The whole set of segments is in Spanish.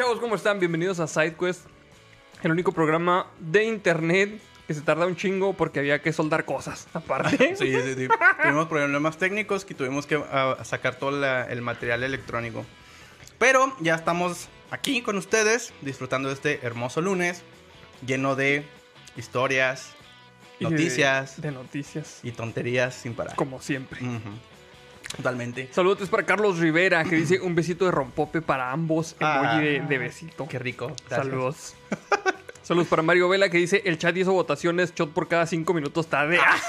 chavos? ¿Cómo están? Bienvenidos a SideQuest, el único programa de internet que se tarda un chingo porque había que soldar cosas aparte. Sí, sí, sí. tuvimos problemas técnicos que tuvimos que ah, sacar todo la- el material electrónico. Pero ya estamos aquí con ustedes, disfrutando de este hermoso lunes, lleno de historias, Y de- noticias De, noticias, y tonterías sin parar. como siempre. Ujú. Totalmente. Saludos para Carlos Rivera que dice un besito de rompope para ambos. Emoji Ah, de, de besito. Qué rico. Gracias. Saludos. Saludos para Mario Vela que dice el chat hizo votaciones, shot por cada cinco minutos tarde. Ah.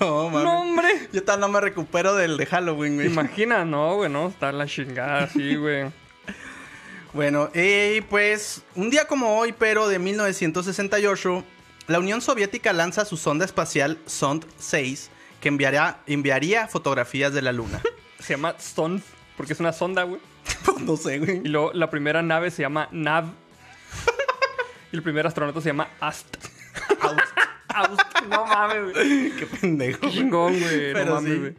No, mami. ¡No, hombre! Yo todavía no me recupero del de Halloween, ¿Te güey. imaginas? No, güey, no. Está la chingada así, güey. Bueno, y pues un día como hoy, pero de 1968, la Unión Soviética lanza su sonda espacial Sond 6, que enviará, enviaría fotografías de la Luna. Se llama Stone porque es una sonda, güey. no sé, Y güey. luego la primera nave se llama Nav. y el primer astronauta se llama Ast. Aust. No mames, güey. Qué pendejo. Qué chingón, güey. No mames, sí. güey.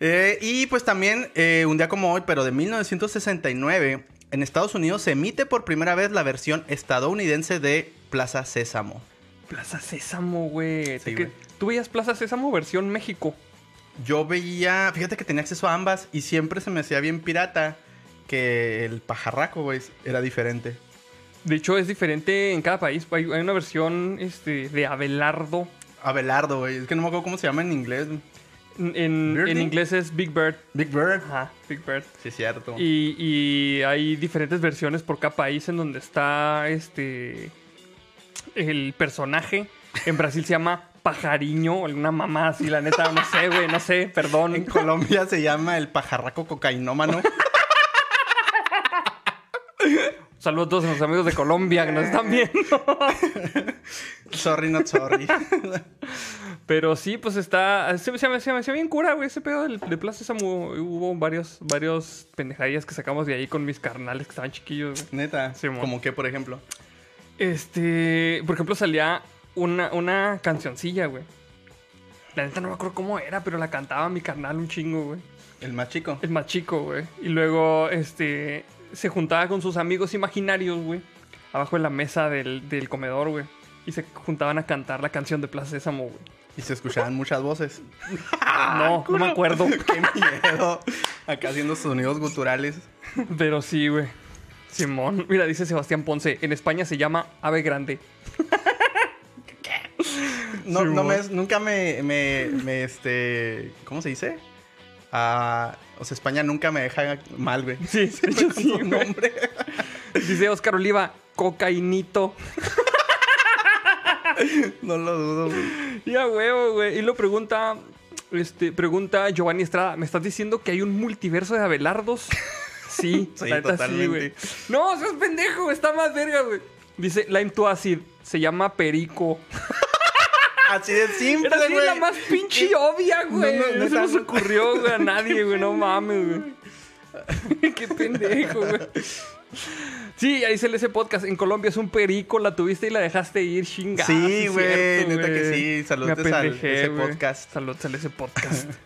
Eh, y pues también, eh, un día como hoy, pero de 1969, en Estados Unidos se emite por primera vez la versión estadounidense de Plaza Sésamo. Plaza Sésamo, güey. Sí, ¿Tú qué- güey. ¿Tú veías Plaza Sésamo versión México? Yo veía, fíjate que tenía acceso a ambas y siempre se me hacía bien pirata que el pajarraco, güey, era diferente. De hecho, es diferente en cada país. Hay, una versión este, de Abelardo. Abelardo, güey. Es que no me acuerdo cómo se llama en inglés. En, en- ¿Birdie? en inglés es Big Bird. Big Bird. Ajá, Big Bird. Sí, es cierto. Y, y hay diferentes versiones por cada país en donde está este el personaje. En Brasil se llama Pajariño alguna mamá así, la neta, no sé, güey, no sé, En perdón. Colombia se llama el pajarraco cocainómano. Saludos a todos los amigos de Colombia que nos están viendo. sorry, not sorry. Pero sí, pues está. Se, se, me- se me hacía bien cura, güey, ese pedo del- de Plaza Sésamo. Hubo varios, varios pendejadillas que sacamos de ahí con mis carnales que estaban chiquillos, güey. Neta. Simón. Como que, por ejemplo. Este, por ejemplo, salía una, una cancioncilla, güey. La neta no me acuerdo cómo era, pero la cantaba mi carnal un chingo, güey. El más chico. El más chico, güey. Y luego, este, se juntaba con sus amigos imaginarios, güey. Abajo de la mesa del, del comedor, güey. Y se juntaban a cantar la canción de Plaza Sésamo, güey. Y se escuchaban muchas voces. no, no me acuerdo. Qué miedo. Acá haciendo sonidos guturales. pero sí, güey. Simón. Mira, dice Sebastián Ponce. En España se llama Ave Grande. No, Sí, no me, nunca me, me, me, este, ¿cómo se dice? Ah, o sea, España nunca me deja mal, güey. Sí, sí, su güey. nombre. Dice Oscar Oliva, cocainito. No lo dudo, güey. Ya huevo, güey. Y lo pregunta, este, pregunta Giovanni Estrada, ¿me estás diciendo que hay un multiverso de Abelardos? Sí, Sí, la totalmente. güey. No, seas pendejo, está más verga, güey. Dice Lime to Acid, se llama Perico. Así de simple, Era así güey. la más pinche obvia, güey. No, No, no, se nos ocurrió, güey, a nadie, güey. No mames, güey. Qué pendejo, güey. Sí, ahí se lee ese podcast. En Colombia es un perico, la tuviste y la dejaste ir, chingada. Sí, güey, neta que sí. Saludos apendejé, ese güey. podcast. Saludos a ese podcast.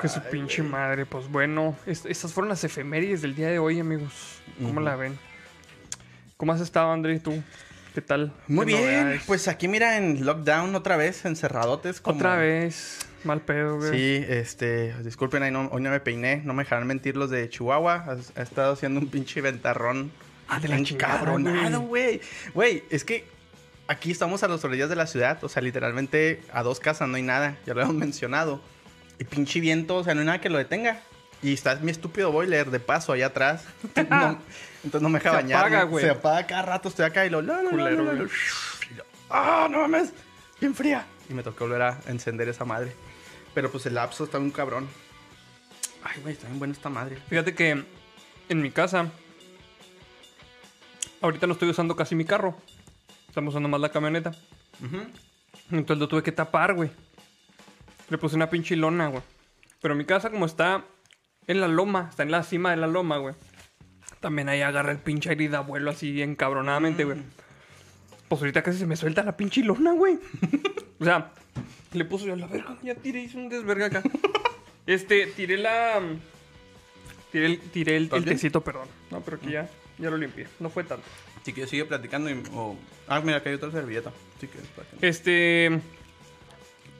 Que su pinche madre. Pues bueno, est- estas fueron las efemérides del día de hoy, amigos. ¿Cómo la ven? ¿Cómo has estado, André? ¿Tú? ¿Qué tal? Muy ¿Qué bien, novedades? pues aquí mira en lockdown otra vez, encerradotes. Como... Otra vez. Mal pedo, güey. Sí, este, disculpen, ahí no, hoy no me peiné, no me dejarán mentir los de Chihuahua. Ha, ha estado haciendo un pinche ventarrón. Ah, de la güey. Güey, es que aquí estamos a las orillas de la ciudad, o sea, literalmente a dos casas no hay nada, ya lo hemos mencionado. Y pinche viento, o sea, no hay nada que lo detenga. Y está mi estúpido boiler de paso allá atrás. No, entonces no me deja Se bañar. apaga, güey. Se apaga cada rato, estoy acá y lo. lo, lo, Culero, y lo- ¡Ah, no mames! Bien fría. Y me tocó volver a encender esa madre. Pero pues el lapso está un cabrón. Ay, güey, está bien buena esta madre. Fíjate que en mi casa, ahorita no estoy usando casi mi carro. Estamos usando más la camioneta. Entonces lo tuve que tapar, güey. Le puse una pinche lona, güey. Pero mi casa, como está en la loma, está en la cima de la loma, güey. También ahí agarra el pinche aire y da vuelo así encabronadamente, güey. Pues ahorita casi se me suelta la pinche lona, güey. o sea, le puse yo la verga, ya tiré, hice un desverga acá. este, tiré la. Tiré el, tiré tecito, perdón. No, pero aquí ya, ya lo limpié. No fue tanto. Si quieres, sigue platicando y... Ah, mira, acá hay otra servilleta. Para que- Este.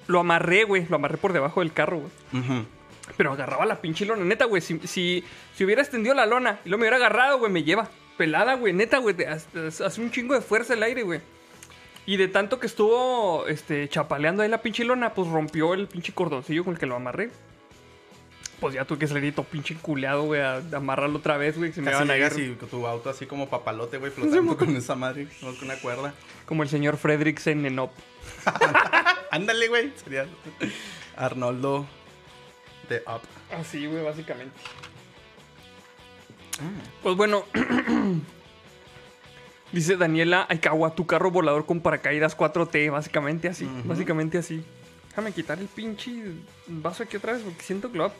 Lo amarré, güey. Lo amarré por debajo del carro, güey. Ujú. Pero agarraba la pinche lona. Neta, güey. Si, si, si hubiera extendido la lona y lo me hubiera agarrado, güey, me lleva. Pelada, güey. Neta, güey. Hace un chingo de fuerza el aire, güey. Y de tanto que estuvo este, chapaleando ahí la pinche lona, pues rompió el pinche cordoncillo con el que lo amarré. Pues ya tuve que salir todo pinche culeado, güey, a, a amarrarlo otra vez, güey. Se me iban a llegas ir y con tu auto así como papalote, güey, flotando con esa madre, con una cuerda. como el señor Fredriksen en Op. Ándale, güey. Sería Arnoldo de Up. Así, güey, básicamente. Pues bueno. Dice Daniela Aikawa, tu carro volador con paracaídas 4T, básicamente así, básicamente así. Déjame quitar el pinche vaso aquí otra vez porque siento que le voy a,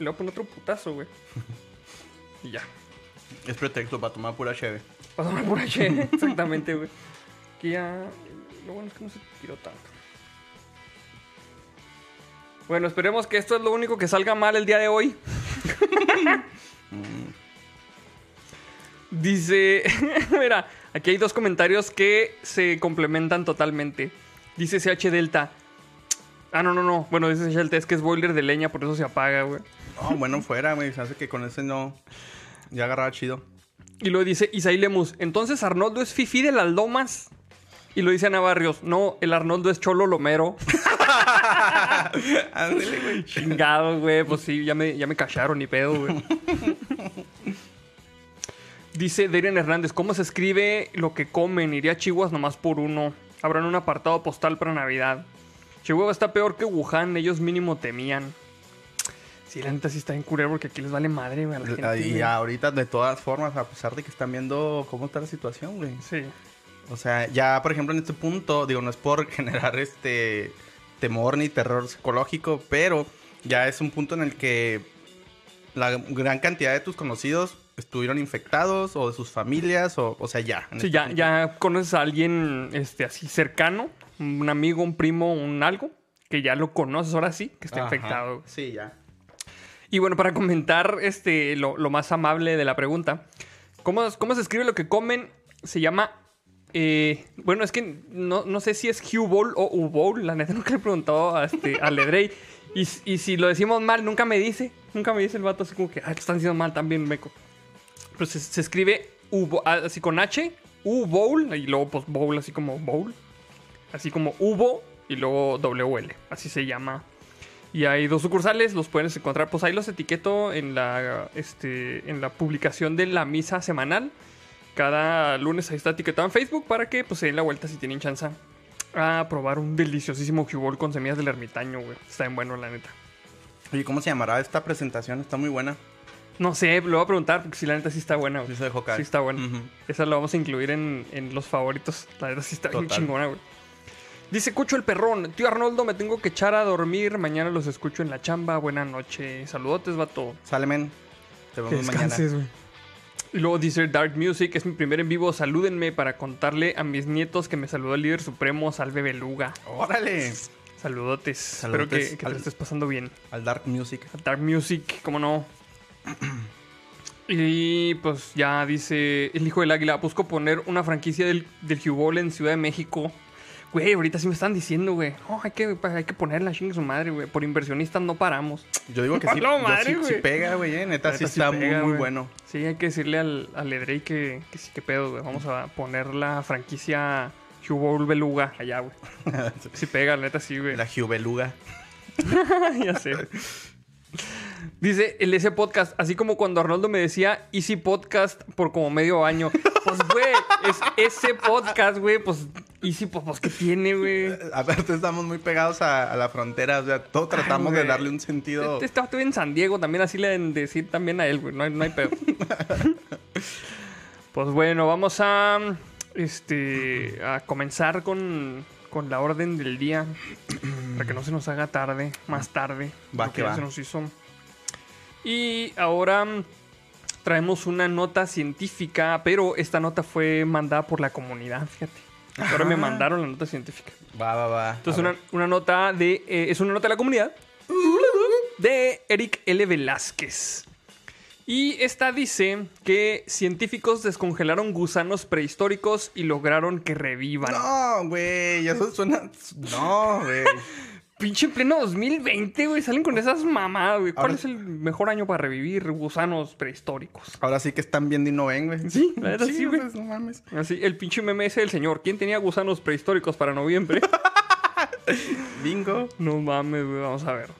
le voy a poner otro putazo, güey. y ya. Es pretexto para tomar pura cheve. Pásame por H, exactamente, güey. Que ya. Lo bueno es que no se tiró tanto. Bueno, esperemos que esto es lo único que salga mal el día de hoy. Dice. Mira, aquí hay dos comentarios que se complementan totalmente. Dice CH Delta. Ah, no, no, no. Bueno, dice CH Delta, es que es boiler de leña, por eso se apaga, güey. No, bueno, fuera, güey. Se hace que con ese no. Ya agarraba chido. Y lo dice Isaí Lemus. Entonces Arnoldo es Fifi de las Lomas. Y lo dice Ana Barrios. No, el Arnoldo es Cholo Lomero. Ándale, güey. Chingado, güey. Pues sí, ya me, ya me cacharon ni pedo, güey. Dice Darian Hernández, ¿cómo se escribe lo que comen? Iría a Chihuahua nomás por uno. Habrán un apartado postal para Navidad. Chihuahua está peor que Wuhan, ellos mínimo temían. Sí, la neta sí está en culero porque aquí les vale madre, güey, a la gente. Y güey. ahorita, de todas formas, a pesar de que están viendo cómo está la situación, güey. Sí. O sea, ya, por ejemplo, en este punto, digo, no es por generar este temor ni terror psicológico, pero ya es un punto en el que la gran cantidad de tus conocidos estuvieron infectados o de sus familias, o, o sea, ya. Sí, este ya, punto. ya conoces a alguien este, así cercano, un amigo, un primo, un algo, que ya lo conoces ahora sí, que está Ajá. infectado. Sí, ya. Y bueno, para comentar este, lo, lo más amable de la pregunta, ¿cómo, cómo se escribe lo que comen? Se llama... eh, bueno, es que no, no sé si es Hugh Bowl o U Bowl, la neta nunca le he preguntado a, este, a. Y, y si lo decimos mal, nunca me dice. Nunca me dice el vato así como que, ah, que están diciendo mal también, meco. Pero se, escribe U, ah, así con H, U Bowl, y luego pues Bowl así como Bowl. Así como Ubo y luego WL. Así se llama. Y hay dos sucursales, los puedes encontrar. Pues ahí los etiqueto en la, este, en la publicación de la misa semanal. Cada lunes ahí está etiquetado en Facebook para que pues se den la vuelta si tienen chance a probar un deliciosísimo cubol con semillas del ermitaño, güey. Está bien bueno, la neta. Oye, ¿cómo se llamará esta presentación? Está muy buena. No sé, lo voy a preguntar porque si la neta sí está buena, güey. Sí se dejó caer. Sí está buena. Esa la vamos a incluir en, en los favoritos. La verdad sí está bien chingona, güey. Dice Cucho el perrón. Tío Arnoldo, me tengo que echar a dormir. Mañana los escucho en la chamba. Buena noche. Saludotes, vato. Sale, men. Te Que vemos mañana. descanses, güey. Y luego dice Dark Music, es mi primer en vivo. Salúdenme para contarle a mis nietos que me saludó el líder supremo, Salve Beluga. ¡Órale! Saludotes. Saludotes Espero que, que te al- lo estés pasando bien. Al Dark Music. Dark Music, cómo no. Y pues ya dice el hijo del águila, busco poner una franquicia del, del Hubol en Ciudad de México. Güey, ahorita sí me están diciendo, güey. "Oh, hay, que, hay que ponerla, chingue su madre, güey. Por inversionistas no paramos. Yo digo que sí. ¡A la yo madre, sí, sí pega, güey. eh, Neta, sí Neta, sí está pega, muy, bueno. Sí, hay que decirle al, al Edrey que, que sí, que pedo, güey. Vamos a poner la franquicia Hubol Beluga allá, güey. Sí pega, la neta, sí, güey. La Jubeluga. ya sé. Dice el ese podcast, así como cuando Arnoldo me decía Easy Podcast por como medio año. Pues, güey, es ese podcast, güey. Pues, Easy, pues, pues, ¿qué tiene, güey? Aparte, estamos muy pegados a, a la frontera. O sea, todo tratamos de darle un sentido. Este este en San Diego, también así le decir también a él, güey. No hay, no hay pedo. pues bueno, vamos a este a comenzar con, con la orden del día. Para que no se nos haga tarde, más tarde. Va que va. se nos hizo. Y ahora mm, traemos una nota científica, pero esta nota fue mandada por la comunidad, fíjate. Ahora me mandaron la nota científica. Va, va, va. Entonces, una, una nota de. eh, es una nota de la comunidad. De Eric L. Velázquez. Y esta dice que científicos descongelaron gusanos prehistóricos y lograron que revivan. No, güey, eso suena. No, güey. Pinche en pleno 2020, güey. Salen con esas mamadas, güey. ¿Cuál Ahora- es el mejor año para revivir gusanos prehistóricos? Ahora sí que están viendo y no ven, güey. Sí, la verdad sí, o güey. sea, no mames. Así, el pinche meme ese del señor. ¿Quién tenía gusanos prehistóricos para noviembre? Bingo. no mames, güey. Vamos a ver.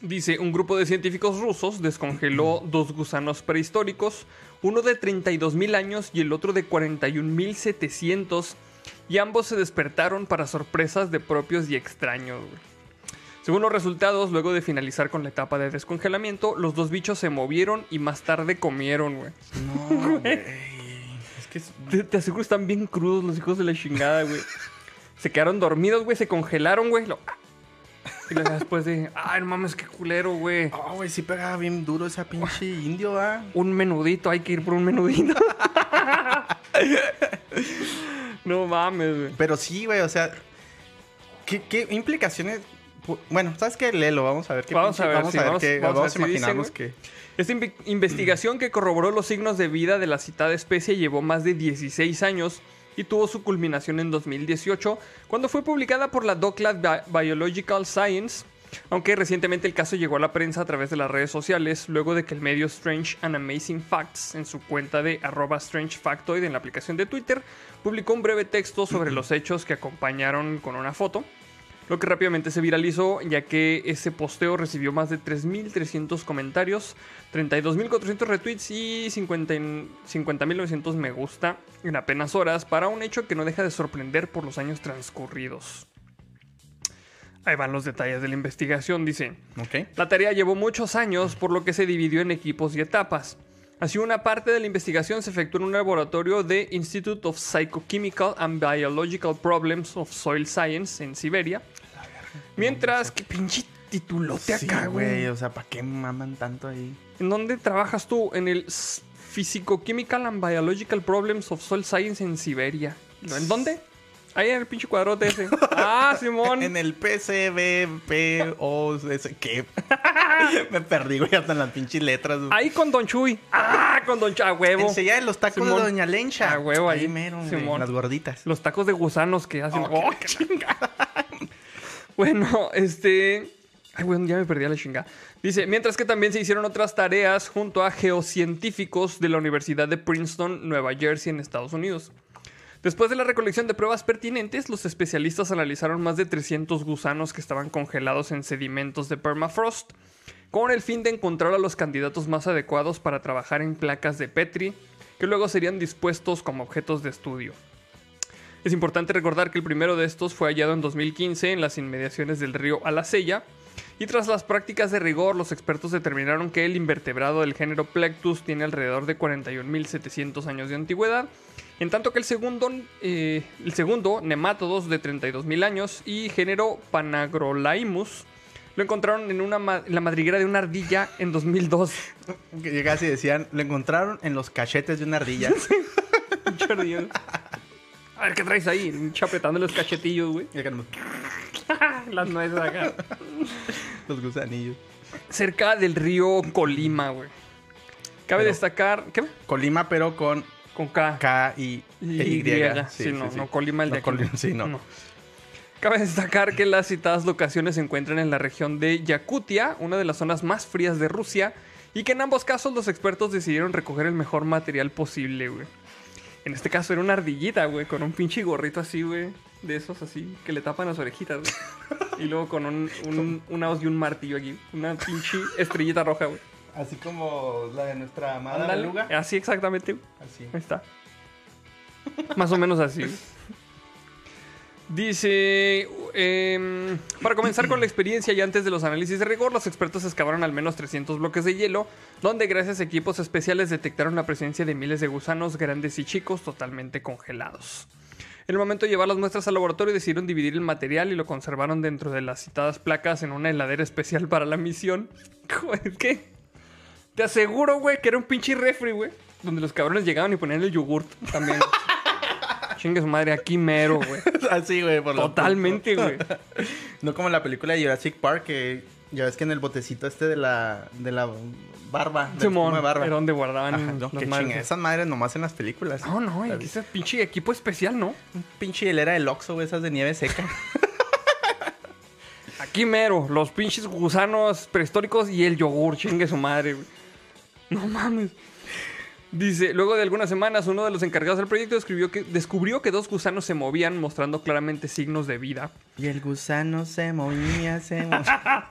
Dice, un grupo de científicos rusos descongeló dos gusanos prehistóricos, uno de 32.000 años y el otro de 41.700, y ambos se despertaron para sorpresas de propios y extraños. Según los resultados, luego de finalizar con la etapa de descongelamiento, los dos bichos se movieron y más tarde comieron, güey. No, güey. Es que es- Te, te aseguro están bien crudos los hijos de la chingada, güey. Se quedaron dormidos, güey, se congelaron, güey. lo- Y luego después de, ay, no mames, qué culero, güey. Oh, güey, sí pegaba bien duro esa pinche indio, ¿va? Un menudito, hay que ir por un menudito. no mames, güey. Pero sí, güey, o sea. ¿Qué, qué implicaciones? Bueno, ¿sabes qué? Léelo, vamos a ver qué Vamos a ver, vamos sí, a ver vamos- qué. vamos a Vamos, imaginarnos que. Esta inve- investigación que corroboró los signos de vida de la citada especie llevó más de 16 años y tuvo su culminación en 2018, cuando fue publicada por la Bi- Biological Science, aunque recientemente el caso llegó a la prensa a través de las redes sociales, luego de que el medio Strange and Amazing Facts, en su cuenta de arroba Strange Factoid en la aplicación de Twitter, publicó un breve texto sobre los hechos que acompañaron con una foto. Lo que rápidamente se viralizó, ya que ese posteo recibió más de 3.300 comentarios, 32.400 retweets y 50 y- 50.900 me gusta en apenas horas para un hecho que no deja de sorprender por los años transcurridos. Ahí van los detalles de la investigación, dice. Ok. La tarea llevó muchos años, por lo que se dividió en equipos y etapas. Así, una parte de la investigación se efectuó en un laboratorio de Institute of Psychochemical and Biological Problems of Soil Science en Siberia. Mientras que pinche titulote Sí, acá, güey, o sea, ¿para qué maman tanto ahí? ¿En dónde trabajas tú? En el Physicochemical and Biological Problems of Soil Science en Siberia. ¿En dónde? Ahí en el pinche cuadrote ese. Ah, Simón. En el PCBPO, ese, ¿qué? Me perdí, güey, hasta en las pinches letras. güey. Ahí con Don Chuy. Ah, con Don Chuy. A huevo. Enseguida los tacos Simón. de Doña Lencha. Ah, huevo, ahí. mero, güey, Simón. las gorditas. Los tacos de gusanos que hacen. Oh, Oh, qué chingada. bueno, este. Ay, bueno, ya me perdí a la chingada. Dice, mientras que también se hicieron otras tareas junto a geocientíficos de la Universidad de Princeton, Nueva Jersey, en Estados Unidos. Después de la recolección de pruebas pertinentes, los especialistas analizaron más de 300 gusanos que estaban congelados en sedimentos de permafrost, con el fin de encontrar a los candidatos más adecuados para trabajar en placas de Petri, que luego serían dispuestos como objetos de estudio. Es importante recordar que el primero de estos fue hallado en 2015 en las inmediaciones del río Alacella, y tras las prácticas de rigor, los expertos determinaron que el invertebrado del género Plectus tiene alrededor de 41.700 años de antigüedad, en tanto que el segundo, eh, el segundo Nematodos, de 32.000 años, y género Panagrolaimus, lo encontraron en, una ma- en la madriguera de una ardilla en 2002. Que llegas y decían, lo encontraron en los cachetes de una ardilla. A ver, ¿qué traes ahí? Chapetando los cachetillos, güey. Las nueces acá. los gusanillos. cerca del río Colima, güey. Cabe Pero- destacar. ¿Qué? Colima, pero con Con K. K y Y, e. Sí, no, no, Colima el de No, aquí. Colima, sí, no. Cabe destacar que las citadas locaciones se encuentran en la región de Yakutia, una de las zonas más frías de Rusia, y que en ambos casos los expertos decidieron recoger el mejor material posible, güey. En este caso era una ardillita, güey, con un pinche gorrito así, güey, de esos así, que le tapan las orejitas, güey. Y luego con un, un, hoz y un martillo aquí, una pinche estrellita roja, güey. Así como la de nuestra amada Ándale, beluga. Así exactamente. Así. Ahí está. Más o menos así. Dice, em, para comenzar con la experiencia y antes de los análisis de rigor, los expertos excavaron al menos 300 bloques de hielo, donde gracias a equipos especiales detectaron la presencia de miles de gusanos grandes y chicos totalmente congelados. En el momento de llevar las muestras al laboratorio decidieron dividir el material y lo conservaron dentro de las citadas placas en una heladera especial para la misión. ¿qué? Te aseguro, güey, que era un pinche refri, güey. Donde los cabrones llegaban y ponían el yogurt también. Chingue su madre, aquí mero, güey. Así, güey, por lo- Totalmente, güey. No como en la película de Jurassic Park, que ya ves que en el botecito este de la, de la barba. de Simón, barba. era donde guardaban Ajá, no, qué madres. Esas madres nomás en las películas. No, no, La y vi. ese pinche equipo especial, ¿no? Un pinche hilera del Oxxo, güey, esas de nieve seca. Aquí mero, los pinches gusanos prehistóricos y el yogur, chingue su madre, güey. No mames. Dice, luego de algunas semanas, uno de los encargados del proyecto describió que, descubrió que dos gusanos se movían, mostrando claramente signos de vida. y el gusano se movía, se movía.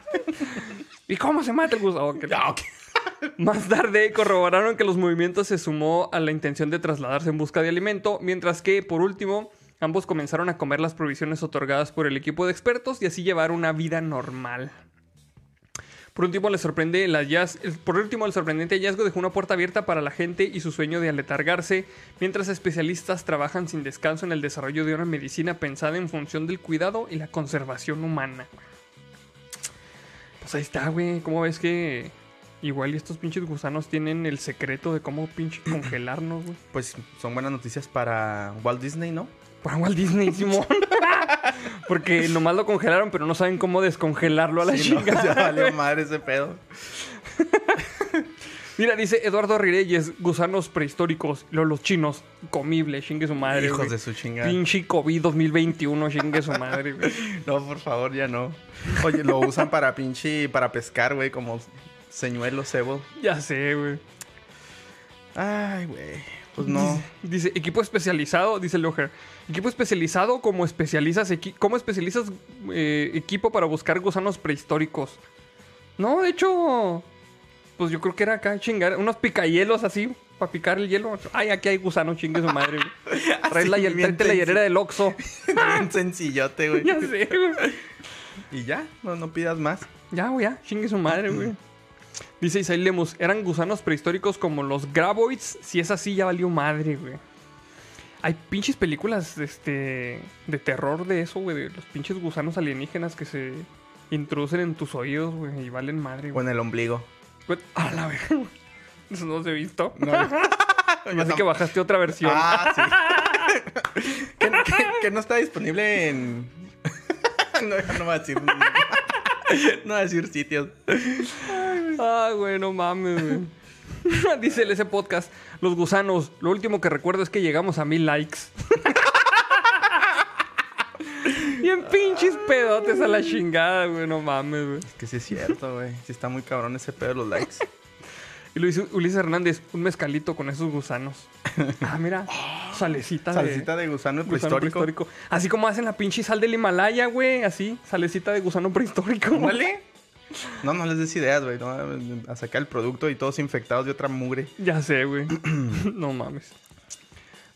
¿Y cómo se mata el gusano? Más tarde corroboraron que los movimientos se sumó a la intención de trasladarse en busca de alimento, mientras que, por último, ambos comenzaron a comer las provisiones otorgadas por el equipo de expertos y así llevar una vida normal. Por último, le sorprende el hallaz- por último, el sorprendente hallazgo dejó una puerta abierta para la gente y su sueño de aletargarse, mientras especialistas trabajan sin descanso en el desarrollo de una medicina pensada en función del cuidado y la conservación humana. Pues ahí está, güey. ¿Cómo ves que igual estos pinches gusanos tienen el secreto de cómo pinche congelarnos, güey? Pues son buenas noticias para Walt Disney, ¿no? Para Walt Disney, Simón. Porque nomás lo congelaron, pero no saben cómo descongelarlo a la Sí, no, chinga. ya valió madre ese pedo. Mira, dice Eduardo Rireyes, gusanos prehistóricos, lo- los chinos, comible, chingue su madre, Hijos de su chingada. Pinche COVID 2021, chingue su madre, güey. No, por favor, ya no. Oye, lo usan para pinche, para pescar, güey, como señuelo, cebo. Ya sé, güey. Ay, güey. Pues no. Dice, equipo especializado, dice Loher. Equipo especializado como especializas equi- ¿Cómo especializas eh, equipo para buscar gusanos prehistóricos? No, de hecho, pues yo creo que era acá chingar unos picahielos así para picar el hielo. Ay, aquí hay gusanos, chingue su madre. güey. Traes la, la hierera del Oxxo. Bien sencillote, güey. ya sé, güey. Y ya, no, no pidas más. Ya, güey, ya, chingue su madre, güey. Dice Isaí Lemus, eran gusanos prehistóricos como los graboids. Si es así, ya valió madre, güey. Hay pinches películas este, de terror de eso, güey, de los pinches gusanos alienígenas que se introducen en tus oídos, güey, y valen madre, O güey. en el ombligo. Güey, A la verga. Eso no se he visto. No. Así que bajaste otra versión. Ah, sí. que, que- que no está disponible en. no, no va a decir. no decir sitios. Ah, güey, no mames, güey. Dice el ese podcast, los gusanos, lo último que recuerdo es que llegamos a mil likes. y en pinches pedotes a la chingada, güey, no mames, güey. Que sí es cierto, güey. Sí está muy cabrón ese pedo de los likes. Y lo dice Ulises Hernández, un mezcalito con esos gusanos. Ah, mira, salecita, Salecita de de gusano gusano prehistórico. prehistórico. Así como hacen la pinche sal del Himalaya, güey, así, salecita de gusano prehistórico. ¿Vale? No, no les des ideas, güey. No, a sacar el producto y todos infectados de otra mugre. Ya sé, güey. no mames.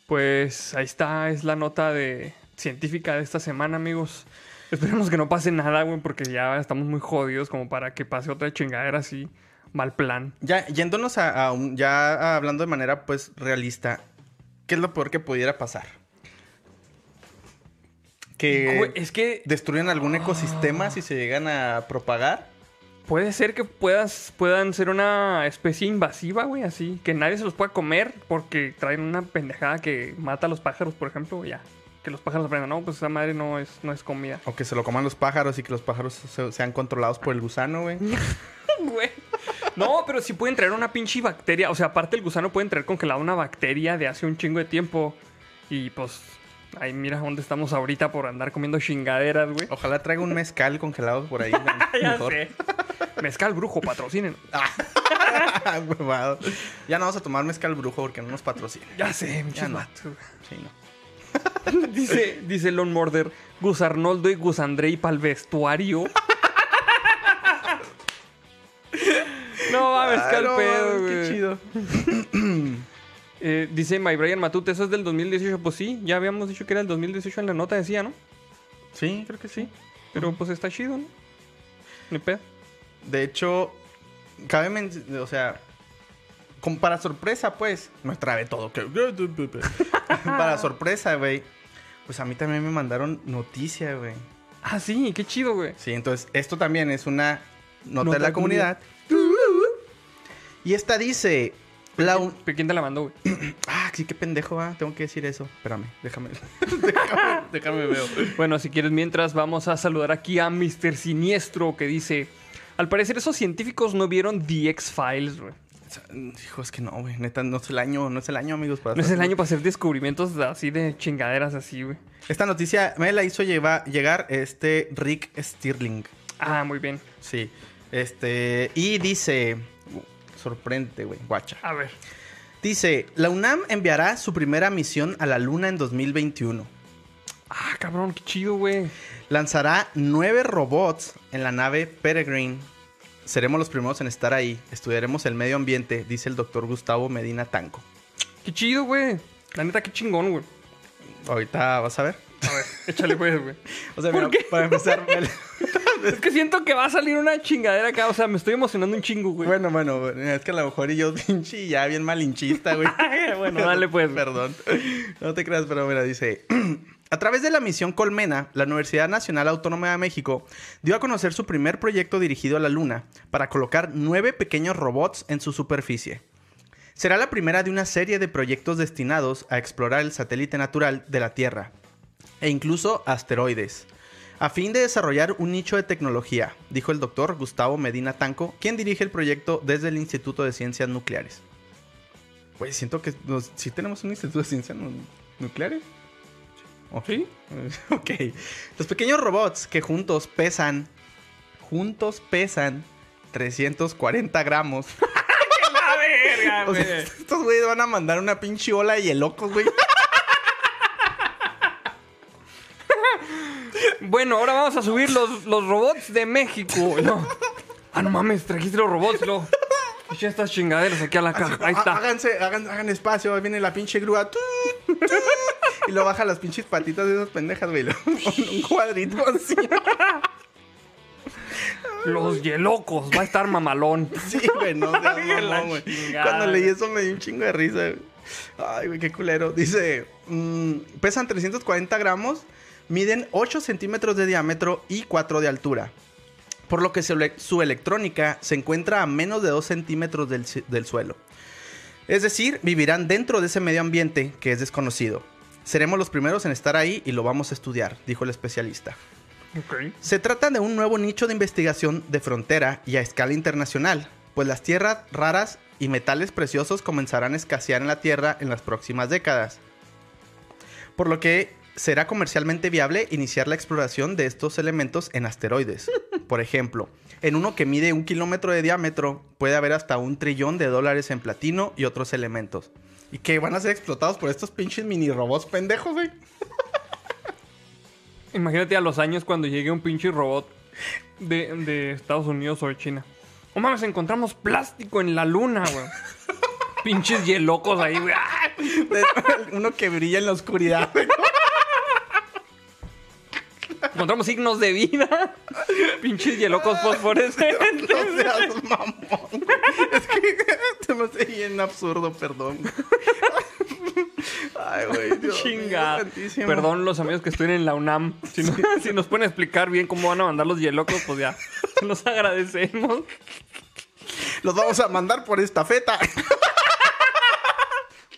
Pues ahí está, es la nota de científica de esta semana, amigos. Esperemos que no pase nada, güey, porque ya estamos muy jodidos como para que pase otra chingadera así. Mal plan. Ya, yéndonos a, a un- ya hablando de manera, pues, realista. ¿Qué es lo peor que pudiera pasar? Que es que destruyan algún ecosistema si se llegan a propagar. puede ser que puedas, puedan ser una especie invasiva, güey, así. Que nadie se los pueda comer porque traen una pendejada que mata a los pájaros, por ejemplo, ya. Que los pájaros aprendan, no, pues esa madre no es, no es comida. O que se lo coman los pájaros y que los pájaros se- sean controlados por el gusano, güey. Güey. No, pero sí pueden traer una pinche bacteria. O sea, aparte el gusano pueden traer congelada una bacteria de hace un chingo de tiempo. Y pues, ahí mira dónde estamos ahorita por andar comiendo chingaderas, güey. Ojalá traiga un mezcal congelado por ahí. ya mejor. sé. Mezcal brujo, patrocinen. Huevado. ya no vamos a tomar mezcal brujo porque no nos patrocina. Ya sé, Ya pinches no. Sí, no. Dice, dice Lon Morder, Gus Arnoldo y Gus Andrei para el vestuario. No mames, Ah, qué no pedo, güey. Qué chido. Eh, dice My Brian Matute, eso es del 2018. Pues sí, ya habíamos dicho que era el 2018 en la nota, decía, ¿no? Sí, Creo que sí. Pero pues está chido, ¿no? Ni pedo. De hecho, cabe men- o sea, para sorpresa, pues, me trabé todo. para sorpresa, güey. Pues a mí también me mandaron noticia, güey. Ah, sí, qué chido, güey. Sí, entonces esto también es una nota, Nota de la comunidad. Y esta dice, la un- ¿Pero quién te la mandó, güey? Ah, sí, qué pendejo, ah, tengo que decir eso. Espérame, déjame. déjame, déjame veo. Bueno, si quieres, mientras vamos a saludar aquí a Mr. Siniestro que dice: Al parecer, esos científicos no vieron The X-Files, güey. Hijo, es que no, güey. Neta, no es el año, no es el año, amigos. Para no es el año para hacer descubrimientos así de chingaderas así, güey. Esta noticia me la hizo llegar este Rick Stirling. Ah, muy bien. Sí. Este. Y dice. Sorprende, güey. Guacha. A ver. Dice: La UNAM enviará su primera misión a la Luna en 2021. Ah, cabrón, qué chido, güey. Lanzará nueve robots en la nave Peregrine Seremos los primeros en estar ahí. Estudiaremos el medio ambiente, dice el doctor Gustavo Medina Tanco. Qué chido, güey. La neta, qué chingón, güey. Ahorita vas a ver. A ver, échale pues, güey. O sea, ¿Por qué? para empezar... es que siento que va a salir una chingadera acá. O sea, me estoy emocionando un chingo, güey. Bueno, bueno, es que a lo mejor yo pinche ya bien malinchista, güey. bueno, dale pues. Perdón. No te creas, pero mira, dice... A través de la misión Colmena, la Universidad Nacional Autónoma de México dio a conocer su primer proyecto dirigido a la Luna para colocar nueve pequeños robots en su superficie. Será la primera de una serie de proyectos destinados a explorar el satélite natural de la Tierra e incluso asteroides, a fin de desarrollar un nicho de tecnología, dijo el doctor Gustavo Medina Tanco, quien dirige el proyecto desde el Instituto de Ciencias Nucleares. Pues siento que sí tenemos un Instituto de Ciencias Nucleares. ¿Ok? ok. Los pequeños robots que juntos pesan. Juntos pesan 340 gramos. ¡La verga, güey! estos güeyes van a mandar una pinche ola de locos, güey. Bueno, ahora vamos a subir los, los robots de México. No. Ah, no mames, trajiste los robots, lo. Echa estas chingaderas aquí a la caja. Ahí está. Háganse, hagan, hagan espacio. Ahí viene la pinche grúa. y lo baja las pinches patitas de esas pendejas, güey. un cuadrito así. Los yelocos, va a estar mamalón. Sí, güey, no mamón, güey. Cuando leí eso me dio un chingo de risa. Ay, güey, qué culero. Dice, mm, pesan 340 gramos, miden 8 centímetros de diámetro y 4 de altura por lo que su electrónica se encuentra a menos de 2 centímetros del, suelo. Es decir, vivirán dentro de ese medio ambiente que es desconocido. Seremos los primeros en estar ahí y lo vamos a estudiar, dijo el especialista. Se trata de un nuevo nicho de investigación de frontera y a escala internacional, pues las tierras raras y metales preciosos comenzarán a escasear en la Tierra en las próximas décadas. Por lo que será comercialmente viable iniciar la exploración de estos elementos en asteroides. Por ejemplo, en uno que mide un kilómetro de diámetro puede haber hasta un trillón de dólares en platino y otros elementos. Y que van a ser explotados por estos pinches mini robots pendejos, güey. Imagínate a los años cuando llegue un pinche robot de, Estados Unidos o de China. Oh mames, encontramos plástico en la luna, güey. Pinches hielocos ahí, güey. Uno que brilla en la oscuridad, güey. Encontramos signos de vida. Pinches hielocos fosforescentes. No seas mamón. Es que te me hace bien absurdo, perdón. Ay, güey, Dios Chinga. Perdón los amigos que estén en la UNAM. Si, si, nos pueden explicar bien cómo van a mandar los hielocos, pues ya. Nos agradecemos. Los vamos a mandar por esta feta.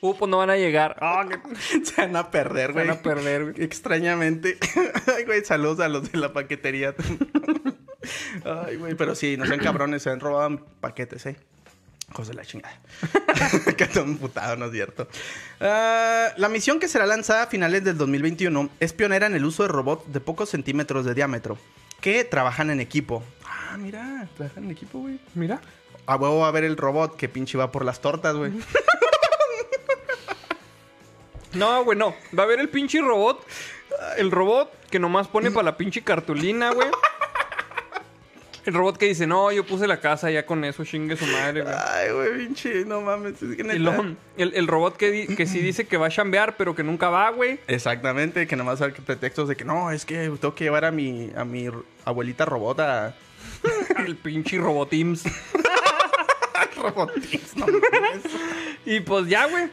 Uh, pues no van a llegar. Ah, Se van a perder, güey. Se van a perder, güey. Extrañamente. Ay, güey, saludos a los de la paquetería. Ay, güey, pero sí, no sean cabrones, se han robado paquetes, ¿eh? José la chingada. que un putado, ¿no es cierto? Ah, la misión que será lanzada a finales del 2021 es pionera en el uso de robots de pocos centímetros de diámetro que trabajan en equipo. Ah, mira, trabajan en equipo, güey. Mira. A huevo va a ver el robot que pinche va por las tortas, güey. No, güey, no. Va a haber el pinche robot. El robot que nomás pone para la pinche cartulina, güey. El robot que dice, no, yo puse la casa ya con eso, chingue su madre, güey. Ay, güey, pinche, no mames. el, el, robot que, que sí dice que va a chambear, pero que nunca va, güey. Exactamente, que nomás hay pretextos de que no, es que tengo que llevar a mi, a mi abuelita robot a... el pinche robotims. robotims, no y pues ya, güey.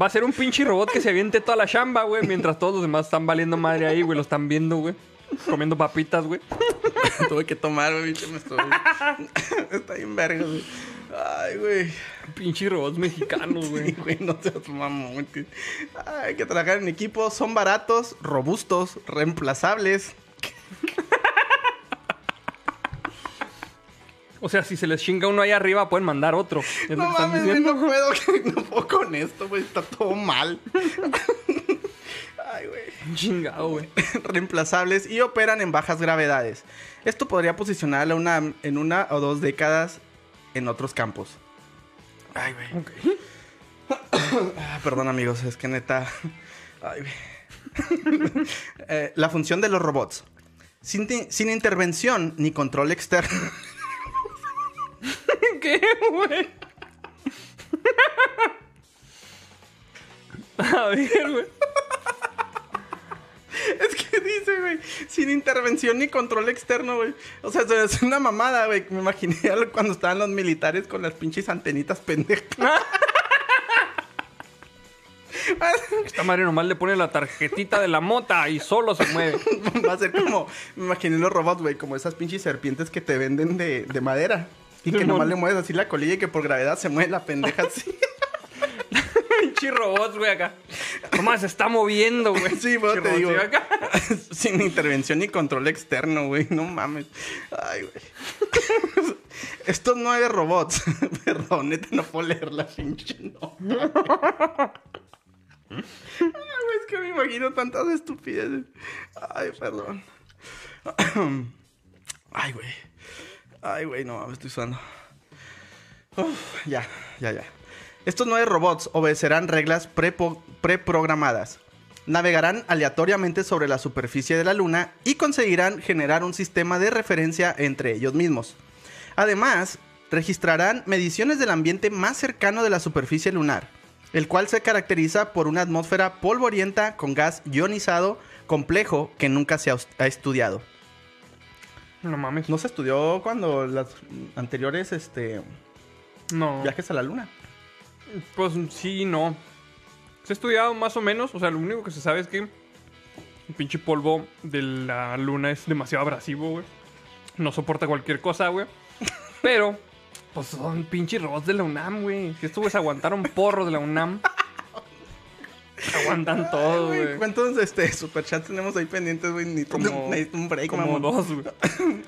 Va a ser un pinche robot que se aviente toda la chamba, güey. Mientras todos los demás están valiendo madre ahí, güey. Lo están viendo, güey. Comiendo papitas, güey. Tuve que tomar, güey. Me estoy... Está bien verga, güey. Ay, güey. Pinche robots mexicanos, güey. güey, no te mamón. Hay que trabajar en equipo. Son baratos, robustos, reemplazables. O sea, si se les chinga uno ahí arriba, pueden mandar otro. Es No mames, güey, no puedo, no puedo con esto, güey. Está todo mal. Ay, güey. Chingado, güey. reemplazables y operan en bajas gravedades. Esto podría posicionar a la UNAM en una o dos décadas en otros campos. Ay, güey. Ok. Ah, perdón, amigos, es que neta. Ay, güey. Eh, la función de los robots. Sin, sin intervención ni control externo. ¿Qué, güey? A ver, güey. Es que dice, güey, sin intervención ni control externo, güey. O sea, hace una mamada, güey. Me imaginé cuando estaban los militares con las pinches antenitas pendejas. Esta madre nomás le pone la tarjetita de la mota y solo se mueve. Va a ser como, me imaginé los robots, güey, como esas pinches serpientes que te venden de, de madera. Y que nomás le mueves así la colilla y que por gravedad se mueve la pendeja así. Pinche robots, güey, acá. Nomás se está moviendo, güey. Sí, bueno, te digo. acá. Sin intervención ni control externo, güey. No mames. Ay, güey. Estos nueve robots. Perdón, neta, no puedo leer la pinche no. Ay, güey, es que me imagino tantas estupideces. Ay, perdón. Ay, güey. Ay, güey, no mames, estoy sudando. Uf, ya, ya, ya. Estos nueve robots obedecerán reglas preprogramadas. Navegarán aleatoriamente sobre la superficie de la Luna y conseguirán generar un sistema de referencia entre ellos mismos. Además, registrarán mediciones del ambiente más cercano de la superficie lunar, el cual se caracteriza por una atmósfera polvorienta con gas ionizado complejo que nunca se ha estudiado. No mames. No se estudió cuando las anteriores este, No. viajes a la Luna. Pues sí, no. Se ha estudiado más o menos. O sea, lo único que se sabe es que el pinche polvo de la luna es demasiado abrasivo, güey. No soporta cualquier cosa, güey. Pero, pues son pinches robots de la UNAM, güey. Si estos güeyes aguantaron porros de la UNAM. Aguantan todo, güey. ¿Cuántos este, superchats tenemos ahí pendientes, güey? Necesito, Como- un- break, Como mamón. dos, güey.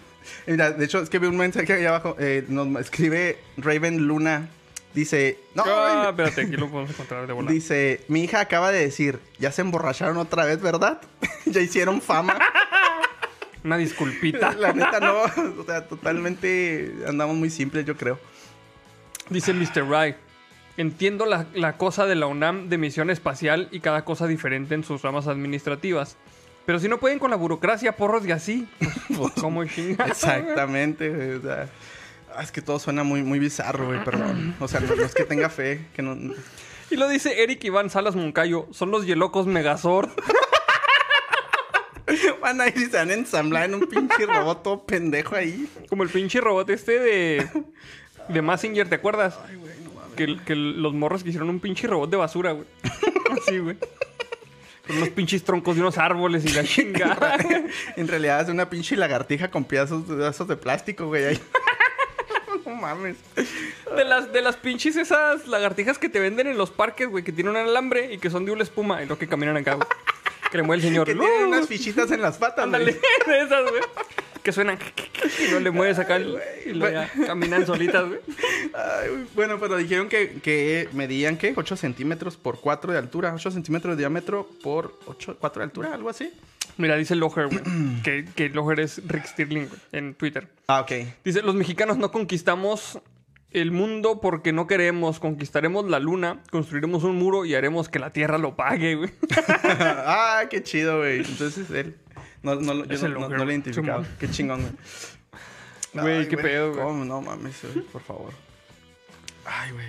Mira, de hecho, es que vi un mensaje ahí abajo. eh, nos escribe Raven Luna. Dice, no, Ah, güey. espérate, aquí lo podemos encontrar de volada. Dice, mi hija acaba de decir, ya se emborracharon otra vez, ¿verdad? ya hicieron fama. Una disculpita. La neta no, o sea, totalmente andamos muy simples, yo creo. Dice Mr. Rai. Entiendo la, la cosa de la UNAM de misión espacial y cada cosa diferente en sus ramas administrativas. Pero si no pueden con la burocracia, porros y así. Pues, ¿Cómo chingados? Exactamente, güey, o sea, ah, es que todo suena muy, muy bizarro, güey, perdón. O sea, no, no es que tenga fe, que no... Y lo dice Eric Iván Salas Moncayo. Son los Yelocos Megazord. Van a ir y se van a ensamblar en un pinche robot todo pendejo ahí. Como el pinche robot este de... De Massinger, ¿te acuerdas? Ay, güey. Que, que los morros que hicieron un pinche robot de basura, güey. Así, güey. Con unos pinches troncos de unos árboles y la chingada. En realidad es una pinche lagartija con pedazos, pedazos de plástico, güey, ahí. no mames. De las, de las pinches esas lagartijas que te venden en los parques, güey, que tienen un alambre y que son de una espuma y lo que caminan acá, güey. Que le mueve el señor. Que tienen unas fichitas en las patas, Ándale, de esas, güey. Que suenan y no le mueves acá el- y ya caminan solitas, güey. Ay, bueno, pero dijeron que, que medían, ¿qué? 8 centímetros por 4 de altura. 8 centímetros de diámetro por 8, 4 de altura, algo así. Mira, dice Loher, güey, que, que Loher es Rick Stirling, güey, en Twitter. Ah, ok. Dice, los mexicanos no conquistamos el mundo porque no queremos. Conquistaremos la luna, construiremos un muro y haremos que la tierra lo pague, güey. ah, qué chido, güey. Entonces él. No, no, lo- yo no, no- no lo he güey. identificado. Simón. Qué chingón, güey. Güey, qué pedo, güey. ¿Cómo? No mames, güey, por favor. Ay, güey.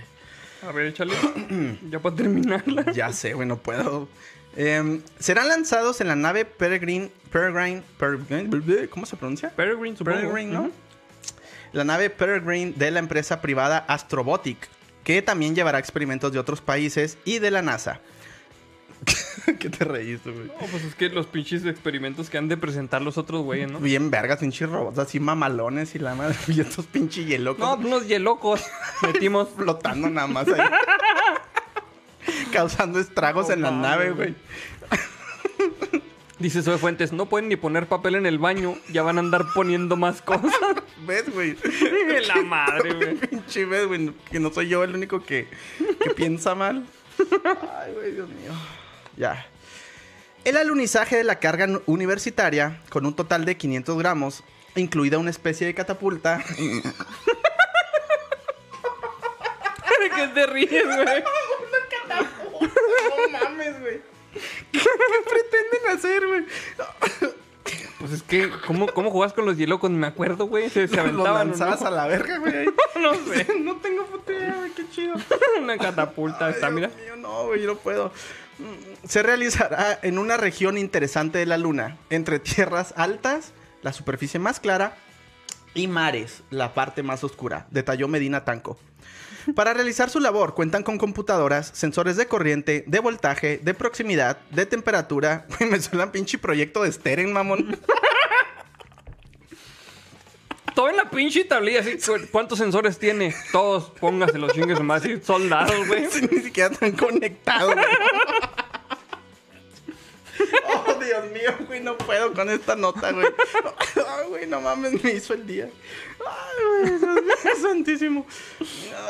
A ver, échale. ya para terminarla. Ya sé, güey, no puedo. Em, serán lanzados en la nave Peregrine. Peregrine. Peregrine ¿Cómo se pronuncia? Peregrine, supongo. Peregrine, ¿no? La nave Peregrine de la empresa privada Astrobotic, que también llevará experimentos de otros países y de la NASA. ¿Qué te reíste, güey? No, pues es que los pinches experimentos que han de presentar los otros güeyes, ¿no? Bien vergas, pinches robots así mamalones y la madre. Y estos pinches hielocos No, unos yelocos metimos. flotando nada más ahí. Causando estragos en la nave, güey. güey. Dice Zoe Fuentes, no pueden ni poner papel en el baño, ya van a andar poniendo más cosas. ¿Ves, güey? la madre, güey. Pinche ves, güey. Que no soy yo el único que, que piensa mal. Ay, güey, Dios mío. Ya. El alunizaje de la carga universitaria, con un total de 500 gramos, incluida una especie de catapulta, ¿Qué te ríes, güey? No mames, güey. ¿Qué, pretenden hacer, güey? Pues es que, ¿cómo, cómo jugás con los hielocos? Me acuerdo, güey. Se, se Los aventaban. ¿o lanzabas ¿no? a la verga, güey. No sé. No tengo puta idea, güey. Qué chido. Una catapulta. Está, Ay, mira. Dios mío, no, güey, yo no puedo. Se realizará en una región interesante de la Luna, entre tierras altas, la superficie más clara, y mares, la parte más oscura, detalló Medina Tanco. Para realizar su labor cuentan con computadoras, sensores de corriente, de voltaje, de proximidad, de temperatura. Me suena pinche proyecto de Steren, mamón. Todo en la pinche tablilla, así. cu- ¿Cuántos sensores tiene? Todos, póngaselos, chingues más. así, soldados, güey. Ni siquiera están conectados. güey. Oh, Dios mío, güey, no puedo con esta nota, güey. Ay, güey, no mames, me hizo el día. Ay, güey, mío, santísimo.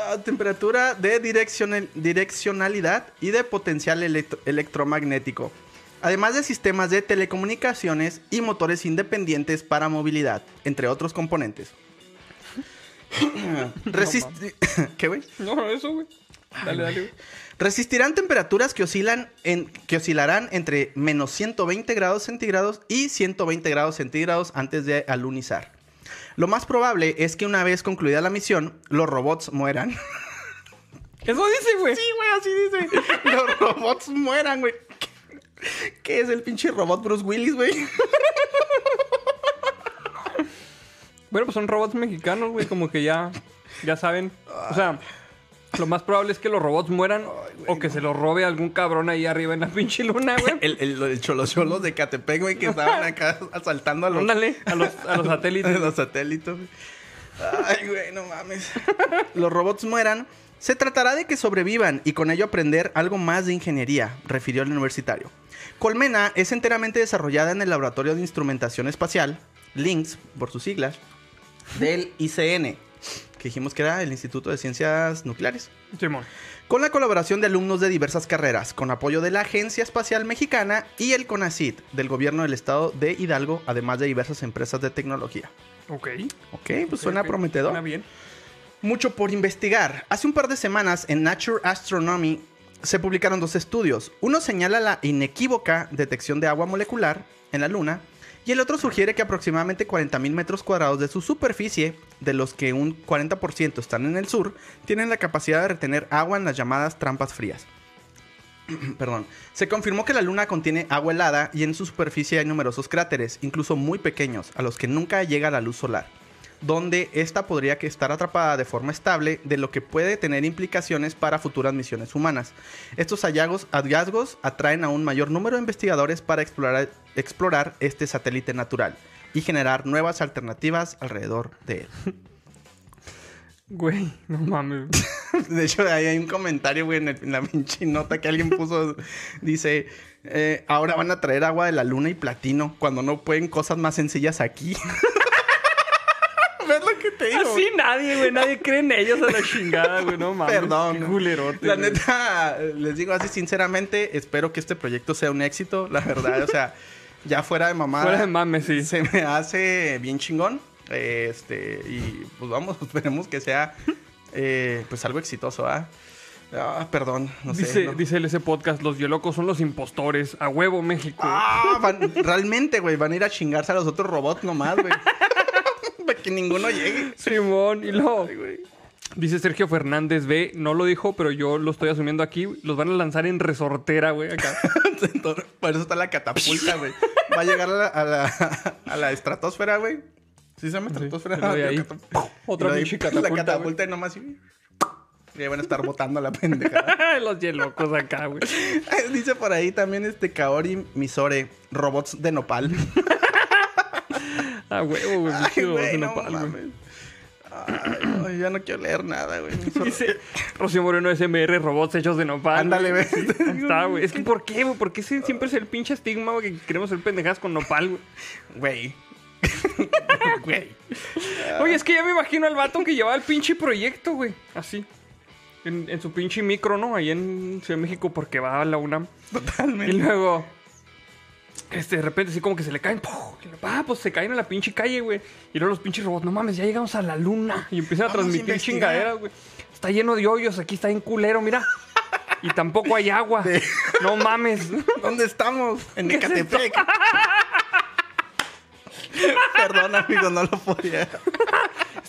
Ah, temperatura de direccional- direccionalidad y de potencial electro- electromagnético. Además de sistemas de telecomunicaciones y motores independientes para movilidad, entre otros componentes. ¿Qué, güey? No, eso, güey. Dale, dale, güey. Resistirán temperaturas que oscilan en, que oscilarán entre menos 120 grados centígrados y 120 grados centígrados antes de alunizar. Lo más probable es que una vez concluida la misión, los robots mueran. Eso dice, güey. Sí, güey, así dice. Los robots mueran, güey. ¿Qué- ¿Qué es el pinche robot Bruce Willis, güey? Bueno, pues son robots mexicanos, güey. Como que ya, ya saben. O sea, lo más probable es que los robots mueran o que se los robe algún cabrón ahí arriba en la pinche luna, güey. El, el, el cholos de Catepec, güey, que estaban acá asaltando a los, Ándale, a los, a los satélites. Los satélites. güey. Ay, güey, no mames. Los robots mueran. Se tratará de que sobrevivan y con ello aprender algo más de ingeniería, refirió el universitario. Colmena es enteramente desarrollada en el Laboratorio de Instrumentación Espacial, LINX, por sus siglas, del ICN, que dijimos que era el Instituto de Ciencias Nucleares Simón. con la colaboración de alumnos de diversas carreras, con apoyo de la Agencia Espacial Mexicana y el CONACIT del gobierno del estado de Hidalgo, además de diversas empresas de tecnología. Ok. Ok, pues suena prometedor. Suena bien. Mucho por investigar. Hace un par de semanas en Nature Astronomy se publicaron dos estudios. Uno señala la inequívoca detección de agua molecular en la Luna y el otro sugiere que aproximadamente 40.000 metros cuadrados de su superficie, de los que un 40% están en el sur, tienen la capacidad de retener agua en las llamadas trampas frías. Perdón. Se confirmó que la Luna contiene agua helada y en su superficie hay numerosos cráteres, incluso muy pequeños, a los que nunca llega la luz solar donde esta podría estar atrapada de forma estable, de lo que puede tener implicaciones para futuras misiones humanas. Estos hallazgos, hallazgos atraen a un mayor número de investigadores para explorar, explorar este satélite natural y generar nuevas alternativas alrededor de él. Güey, no mames. De hecho, ahí hay un comentario, güey, en, el- en la pinche nota que alguien puso. Dice, eh, ahora van a traer agua de la luna y platino, cuando no pueden cosas más sencillas aquí. ¿Ves lo que te digo? Así nadie, güey. Nadie cree en ellos a la chingada, güey. No mames. Perdón. Qué culerote, La güey. neta, les digo así sinceramente, espero que este proyecto sea un éxito, la verdad. O sea, ya fuera de mamada. Fuera de mames, sí. Se me hace bien chingón. Este, y pues vamos, esperemos que sea eh, pues algo exitoso, ¿ah? Ah, perdón, no sé. dice, no. dice ese podcast, los biolocos son los impostores. A huevo, México. Ah, van- realmente, güey, van a ir a chingarse a los otros robots nomás, güey. Para que ninguno llegue. Simón, y luego... Dice Sergio Fernández B, no lo dijo, pero yo lo estoy asumiendo aquí. Los van a lanzar en resortera, güey, acá. Por eso está la catapulta, güey. Va a llegar a la, a la, a la estratosfera, güey. ¿Sí se llama estratosfera? de Ah, ahí, catap- otra pinche catapulta, La catapulta y nomás y... y ahí van a estar botando la pendejada. los hielocos acá, güey. Dice por ahí también este Kaori Misore, robots de nopal. A huevo, güey. Ay, güey, no mames. Ay, ya no quiero leer nada, güey. Dice Rocío Moreno SMR, robots hechos de nopal. Ándale, güey. Sí, está, güey. Es que ¿por qué, güey? ¿Por qué siempre es el pinche estigma, güey, que queremos ser pendejadas con nopal, güey? Güey. Güey. Oye, es que ya me imagino al vato que llevaba el pinche proyecto, güey. Así. En, en su pinche micro, ¿no? Ahí en Ciudad de México porque va a la UNAM. Y Totalmente. luego, este, de repente así como que se le caen. luego, Ah, pues se caen a la pinche calle, güey. Y luego los pinches robots, no mames, ya llegamos a la luna. Y empiezan a Vamos a transmitir investigar. chingaderas, güey. Está lleno de hoyos, aquí está en culero, mira. Y tampoco hay agua. No mames. ¿Dónde estamos? En ¿Qué es Ecatepec. Perdón, amigo, no lo podía.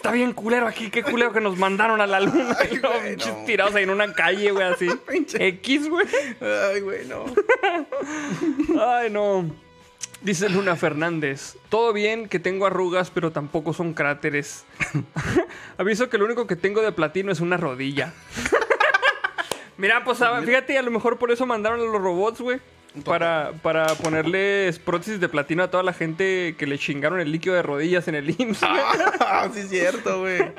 Está bien culero aquí, qué culero que nos mandaron a la luna. Ay, Y luego, güey, pinches no. tirados ahí en una calle, güey, así. X, güey. Ay, güey, no. Ay, no. Dice Luna Fernández. Todo bien que tengo arrugas, pero tampoco son cráteres. Aviso que lo único que tengo de platino es una rodilla. Mira, pues fíjate, a lo mejor por eso mandaron a los robots, güey. Para, para ponerles prótesis de platino a toda la gente que le chingaron el líquido de rodillas en el IMSS. Ah, sí es cierto, güey.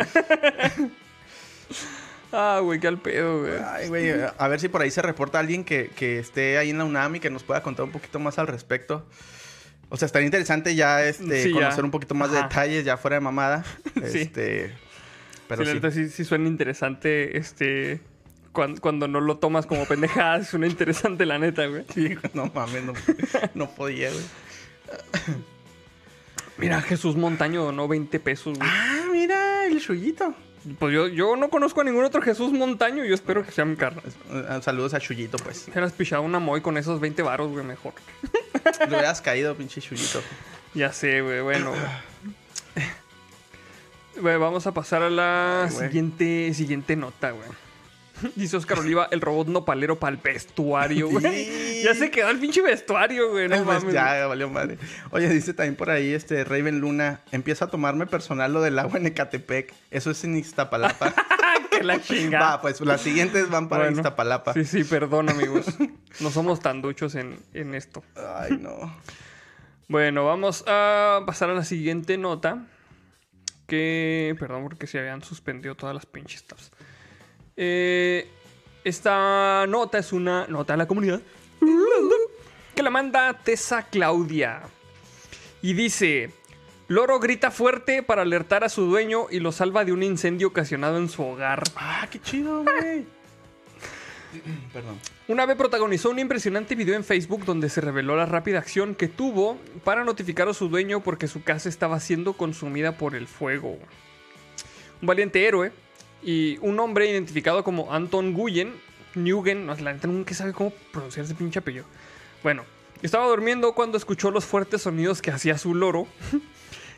Ah, güey, qué al pedo, güey. Ay, güey, a ver si por ahí se reporta alguien que, que esté ahí en la UNAM y que nos pueda contar un poquito más al respecto. O sea, estaría interesante ya este, Sí, ya. conocer un poquito más de detalles ya fuera de mamada. Sí. Este, pero sí, la sí, sí suena interesante, este... Cuando, cuando no lo tomas como pendejada, suena interesante la neta, güey. Sí, no mames, no, no podía, güey. Mira, Jesús Montaño donó 20 pesos, güey. Ah, mira, el chuyito. Pues yo, yo no conozco a ningún otro Jesús Montaño. Yo espero que sea mi carnal. Eh, Saludos a Chuyito, pues. Te hubieras pichado una moy con esos 20 varos, güey, mejor. Le hubieras caído, pinche Chuyito. Ya sé, güey, bueno. Güey, vamos a pasar a la Ay, siguiente, siguiente nota, güey. Dice Oscar Oliva, el robot nopalero para el vestuario, güey. Sí. Ya se quedó el pinche vestuario, güey. No Pues mames. ya, valió madre. Oye, dice también por ahí, este, Raven Luna, empieza a tomarme personal lo del agua en Ecatepec. Eso es en Iztapalapa. que la chingada. Va, pues las siguientes van para Bueno, Iztapalapa. Sí, sí, perdón, amigos. No somos tan duchos en, en esto. Ay, no. Bueno, vamos a pasar a la siguiente nota. Que, perdón, porque se habían suspendido todas las pinches tabs. Eh, esta nota es una nota de la comunidad. Que la manda Tessa Claudia. Y dice: Loro grita fuerte para alertar a su dueño y lo salva de un incendio ocasionado en su hogar. Ah, qué chido, güey. Perdón. Un ave protagonizó un impresionante video en Facebook donde se reveló la rápida acción que tuvo para notificar a su dueño porque su casa estaba siendo consumida por el fuego. Un valiente héroe y un hombre identificado como Anton Guyen, Nguyen, no, la neta nunca sabe cómo pronunciar ese pinche apellido. Bueno, estaba durmiendo cuando escuchó los fuertes sonidos que hacía su loro.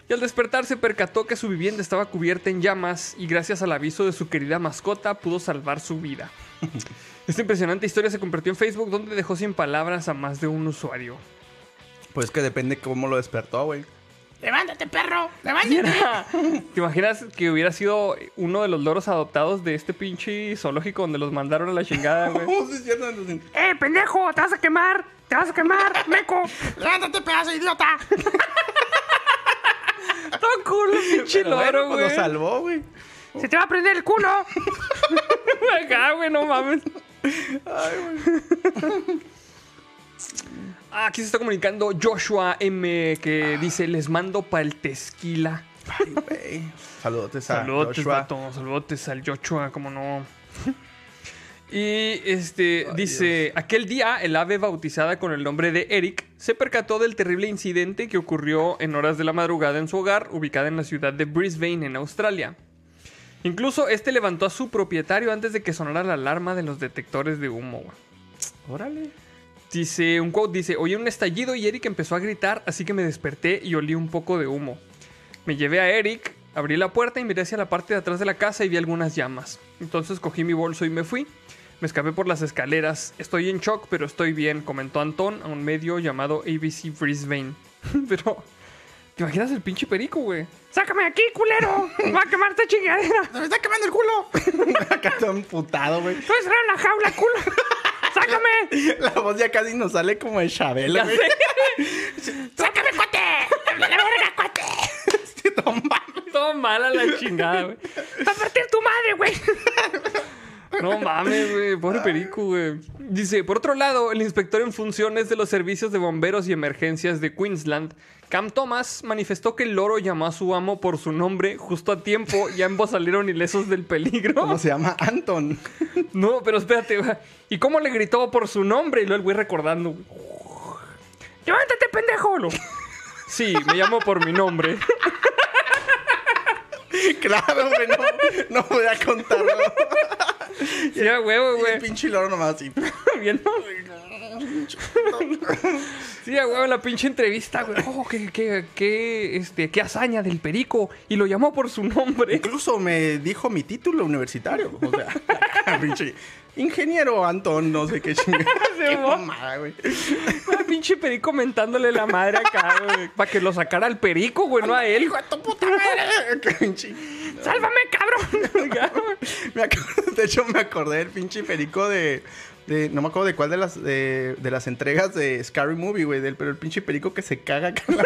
Y al despertar se percató que su vivienda estaba cubierta en llamas y gracias al aviso de su querida mascota pudo salvar su vida. Esta impresionante historia se convirtió en Facebook donde dejó sin palabras a más de un usuario. Pues que depende cómo lo despertó, güey. ¡Levántate, perro! ¡Levántate! Era- ¿Te imaginas que hubiera sido uno de los loros adoptados de este pinche zoológico donde los mandaron a la chingada, güey? ¿Cómo se cierran los in- ¡Eh, pendejo! ¡Te vas a quemar! ¡Te vas a quemar, meco! ¡Levántate, pedazo de idiota! ¡Todo culo, pinche Pero loro, pues güey! lo salvó, güey. ¡Se te va a prender el culo! Acá, güey, no mames. Ah, aquí se está comunicando Joshua M que dice, les mando para el Tesquila. Ay, güey. Saludotes a Saludos, Joshua. Saludos al Joshua, como no. y este dice: Aquel día, el ave bautizada con el nombre de Eric se percató del terrible incidente que ocurrió en horas de la madrugada en su hogar, ubicada en la ciudad de Brisbane, en Australia. Incluso este levantó a su propietario antes de que sonara la alarma de los detectores de humo. Órale. Dice, un quote dice, oí un estallido y Eric empezó a gritar, así que me desperté y olí un poco de humo. Me llevé a Eric, abrí la puerta y miré hacia la parte de atrás de la casa y vi algunas llamas. Entonces cogí mi bolso y me fui. Me escapé por las escaleras. Estoy en shock, pero estoy bien, comentó Antón a un medio llamado ABC Brisbane. pero, ¿te imaginas el pinche perico, güey? ¡Sácame de aquí, culero! ¡Me va a quemar esta chingadera! ¡Se me está quemando el culo! Acá todo emputado, güey. ¡Tú encerrado en la jaula, culo! ¡Sácame! La voz ya casi nos sale como de Chabelo, Ya. ¡Sácame, cuate! ¡La verga, cuate! No mames. todo mal a la chingada, güey. ¡Va a partir tu madre, güey! No mames, güey. Pobre perico, güey. Dice, por otro lado, el inspector en funciones de los servicios de bomberos y emergencias de Queensland, Cam Thomas, manifestó que el loro llamó a su amo por su nombre justo a tiempo y ambos salieron ilesos del peligro. ¿Cómo se llama? Anton. No, pero espérate, güey. ¿Y cómo le gritó por su nombre? Y luego el güey recordando. ¡Levántate, pendejo! Sí, me llamo por mi nombre. claro, güey, no, no voy a contarlo. Sí, a huevo, güey. pinche loro nomás así. Bien, ¿no? Sí, huevo, la pinche entrevista, güey. Oh, qué, qué, qué, este, qué hazaña del perico. Y lo llamó por su nombre. Incluso me dijo mi título universitario. O sea, pinche ingeniero Anton, no sé qué chingada. qué mamada, güey. Ah, pinche perico mentándole la madre acá, güey. Para que lo sacara al perico, güey, no a él. ¡Hijo de tu puta madre! Pinche- ¡Sálvame, cabrón! Me acuerdo- de hecho, me acordé del pinche perico de, de- No me acuerdo de cuál de las, de, de las entregas de Scary Movie, güey. Del, pero el pinche perico que se caga acá en la...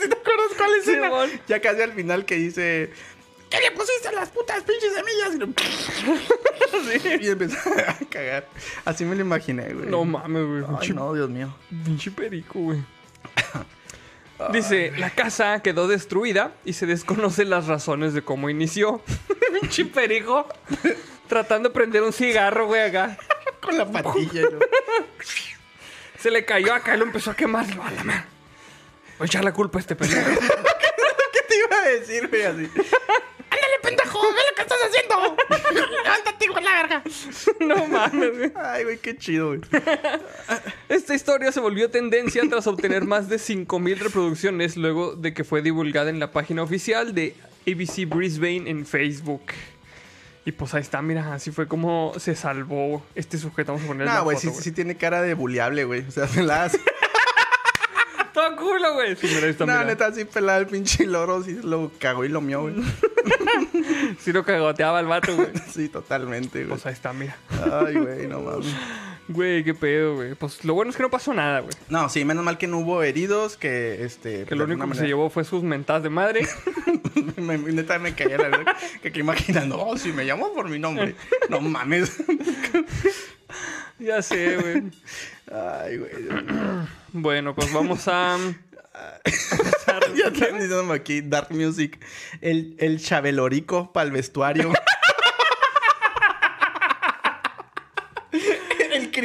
¿Sí te acuerdas cuál es? Simón. Ya casi al final que dice... ¿Qué le pusiste a las putas pinches semillas? Y, empezó a cagar. Así me lo imaginé, güey. No mames, güey. Ay, Pinche, no, Dios mío. pinche perico, güey. Dice, la casa quedó destruida y se desconocen las razones de cómo inició. pinche perico. Tratando de prender un cigarro, güey, acá. Con la patilla. lo- Se le cayó acá y lo empezó a quemar. Digo, "A la Voy a echar la culpa a este pendejo. ¿Qué te iba a decir, güey? Así. ¡Ándale, pendejo! ¡Ve lo que estás haciendo! ¡Levántate, hijo de la verga! no mames, güey. Ay, güey, qué chido, güey. Esta historia se volvió tendencia tras obtener más de 5.000 reproducciones luego de que fue divulgada en la página oficial de ABC Brisbane en Facebook. Y pues ahí está, mira, así fue como se salvó este sujeto. Vamos a poner No, güey, sí, sí tiene cara de buleable, güey. O sea, se la hace. Todo culo, güey. Sí, mira, ahí está, No, mira. neta, así pelada el pinche loro, sí lo cagó y lo mió, güey. Sí lo cagoteaba el vato, güey. Sí, totalmente, güey. Pues ahí está, mira. Ay, güey, no mames. Güey, qué pedo, güey. Pues lo bueno es que no pasó nada, güey. No, sí, menos mal que no hubo heridos, que este. Que lo único que se llevó fue sus mentadas de madre. me, neta me caía la verdad. Que, que imaginando, oh, si me llamo por mi nombre. No mames. ya sé, güey. Ay, güey. Bueno, pues vamos a... ya están diciéndome aquí, Dark Music. El, el chabelorico para el vestuario.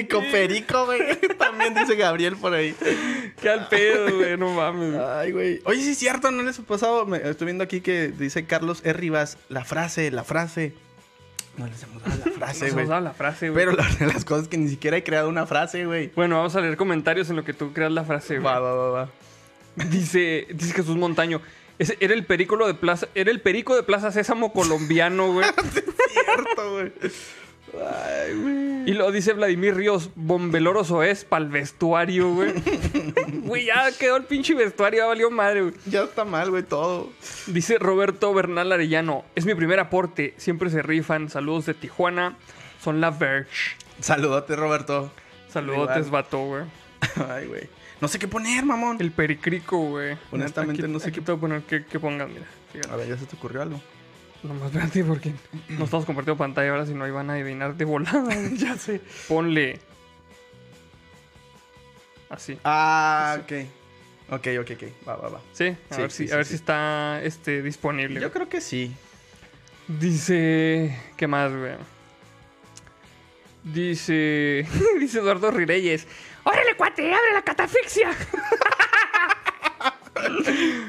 El cricoperico, güey. También dice Gabriel por ahí. Qué al pedo, güey. No mames. Ay, güey. Oye, sí es cierto, no les ha pasado. Me- estoy viendo aquí que dice Carlos R. Rivas, la frase, la frase. No les hemos dado la frase, güey. hemos dado la frase, güey. Pero la las cosas es que ni siquiera he creado una frase, güey. Bueno, vamos a leer comentarios en lo que tú creas la frase, güey. Va, va, va, va. Dice, dice Jesús Montaño. Ese era el perico de Plaza, era el perico de Plaza Sésamo colombiano, güey. Cierto, güey. Ay, güey. Y lo dice Vladimir Ríos, bombeloroso es para el vestuario, güey. Güey, ya quedó el pinche vestuario, ya valió madre, güey. Ya está mal, güey, todo. Dice Roberto Bernal Arellano, es mi primer aporte, siempre se rifan, saludos de Tijuana, son la Verge. Saludote, Roberto. Saludotes, vato, güey. Ay, güey. No sé qué poner, mamón. El pericrico, güey. Honestamente, Aquí- no sé aquí qué- te voy a poner que, que pongan, mira. fíjate. A ver, ya se te ocurrió algo. Nomás espérate porque no estamos compartiendo pantalla ahora, si no iban a adivinar de volada. ya sé. Ponle. Así. Ah, ok. Ok, ok, ok. Va, va, va. Sí, a Sí, ver, si, sí, a ver si está este, disponible. Yo creo que sí. Dice. ¿Qué más, güey? Dice. dice Eduardo Rireyes. ¡Órale, cuate! ¡Abre la catafixia!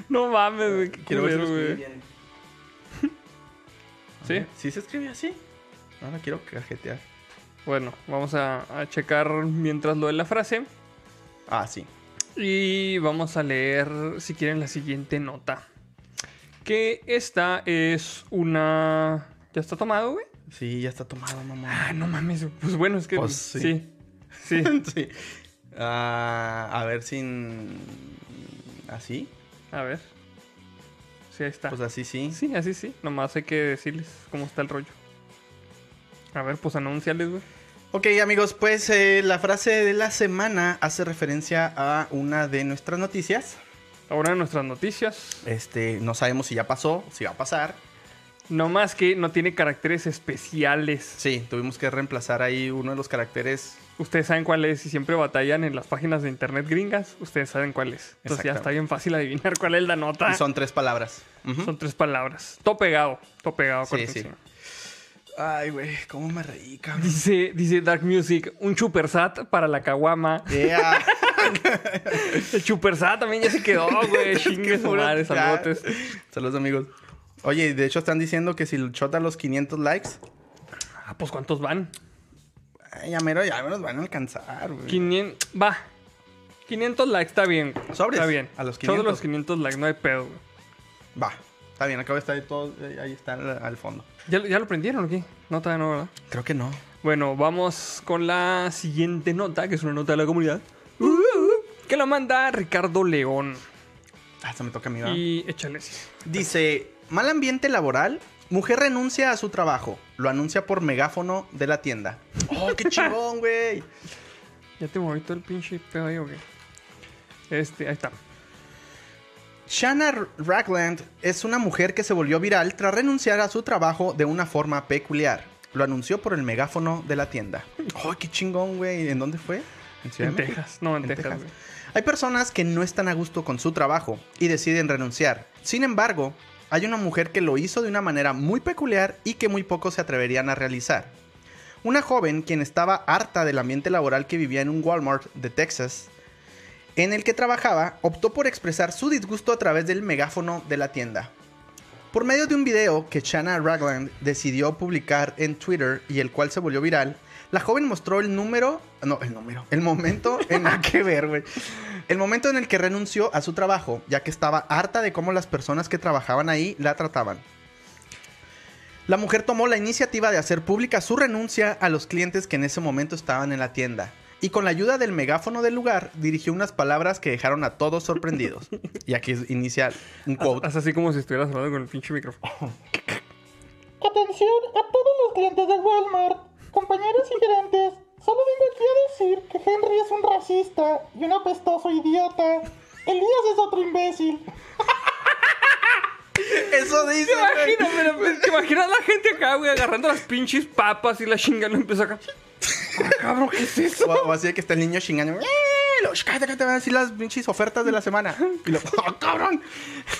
No mames, güey. Qué Quiero ver culero, güey. Sí. ¿Sí se escribe así? Ahora quiero cajetear. Bueno, vamos a, a checar mientras lo de la frase. Ah, sí. Y vamos a leer, si quieren, la siguiente nota. Que esta es una. ¿Ya está tomado, güey? Sí, ya está tomado, mamá. Ah, no mames. Pues bueno, es que. Pues sí. sí. Sí. sí. Ah, a ver sin... ¿Así? A ver. Sí, ahí está. Pues así sí. Sí, así sí. Nomás hay que decirles cómo está el rollo. A ver, pues anunciales, güey. Ok, amigos, pues eh, la frase de la semana hace referencia a una de nuestras noticias. Ahora en nuestras noticias. Este, no sabemos si ya pasó, si va a pasar. No más que no tiene caracteres especiales. Sí, tuvimos que reemplazar ahí uno de los caracteres. Ustedes saben cuál es. Si siempre batallan en las páginas de internet gringas, ustedes saben cuál es. Entonces ya está bien fácil adivinar cuál es la nota. Y son tres palabras. Son tres palabras. Todo pegado. Todo pegado. Sí, sí. Ay, güey, cómo me reí, cabrón. Dice, dice Dark Music, un chupersat para la caguama. Yeah. El chupersat también ya se quedó, güey. Chingue su madre, saludos. Saludos, amigos. Oye, de hecho están diciendo que si el shot a los 500 likes, Ah, pues ¿cuántos van? Ay, ya mero, ya me los van a alcanzar, güey. 500, va. 500 likes, está bien. güey. Sobres, Está bien. a los Sobres 500. los 500 likes, no hay pedo, güey. Va, está bien, acabo de estar ahí todo, eh, ahí está al, al fondo. ¿Ya, ¿Ya lo prendieron o qué? No, todavía no, ¿verdad? Creo que no. Bueno, vamos con la siguiente nota, que es una nota de la comunidad. Que la manda Ricardo León. Ah, se me toca a mí, ¿va? Y échale. Dice, mal ambiente laboral, mujer renuncia a su trabajo. Lo anuncia por megáfono de la tienda. Oh, qué chingón, güey. ¿Ya te moví todo el pinche pedo ahí qué? Este, ahí está. Shanna Ragland es una mujer que se volvió viral tras renunciar a su trabajo de una forma peculiar. Lo anunció por el megáfono de la tienda. ¡Oh, qué chingón, güey! ¿En dónde fue? Ciudad En México? Texas. No, en, Texas, güey. Hay personas que no están a gusto con su trabajo y deciden renunciar. Sin embargo, hay una mujer que lo hizo de una manera muy peculiar y que muy pocos se atreverían a realizar. Una joven quien estaba harta del ambiente laboral que vivía en un Walmart de Texas, en el que trabajaba, optó por expresar su disgusto a través del megáfono de la tienda. Por medio de un video que Shanna Ragland decidió publicar en Twitter y el cual se volvió viral, la joven mostró el número, no, el número, el momento en el que ver, güey. El momento en el que renunció a su trabajo, ya que estaba harta de cómo las personas que trabajaban ahí la trataban. La mujer tomó la iniciativa de hacer pública su renuncia a los clientes que en ese momento estaban en la tienda. Y con la ayuda del megáfono del lugar, dirigió unas palabras que dejaron a todos sorprendidos. Y aquí inicia un quote. Haz así como si estuvieras hablando con el pinche micrófono. Atención a todos los clientes de Walmart, compañeros y gerentes. Solo vengo aquí a decir que Henry es un racista y un apestoso idiota. Elías es otro imbécil. Eso dice, güey. Imagina, pero, ¿te imaginas la gente acá, güey, agarrando las pinches papas y la chinga lo empieza acá. Ah, cabrón, ¿qué es eso? O, o así de que está el niño chingando. ¡Eh! Los cállate que te van a decir las pinches ofertas de la semana. Y lo, ¡oh, cabrón!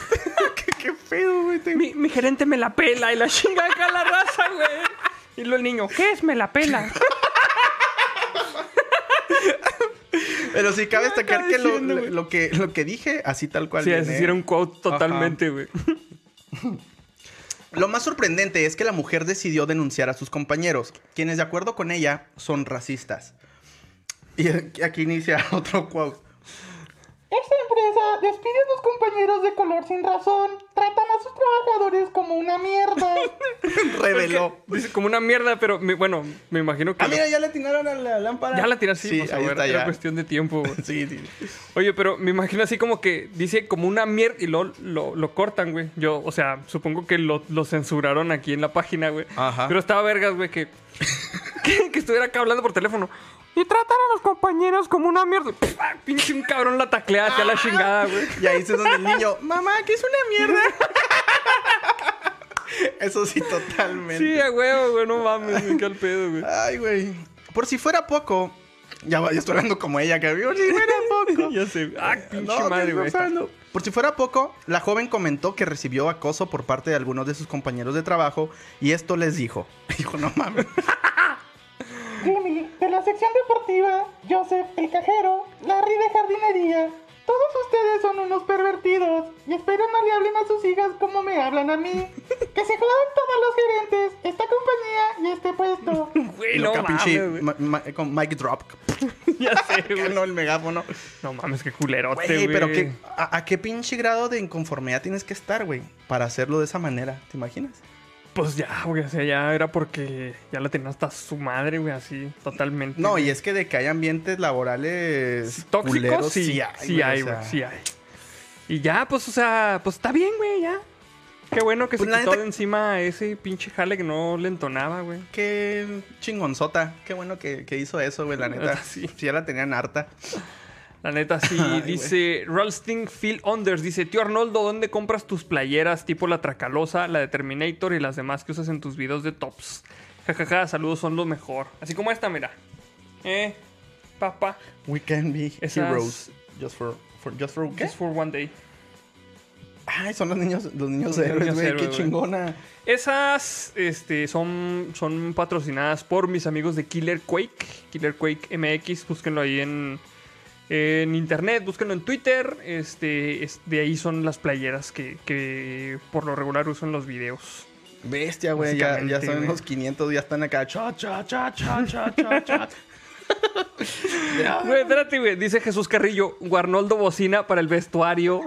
¿Qué, qué pedo, güey. Te- Mi, mi gerente me la pela y la chinga acá la raza, güey. Y luego el niño, ¿qué es me la pela? Pero sí cabe destacar que lo, diciendo, güey? lo que lo que dije, así tal cual. Sí, viene. así era un quote totalmente, güey. Lo más sorprendente es que la mujer decidió denunciar a sus compañeros, quienes de acuerdo con ella son racistas. Y aquí- aquí inicia otro quote. Esta empresa despide a sus compañeros de color sin razón. Tratan a sus trabajadores como una mierda. Reveló. Dice como una mierda, pero me- bueno, me imagino que. Ah, mira, ya le atinaron a la lámpara. ya la tiras así, Sí, pues, a ahí ver, está era ya. cuestión de tiempo, güey. Sí, sí. Oye, pero me imagino así como que dice como una mierda y lo, lo, lo cortan, güey. Yo, o sea, supongo que lo, lo censuraron aquí en la página, güey. Ajá. Pero estaba vergas, güey, que, que, que estuviera acá hablando por teléfono. Y tratan a los compañeros como una mierda. Ah, Pinche un cabrón la taclea hacia la chingada, güey. Y ahí es donde el niño, mamá, que es una mierda. Eso sí, totalmente. Sí, a huevo, güey, no mames, me queda el pedo, güey. Ay, güey. Por si fuera poco. Ya, va, ya estoy hablando como ella, que por si fuera poco. ya sé. Ah, pinche No, ¿qué madre, güey. Por si fuera poco, la joven comentó que recibió acoso por parte de algunos de sus compañeros de trabajo y esto les dijo. Dijo, no mames. Jimmy, de la sección deportiva, Joseph, el cajero, Larry de jardinería. Todos ustedes son unos pervertidos y espero no le hablen a sus hijas como me hablan a mí. Que se jodan todos los gerentes, esta compañía y este puesto. Güey, no pinche mames, güey. ma- ma- con mic drop. Ya sé, güey. no el megáfono. No mames, qué culerote, Güey, güey. pero ¿qué- a, a qué pinche grado de inconformidad tienes que estar, güey? Para hacerlo de esa manera, ¿te imaginas? Pues ya, güey, o sea, ya era porque ya la tenía hasta su madre, güey, así, totalmente. No, güey. y es que de que hay ambientes laborales tóxicos, culeros, sí, sí hay, o güey, sea. sí hay. Y ya, pues, o sea, pues está bien, güey, ya. Qué bueno que Pues, se quitó neta- de encima ese pinche jale que no le entonaba, güey. Qué chingonzota. Qué bueno que, que hizo eso, güey, la neta. Sí. Si ya la tenían harta. La neta sí. Ay, dice Ralsting Phil Onders. Dice, tío Arnoldo, ¿dónde compras tus playeras tipo la Tracalosa, la de Terminator y las demás que usas en tus videos de tops? Jajaja, saludos, son lo mejor. Así como esta, mira. Eh, papá. We can be Esas- heroes. Just for, for- just for, ¿qué? Just for one day. Ay, son los niños, los niños Los héroes, güey. Qué chingona. Esas este, son, son patrocinadas por mis amigos de Killer Quake. Killer Quake MX, búsquenlo ahí en, en internet, búsquenlo en Twitter. Este, es- de ahí son las playeras que, que por lo regular uso en los videos. Bestia, güey. Ya, ya son güey. unos 500, ya están acá. Cha, cha, cha, cha, cha, cha, cha. Güey, espérate, güey. Dice Jesús Carrillo, Guarnoldo bocina para el vestuario.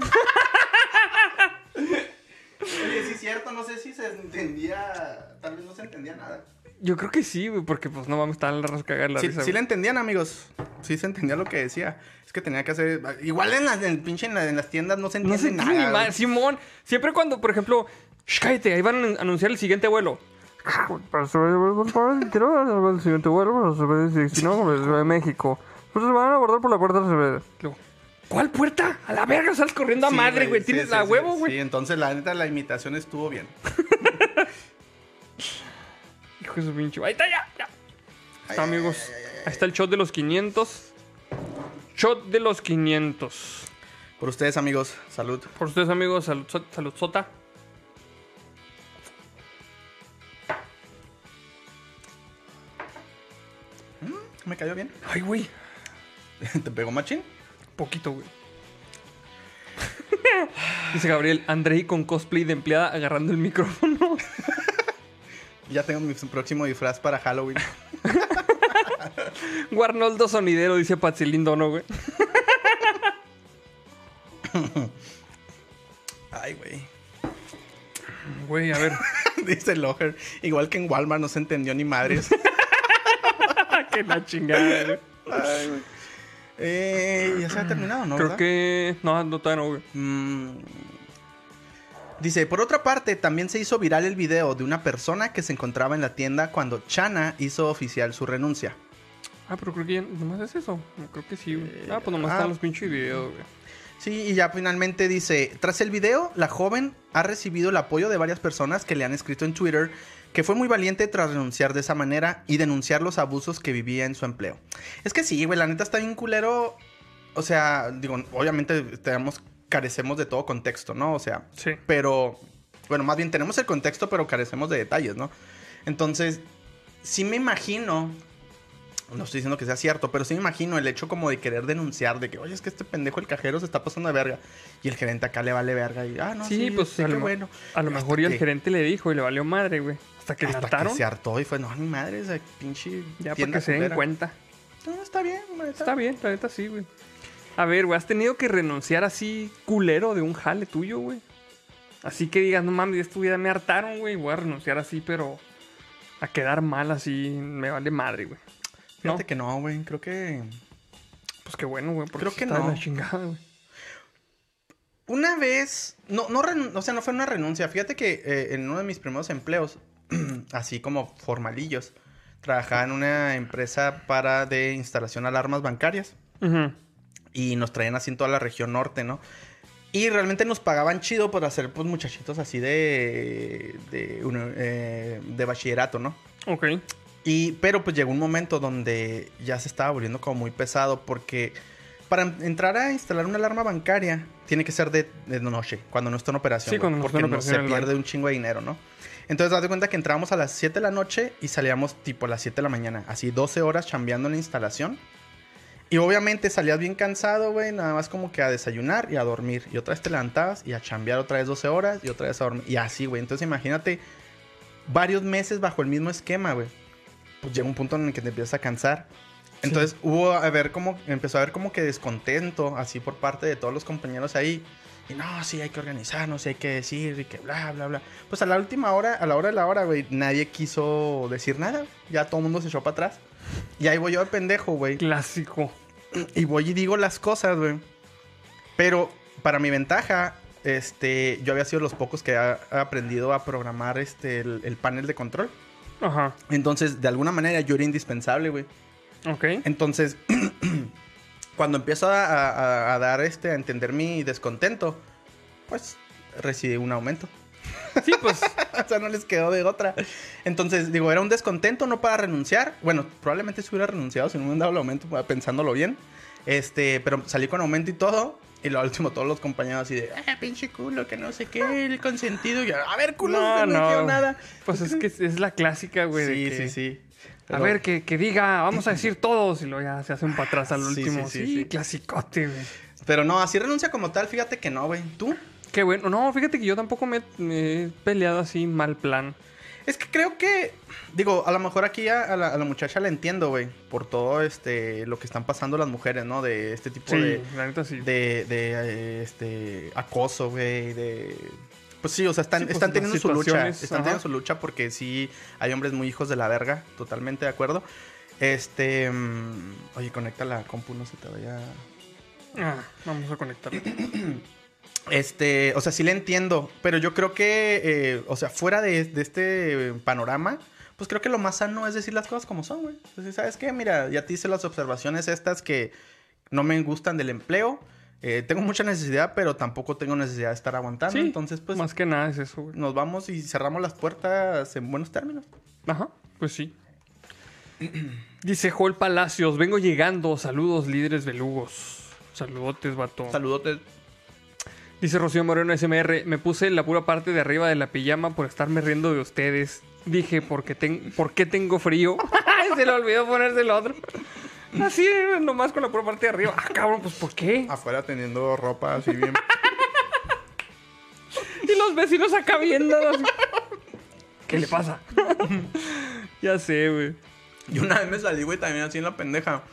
Oye, sí es cierto, no sé si se entendía. Tal vez no se entendía nada. Yo creo que sí, güey, porque pues no vamos a estar en la de Sí, risa, sí le entendían, amigos. Sí se entendía lo que decía. Es que tenía que hacer. Igual en las, en el pinche en, la- en las tiendas no se No entiende se entiende nada. ni mal. Simón, siempre cuando, por ejemplo, "Shh, cállate, ahí van a anunciar el siguiente vuelo. Para el siguiente vuelo, si no, de México. Pues se van a abordar por la puerta Luego, ¿Cuál puerta? A la verga, sales corriendo a Sí, madre, güey. sí, Tienes sí, la sí, huevo, Sí, güey. entonces la neta, la imitación estuvo bien. Hijo de su pinche. Ahí está, ya, ya. Ahí está, amigos. Ahí está el shot de los 500. Shot de los 500. Por ustedes, amigos, salud. Por ustedes, amigos, salud, salud sota. Me cayó bien. Ay, güey. ¿Te pegó machín? Poquito, güey. Dice Gabriel, Andrei con cosplay de empleada agarrando el micrófono. Ya tengo mi próximo disfraz para Halloween. Guarnoldo sonidero, dice Patzilindo, ¿no, güey? Ay, güey. Güey, a ver. Dice Loher. Igual que en Walmart no se entendió ni madres. que la chingada, güey. Ay, güey. Eh, ya se ha terminado, ¿no? Creo verdad? que. No, no, todavía no, güey. Mm. Dice, por otra parte, también se hizo viral el video de una persona que se encontraba en la tienda cuando Chana hizo oficial su renuncia. Ah, pero creo que ya nomás es eso. Creo que sí, güey. Ah, pues nomás ah. están los pinches videos, güey. Sí, y ya finalmente dice, tras el video, la joven ha recibido el apoyo de varias personas que le han escrito en Twitter que fue muy valiente tras renunciar de esa manera y denunciar los abusos que vivía en su empleo. Es que sí, güey, la neta está bien culero. O sea, digo, obviamente tenemos, carecemos de todo contexto, ¿no? O sea, Sí. pero, bueno, más bien tenemos el contexto, pero carecemos de detalles, ¿no? Entonces, sí me imagino, no estoy diciendo que sea cierto, pero sí me imagino el hecho como de querer denunciar, de que, oye, es que este pendejo, el cajero, se está pasando de verga. Y el gerente acá le vale verga. Y, ah, no, sí, sí, pues sí, a, lo, bueno. a lo mejor y el que- gerente le dijo y le valió madre, güey. Hasta que le Hasta que se hartó y fue, no, ni madre, esa pinche Ya para que se den culera". cuenta. No, está bien, neta. Está bien, la neta sí, güey. A ver, güey, has tenido que renunciar así culero de un jale tuyo, güey. Así que digas, no mames, esta vida me hartaron, güey. Voy a renunciar así, pero a quedar mal así me vale madre, güey. ¿No? Fíjate que no, güey, creo que... Pues qué bueno, güey. porque Creo que no. la chingada, güey. Una vez, no, no, o sea, no fue una renuncia. Fíjate que eh, en uno de mis primeros empleos, así como formalillos, trabajaba en una empresa para de instalación de alarmas bancarias Ujú. Y nos traían así en toda la región norte, ¿no? Y realmente nos pagaban chido por hacer, pues, muchachitos así de, de, eh, de bachillerato, ¿no? Ok. Y, pero pues llegó un momento donde ya se estaba volviendo como muy pesado porque para entrar a instalar una alarma bancaria tiene que ser de, de noche, cuando no está en operación. Sí, cuando porque no operación se pierde banco. un chingo de dinero, ¿no? Entonces, date cuenta que entrábamos a las 7 de la noche y salíamos tipo a las 7 de la mañana. Así 12 horas chambeando en la instalación. Y obviamente salías bien cansado, güey, nada más como que a desayunar y a dormir. Y otra vez te levantabas y a chambear otra vez 12 horas y otra vez a dormir. Y así, güey. Entonces imagínate varios meses bajo el mismo esquema, güey. Pues llega un punto en el que te empiezas a cansar. Entonces hubo a ver como, empezó a haber como que descontento así por parte de todos los compañeros ahí. Y no, sí, hay que organizarnos, hay que decir, y que bla, bla, bla. Pues a la última hora, a la hora de la hora, güey, nadie quiso decir nada. Ya todo el mundo se echó para atrás. Y ahí voy yo de pendejo, güey. Clásico. Y voy y digo las cosas, güey. Pero para mi ventaja, este, yo había sido los pocos que ha aprendido a programar este, el, el panel de control. Ajá. Entonces, de alguna manera, yo era indispensable, güey. Ok. Entonces, cuando empiezo a, a- a dar este, a entender mi descontento, pues recibí un aumento. Sí, pues. o sea, no les quedó de otra. Entonces, digo, era un descontento, no para renunciar. Bueno, probablemente si hubiera renunciado si no me hubieran dado el aumento, pensándolo bien. Este, pero salí con aumento y todo. Y lo último, todos los compañeros así de, ah, pinche culo, que no sé qué, el consentido. Y yo, a ver, culo, No, no, no, nada. Pues es que es- la clásica, güey. de Sí, que, sí, sí. A ver, que, que diga, vamos a decir todos. Y luego ya se hace un para atrás al Sí, último. sí, Sí, sí, clasicote, güey. Pero no, así renuncia como tal, fíjate que no, güey. ¿Tú? Qué bueno. No, fíjate que yo tampoco me, me he peleado así mal plan. Es que creo que, digo, a lo mejor aquí a, a la, a la muchacha la entiendo, güey, por todo este lo que están pasando las mujeres, ¿no? De este tipo de, la neta sí. de, de, eh, este acoso, güey, de pues sí, o sea, están, Sí, pues, están teniendo su lucha, están ajá. teniendo su lucha porque sí hay hombres muy hijos de la verga, totalmente de acuerdo. Este, mm, oye, conecta la compu, no se te vaya. Ah, vamos a conectarlo. Este, o sea, sí le entiendo, pero yo creo que, eh, o sea, fuera de, de este panorama, pues creo que lo más sano es decir las cosas como son, güey. Entonces, ¿sabes qué? Mira, ya te hice las observaciones estas que no me gustan del empleo. Eh, tengo mucha necesidad, pero tampoco tengo necesidad de estar aguantando. Sí, Entonces, pues, Más que nada es eso, güey. nos vamos y cerramos las puertas en buenos términos. Ajá, pues sí. Dice Joel Palacios, vengo llegando. Saludos, líderes belugos. Saludotes, vato. Saludotes. Dice Rocío Moreno SMR, me puse la pura parte de arriba de la pijama por estarme riendo de ustedes. Dije, porque ten ¿por qué tengo frío? Se le olvidó ponerse el otro. Así, nomás con la pura parte de arriba. Ah, cabrón, pues ¿por qué? Afuera teniendo ropa así bien. Y los vecinos acá viendo. así. ¿Qué le pasa? ya sé, güey. Yo una vez me salí, güey, también así en la pendeja.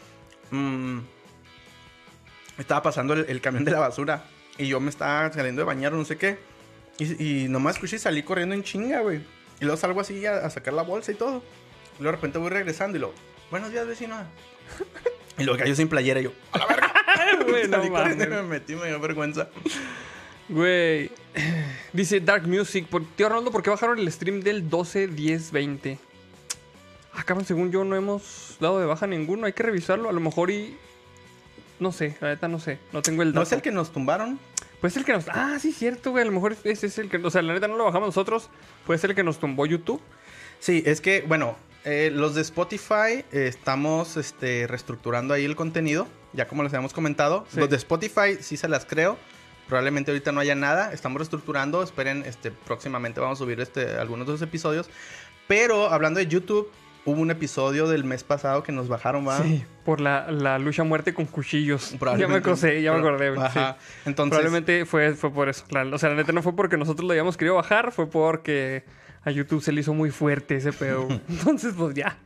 Mm, estaba pasando el, el camión de la basura. Y yo me estaba saliendo de bañar o no sé qué. Y, y nomás escuché y salí corriendo en chinga, güey. Y luego salgo así a, a sacar la bolsa y todo. Y luego de repente voy regresando y lo, buenos días, vecino. Y luego cayó sin playera y yo, a la verga. Güey, no me metí, me dio vergüenza. Güey. Dice Dark Music. Por, tío Arnoldo, ¿por qué bajaron el stream del 12, 10, 20? Ah, cabrón, según yo no hemos dado de baja ninguno. Hay que revisarlo. A lo mejor y... No sé, la neta no sé. No tengo el dato. ¿No es el que nos tumbaron? Pues el que nos... Ah, sí, cierto, güey. A lo mejor ese es el que... O sea, la neta no lo bajamos nosotros. Puede ser el que nos tumbó YouTube. Sí, es que, bueno, eh, los de Spotify eh, estamos este, reestructurando ahí el contenido, ya como les habíamos comentado. Sí. Los de Spotify sí se las creo. Probablemente ahorita no haya nada. Estamos reestructurando. Esperen, este, próximamente vamos a subir este, algunos de los episodios. Pero hablando de YouTube, hubo un episodio del mes pasado que nos bajaron, ¿va? Sí, por la, la lucha a muerte con cuchillos. Ya me acosé, ya me acordé, sí. Entonces, Probablemente fue, fue por eso. O sea, la neta no fue porque nosotros lo habíamos querido bajar, fue porque a YouTube se le hizo muy fuerte ese pedo. Entonces, pues ya.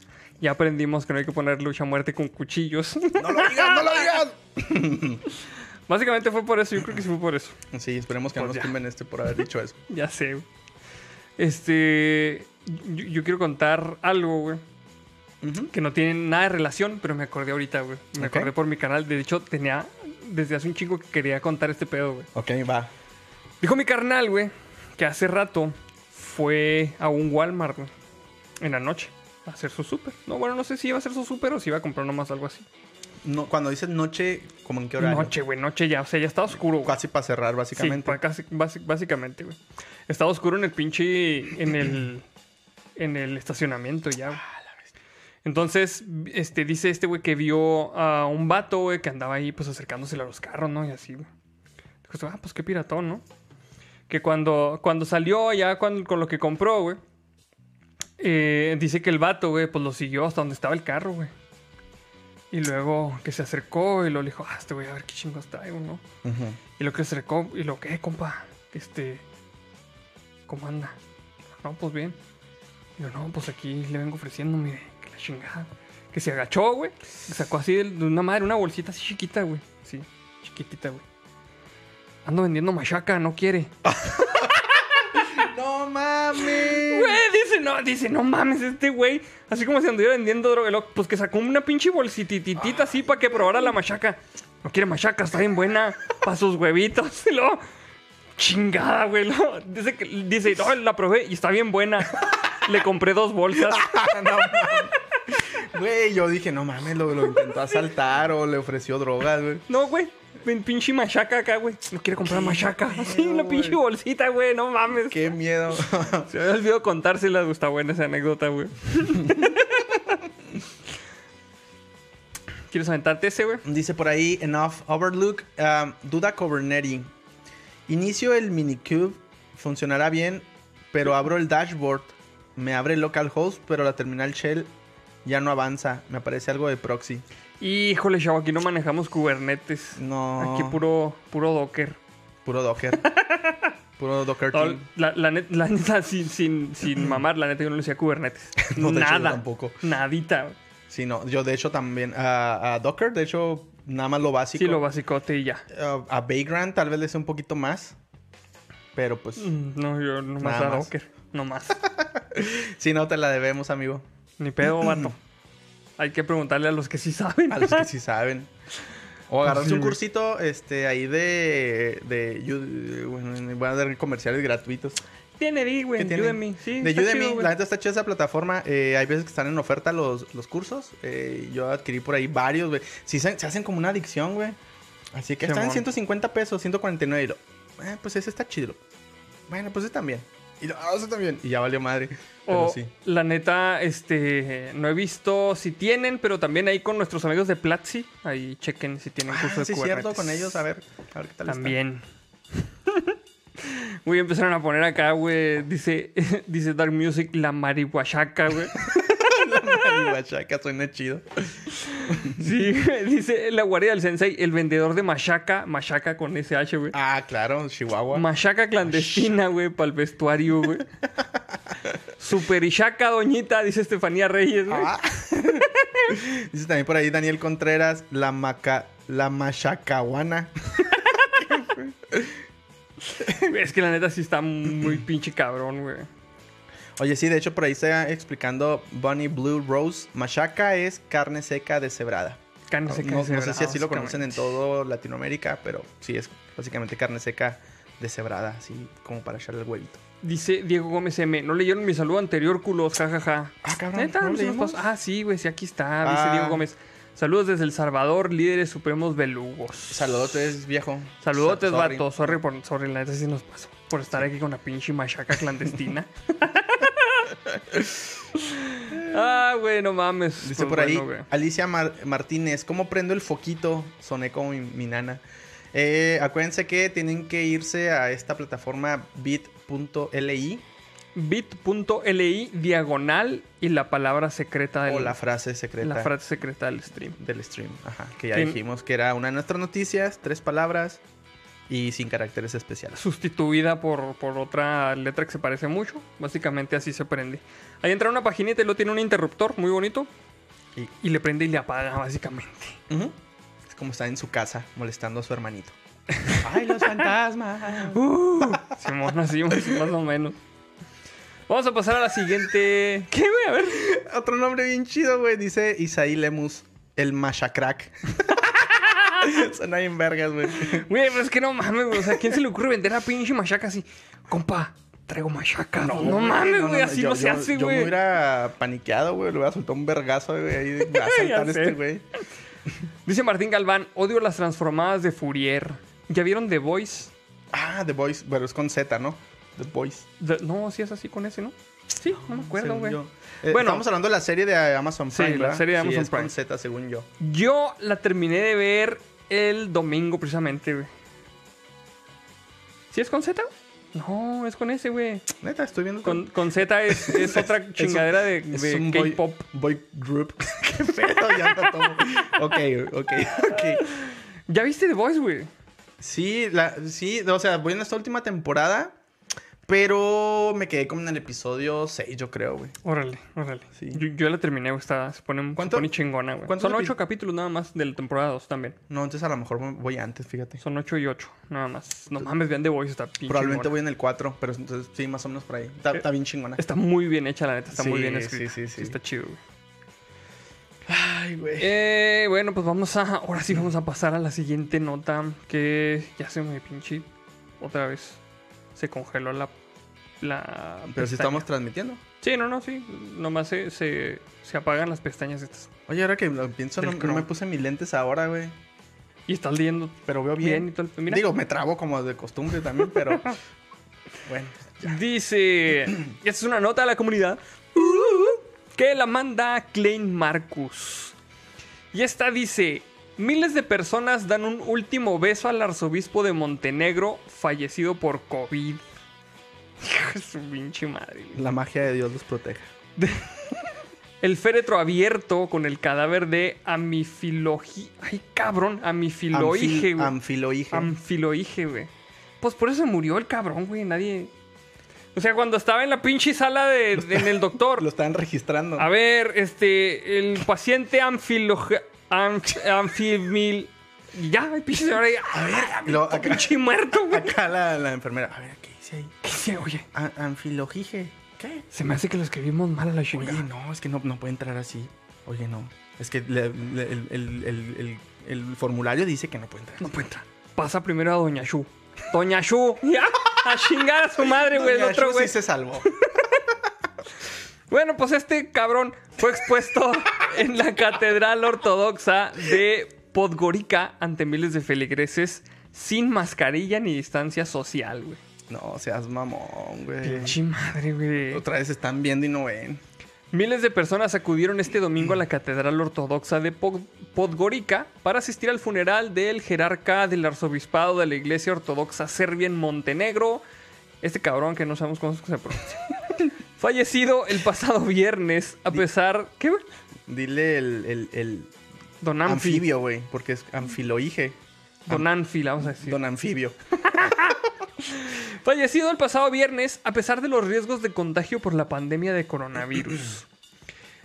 Ya aprendimos que no hay que poner lucha a muerte con cuchillos. no lo digas, no lo digas. Básicamente fue por eso, yo creo que sí fue por eso. Sí, esperemos que no Pues nos tumben este por haber dicho eso. Ya sé. Este. Yo, yo quiero contar algo, güey. Que no tiene nada de relación, pero me acordé ahorita, güey. Me acordé por mi canal. De hecho, tenía. Desde hace un chingo que quería contar este pedo, güey. Ok, va. Dijo mi carnal, güey, que hace rato fue a un Walmart, güey, en la noche, a hacer su súper. No, bueno, no sé si iba a hacer su súper o si iba a comprar nomás algo así. No, cuando dices noche, ¿como en qué horario? Noche, güey, noche ya, o sea, ya estaba oscuro. Casi para cerrar, Sí, básicamente. pa- casi- básicamente, güey. Estaba oscuro en el pinche, en el, en el estacionamiento ya, güey. Entonces, este, dice este güey que vio a un vato, güey, que andaba ahí, pues, acercándose a los carros, ¿no? Y así, güey. Dijo, ah, pues, qué piratón, ¿no? Que cuando, cuando salió ya con, con lo que compró, güey, eh, dice que el vato, güey, pues, lo siguió hasta donde estaba el carro, güey. Y luego que se acercó y lo dijo, ah, este güey, a ver qué chingos traigo, ¿no? Ujú. Y lo que se acercó, y lo que, compa, este, ¿cómo anda? No, pues bien. Y yo, no, pues aquí le vengo ofreciendo, mire, que la chingada. Que se agachó, güey. Sacó así de una madre, una bolsita así chiquita, güey. Sí, chiquitita, güey. Ando vendiendo machaca, no quiere. ¡No mames! Güey, dice, no, dice, no mames, este güey. Así como si anduviera vendiendo droga. Pues que sacó una pinche bolsititita así para que probara la machaca. No quiere machaca, está bien buena. Para sus huevitos. Y luego, chingada, güey. luego Dice, que, dice, no, la probé y está bien buena. Le compré dos bolsas. No mames. Güey, yo dije, no mames, lo, lo intentó asaltar o le ofreció drogas, güey. No, güey. Ven, pinche machaca acá, güey. No quiere comprar machaca. Sí, una pinche bolsita, güey. No mames. Qué miedo. Se me había olvidado contárselas. Está buena esa anécdota, güey. ¿Quieres aventarte ese, güey? Dice por ahí, enough overlook, um, duda Kubernetes. Inicio el minikube, funcionará bien, pero abro el dashboard. Me abre el localhost, pero la terminal shell ya no avanza. Me aparece algo de proxy. Híjole, chavo, aquí no manejamos Kubernetes. No. Aquí puro, puro Docker. Puro Docker. Puro Docker No, team. la, la net- la neta, sin, sin, sin mamar, la neta, yo no le decía Kubernetes. No, de hecho, yo Nada. tampoco. Nadita. Sí, no. Yo, de hecho, también a, a Docker, de hecho, nada más lo básico. Sí, lo basicote y ya. Uh, a Vagrant tal vez le sé un poquito más. Pero pues, Mm, No, yo nomás Nada a más. Docker. No más. si no te la debemos, amigo. Ni pedo, vato. Hay que preguntarle a los que sí saben. A los que sí saben. O agarrarse un cursito este, ahí de. de, Yu- bueno, voy a dar comerciales gratuitos. Tiene ahí, güey. Udemy. Sí, de Udemy, chido, la neta está chida esa plataforma. Eh, hay veces que están en oferta los, los cursos. Eh, yo adquirí por ahí varios, güey. Sí, se, se hacen como una adicción, güey. Así que están en Simón. 150 pesos, 149. Y lo, eh, pues ese está chido. Bueno, pues ese también. Y lo, ah, ese también. Y ya valió madre. Pero O, sí. la neta, este, no he visto si tienen, pero también ahí con nuestros amigos de Platzi, ahí chequen si tienen Ah, curso de sí, Kubernetes. cierto, con ellos, a ver, a ver qué tal. También. Güey, empezaron a poner acá, güey, dice, dice Dark Music, la marihuachaca, güey. La marihuachaca suena chido. Sí, dice la guardia del sensei, el vendedor de machaca, machaca con SH, güey. Ah, claro, Chihuahua. Machaca clandestina, güey, para el vestuario, güey. Super Ishaca, doñita, dice Estefanía Reyes, güey. Ah. Dice también por ahí Daniel Contreras, la maca, la machacahuana. Es que la neta sí está muy pinche cabrón, güey. Oye, sí, de hecho por ahí está explicando Bunny Blue Rose. Machaca es carne seca deshebrada. Carne No, seca no- no deshebrada, sé si así lo conocen en todo Latinoamérica, pero sí es básicamente carne seca deshebrada, así como para echarle el huevito. Dice Diego Gómez M. No leyeron mi saludo anterior, culos, jajaja. Ah, cabrón, ¿Neta? ¿no ¿No se nos leímos? pasó? Ah, sí, güey, sí, aquí está. Dice Ah. Diego Gómez. Saludos desde El Salvador, líderes supremos belugos. Saludotes, viejo. Saludotes, Sa- sorry. vato. Sorry, por, sorry, la neta sí nos pasó. Por estar aquí con la pinche machaca clandestina. ah, güey, no mames. Dice Pues por ahí bueno, güey. Alicia Mar- Martínez, ¿cómo prendo el foquito? Soné como mi, mi nana. Eh, acuérdense que tienen que irse a esta plataforma bit.li bit.li diagonal y la palabra secreta del, o la frase secreta la frase secreta del stream. del stream. Ajá, que ya dijimos que era una de nuestras noticias, tres palabras y sin caracteres especiales. sustituida por, por otra letra que se parece mucho. Básicamente así se prende. Ahí entra una paginita y lo tiene un interruptor muy bonito. Y- Y le prende y le apaga, básicamente. Ujú. Es como estar en su casa molestando a su hermanito. ¡Ay, los fantasmas! Uh, Simón, así más o menos. Vamos a pasar a la siguiente. ¿Qué, güey? A ver. Otro nombre bien chido, güey. Dice Isaí Lemus, el Machacrack. Suena bien vergas, güey. Güey, pero es que no mames, güey. O sea, ¿quién se le ocurre vender a pinche machaca así? Compa, traigo machaca. No, mames, güey. Así yo- no se yo- hace, Yo me güey. hubiera paniqueado, güey. Le hubiera soltado un vergazo, güey. Ahí de- a saltar Ya sé. este, güey. Dice Martín Galván, odio las transformadas de Fourier. ¿Ya vieron The Voice? Ah, The Voice. Bueno, es con Z, ¿no? The Voice. The- no, sí es así con ese, ¿no? Sí, no me acuerdo, güey. Eh, Bueno. estamos hablando de la serie de Amazon Sí, Prime, la ¿verdad? serie de Sí, Amazon con Prime. Z, según yo. Yo la terminé de ver el domingo, precisamente, güey. ¿Sí es con Z? No, es con ese, güey. Neta, estoy viendo. Con, con Z es, es otra chingadera de, boy, K-pop. boy group. Qué pedo, ya no tomo. Ok, ok, ok. ¿Ya viste The Voice, güey? Sí, la, sí, o sea, voy en esta última temporada, pero me quedé como en el episodio 6, yo creo, güey. Órale, órale. Sí. Yo, yo la terminé, güey. Está, se, pone, se ¿Cuánto- pone chingona, güey. Son epi- ocho capítulos nada más de la temporada 2 también. No, entonces a lo mejor voy antes, fíjate. Son ocho y ocho, nada más. No mames, vean The Voice, está bien Probablemente chingona. voy en el 4, pero entonces sí, más o menos por ahí. Está, está bien chingona. Está muy bien hecha, la neta. Está muy Sí, bien sí, escrita. sí, sí. Está chido, güey. Ay, güey. Eh, bueno, pues vamos a. Ahora sí vamos a pasar a la siguiente nota. Que ya se me pinche. Otra vez. Se congeló la la Pero si estamos transmitiendo. Sí, no, no, sí. Nomás se, se, se apagan las pestañas estas. Oye, ahora que lo pienso, no, no me puse mis lentes ahora, güey. Y estás leyendo Pero veo bien, bien. y todo el- Mira. Digo, me trabo como de costumbre también, pero... bueno. Dice, esta es una nota de la comunidad que la manda Klein Marcus. Y esta dice, miles de personas dan un último beso al arzobispo de Montenegro fallecido por COVID. Hijo de su pinche madre. La magia de Dios los proteja. El féretro abierto con el cadáver de Amifilogi... Ay, cabrón, Amifiloige, güey. Anfiloige, güey. Pues por eso se murió el cabrón, güey. Nadie... O sea, cuando estaba en la pinche sala de, de- en el doctor. Lo están registrando. A ver, este, el paciente anfimil... y Ya, pinche ahí. A ver, acá- pinche muerto, güey. Acá la, la enfermera. A ver, ¿qué dice ahí? ¿Qué dice? Oye, A- anfilogige. ¿Qué? se me hace que lo escribimos mal a la Oye, chingada. no, es que no, no puede entrar así. Oye, no. Es que le- le- el, el- el- el- el formulario dice que no puede entrar. No puede entrar. Pasa primero a Doña Shu. Doña Shu. A chingar a su madre, güey. El Doña otro, Shu güey. sí se salvó. Bueno, pues este cabrón fue expuesto en la Catedral Ortodoxa de Podgorica ante miles de feligreses sin mascarilla ni distancia social, güey. No, seas mamón, güey. Pinche madre, güey. Otra vez están viendo y no ven. Miles de personas acudieron este domingo a la Catedral Ortodoxa de Pod- Podgorica para asistir al funeral del jerarca del arzobispado de la Iglesia Ortodoxa Serbia en Montenegro. Este cabrón que no sabemos cómo se pronuncia. Fallecido el pasado viernes, a pesar... ¿Qué, güey? Dile el, el, el Don Anfi. anfibio, güey, porque es anfiloige. Don Anfi, vamos a decir. Don anfibio. Fallecido el pasado viernes a pesar de los riesgos de contagio por la pandemia de coronavirus.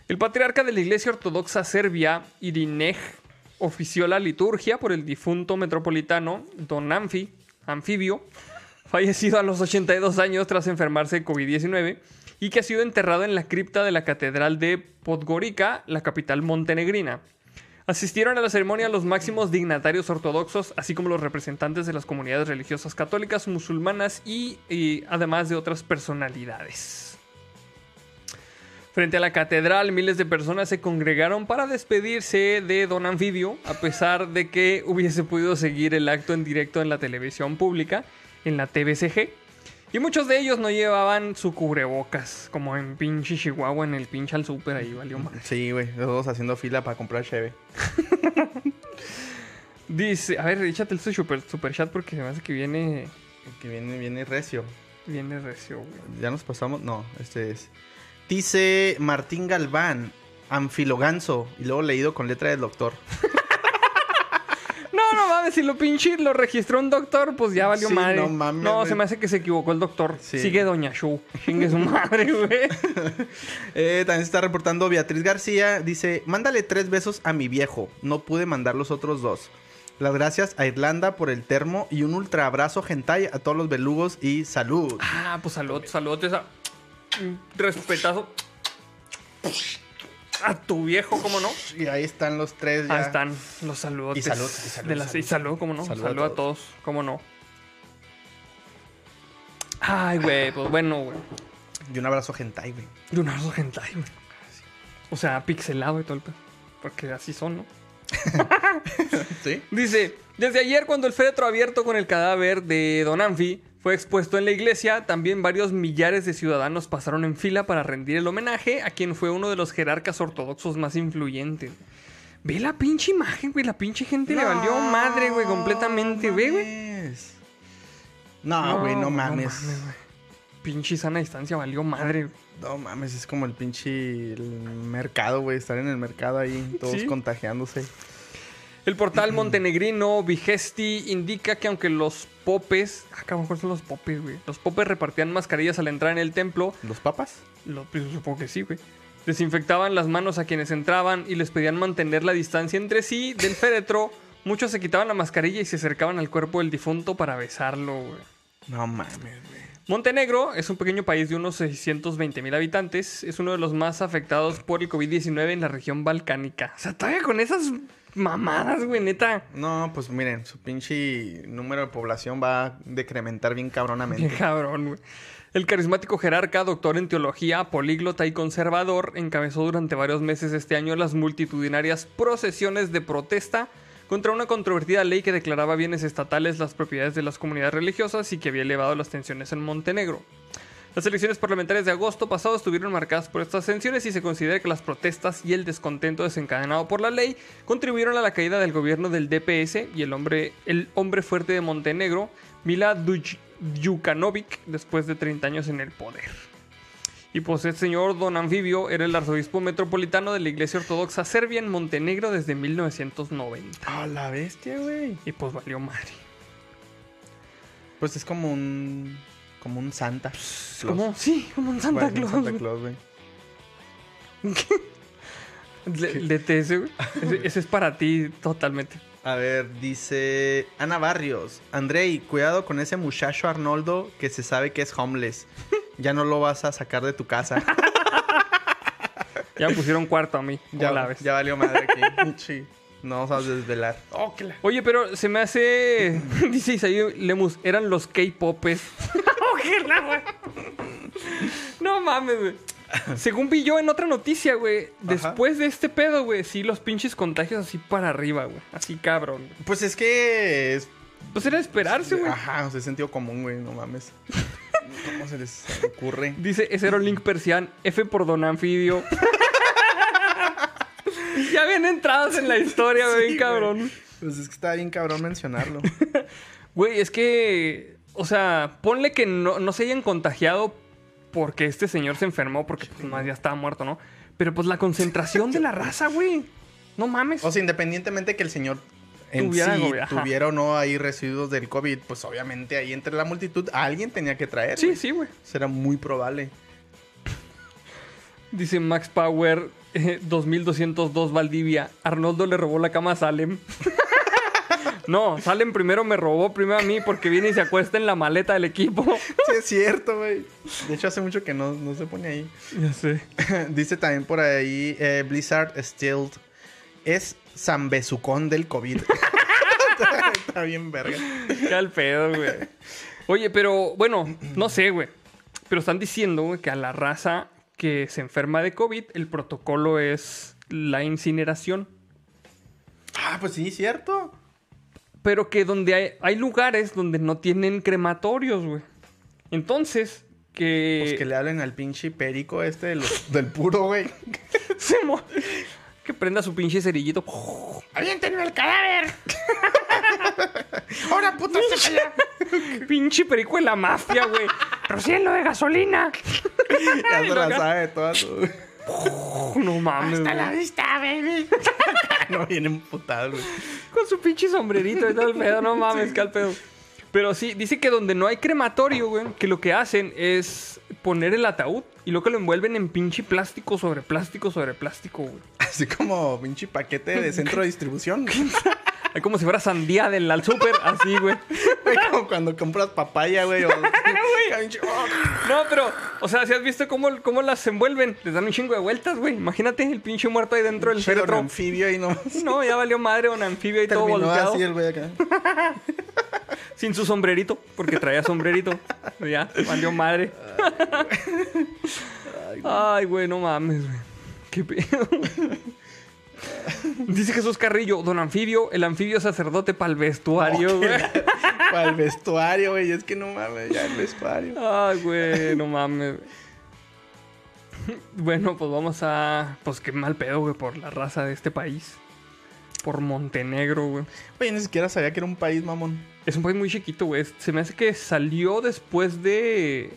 El patriarca de la Iglesia Ortodoxa Serbia, Irinej, ofició la liturgia por el difunto metropolitano Don Anfi, anfibio, fallecido a los 82 años tras enfermarse de COVID-19 y que ha sido enterrado en la cripta de la Catedral de Podgorica, la capital montenegrina. Asistieron a la ceremonia los máximos dignatarios ortodoxos, así como los representantes de las comunidades religiosas católicas, musulmanas y, además de otras personalidades. Frente a la catedral, miles de personas se congregaron para despedirse de Don Anfibio, a pesar de que hubiese podido seguir el acto en directo en la televisión pública, en la TVCG. Y muchos de ellos no llevaban su cubrebocas, como en pinche Chihuahua, en el pinche al súper, ahí valió mal. Sí, güey. Los dos haciendo fila para comprar cheve. Dice, a ver, échate el super, super chat porque se me hace que viene, Que viene, viene recio. viene recio, güey. Ya nos pasamos. No, este es. Dice Martín Galván. Anfiloganzo. Y luego leído con letra del doctor. No, no mames, si lo pinche lo registró un doctor, pues ya valió Sí, madre. no mames, No, se me hace que se equivocó el doctor. Sí. Sigue Doña Shu. Chingue su madre, güey. Eh, también se está reportando Beatriz García. Dice: Mándale tres besos a mi viejo. No pude mandar los otros dos. Las gracias a Irlanda por el termo y un ultra abrazo hentai a todos los belugos y salud. Ah, pues salud, salud. Esa... un Respetazo. A tu viejo, ¿cómo no? Y ahí están los tres ya. Ahí están los saludos. Y salud, y salud, De las, salud. Y salud, ¿cómo no? Salud Salud, a a, todos. ¿cómo no? Ay, güey, pues bueno, güey. Y un abrazo hentai, güey. De un arroz hentai, güey. O sea, pixelado y todo el pedo. Porque así son, ¿no? ¿Sí? Dice, desde ayer cuando el féretro abierto con el cadáver de Don Anfi fue expuesto en la iglesia, también varios millares de ciudadanos pasaron en fila para rendir el homenaje a quien fue uno de los jerarcas ortodoxos más influyentes. Ve la pinche imagen, güey, la pinche gente le valió madre, güey, completamente, ve, güey. mames. No, güey, no, mames. güey. Pinche sana distancia valió madre. No mames, es como el pinche el mercado, güey. Estar en el mercado ahí, todos Sí. contagiándose. El portal montenegrino Vigesti indica que aunque los popes... Ah, cabrón, ¿cuáles son los popes, güey? Los popes repartían mascarillas al entrar en el templo. ¿Los papas? Lo, pues, supongo que sí, güey. Desinfectaban las manos a quienes entraban y les pedían mantener la distancia entre sí del féretro. Muchos se quitaban la mascarilla y se acercaban al cuerpo del difunto para besarlo, güey. No mames, güey. Montenegro es un pequeño país de unos 620 mil habitantes. Es uno de los más afectados por el COVID-19 en la región balcánica. O sea, todavía con esas mamadas, güey, neta. No, pues miren, su pinche número de población va a decrementar bien cabronamente. Bien cabrón, güey. El carismático jerarca, doctor en teología, políglota y conservador, encabezó durante varios meses este año las multitudinarias procesiones de protesta contra una controvertida ley que declaraba bienes estatales las propiedades de las comunidades religiosas y que había elevado las tensiones en Montenegro. Las elecciones parlamentarias de agosto pasado estuvieron marcadas por estas tensiones y se considera que las protestas y el descontento desencadenado por la ley contribuyeron a la caída del gobierno del DPS y el hombre, el hombre fuerte de Montenegro, Mila Djukanovic, después de 30 años en el poder. Y pues el señor Don Anfibio era el arzobispo metropolitano de la Iglesia Ortodoxa Serbia en Montenegro desde 1990. A la bestia, güey. Y pues valió madre. Pues es como un. Como un Santa. Es como, sí, como un Santa Bueno, un Claus. Santa. Claus, güey. Lete ese, güey. Ese, es para ti totalmente. A ver, dice Ana Barrios. Andrei, cuidado con ese muchacho Arnoldo que se sabe que es homeless. Ya no lo vas a sacar de tu casa. Ya me pusieron cuarto a mí. ¿cómo ya, la ves? ya valió madre aquí. Sí. No vamos a desvelar. Oh, la- Oye, pero se me hace. Dice Isaí Lemus, eran los K-popes. Güey. no mames, güey. Según vi yo en otra noticia, güey, después de este pedo, güey, sí, los pinches contagios así para arriba, güey. Así cabrón. güey. Pues es que. es- Pues era de esperarse, güey. Ajá, o sea, es sentido común, güey. No mames. ¿Cómo se les ocurre? Dice, ese era Link Persian, F por Don Anfibio. ya bien entradas en la historia, güey, Sí, cabrón. Pues es que está bien cabrón mencionarlo. Güey, es que, o sea, ponle que no, no se hayan contagiado porque este señor se enfermó, porque pues más ya estaba muerto, ¿no? Pero pues la concentración de la raza, güey. No mames. O sea, independientemente que el señor en Tuviera sí tuviera o no ahí residuos del COVID, pues obviamente ahí entre la multitud alguien tenía que traer. sí, sí, güey. Será muy probable. Dice Max Power, eh, 2202 Valdivia. Arnoldo le robó la cama a Salem. no, Salem primero me robó primero a mí porque viene y se acuesta en la maleta del equipo. Sí, es cierto, güey. De hecho, hace mucho que no, no se pone ahí. ya sé. Dice también por ahí eh, Blizzard Stilled. Es San Besucón del COVID. Está bien verga. Qué al pedo, güey. Oye, pero bueno, no sé, güey. Pero están diciendo, güey, que a la raza que se enferma de COVID, el protocolo es la incineración. Ah, pues sí, cierto. Pero que donde hay, hay lugares donde no tienen crematorios, güey. Entonces, que... Pues que le hablen al pinche perico este de los- del puro, güey. se que prenda su pinche cerillito. ¡Aviéntenme el cadáver! ¡Ahora, puto, se pinche perico de la mafia, güey. Rocielo de gasolina. Ya se la sabe toda su... No mames, Hasta güey. la vista, baby. No viene emputado, güey. Con su pinche sombrerito y todo el pedo, no mames, qué al pedo. Pero sí, dice que donde no hay crematorio, güey, que lo que hacen es poner el ataúd y luego que lo envuelven en pinche plástico sobre plástico sobre plástico, güey. Así como pinche paquete de centro de distribución. Es como si fuera sandía del al súper, así, güey. Güey, como cuando compras papaya, güey. O... No, pero, o sea, si has visto cómo, cómo las envuelven, les dan un chingo de vueltas, güey. Imagínate el pinche muerto ahí dentro del féretro. anfibio y no... No, ya valió madre un anfibio y todo volteado. así el güey acá. Sin su sombrerito, porque traía sombrerito. Ya, valió madre. Ay, güey, no mames, güey. Qué pedo. Dice Jesús Carrillo, don anfibio, el anfibio sacerdote para el vestuario, güey. Para el vestuario, güey. Es que no mames, ya el vestuario. Ay, güey, no mames. Bueno, pues vamos a. Pues qué mal pedo, güey, por la raza de este país. Por Montenegro, güey. Oye, ni siquiera sabía que era un país, mamón. Es un país muy chiquito, güey. Se me hace que salió después de.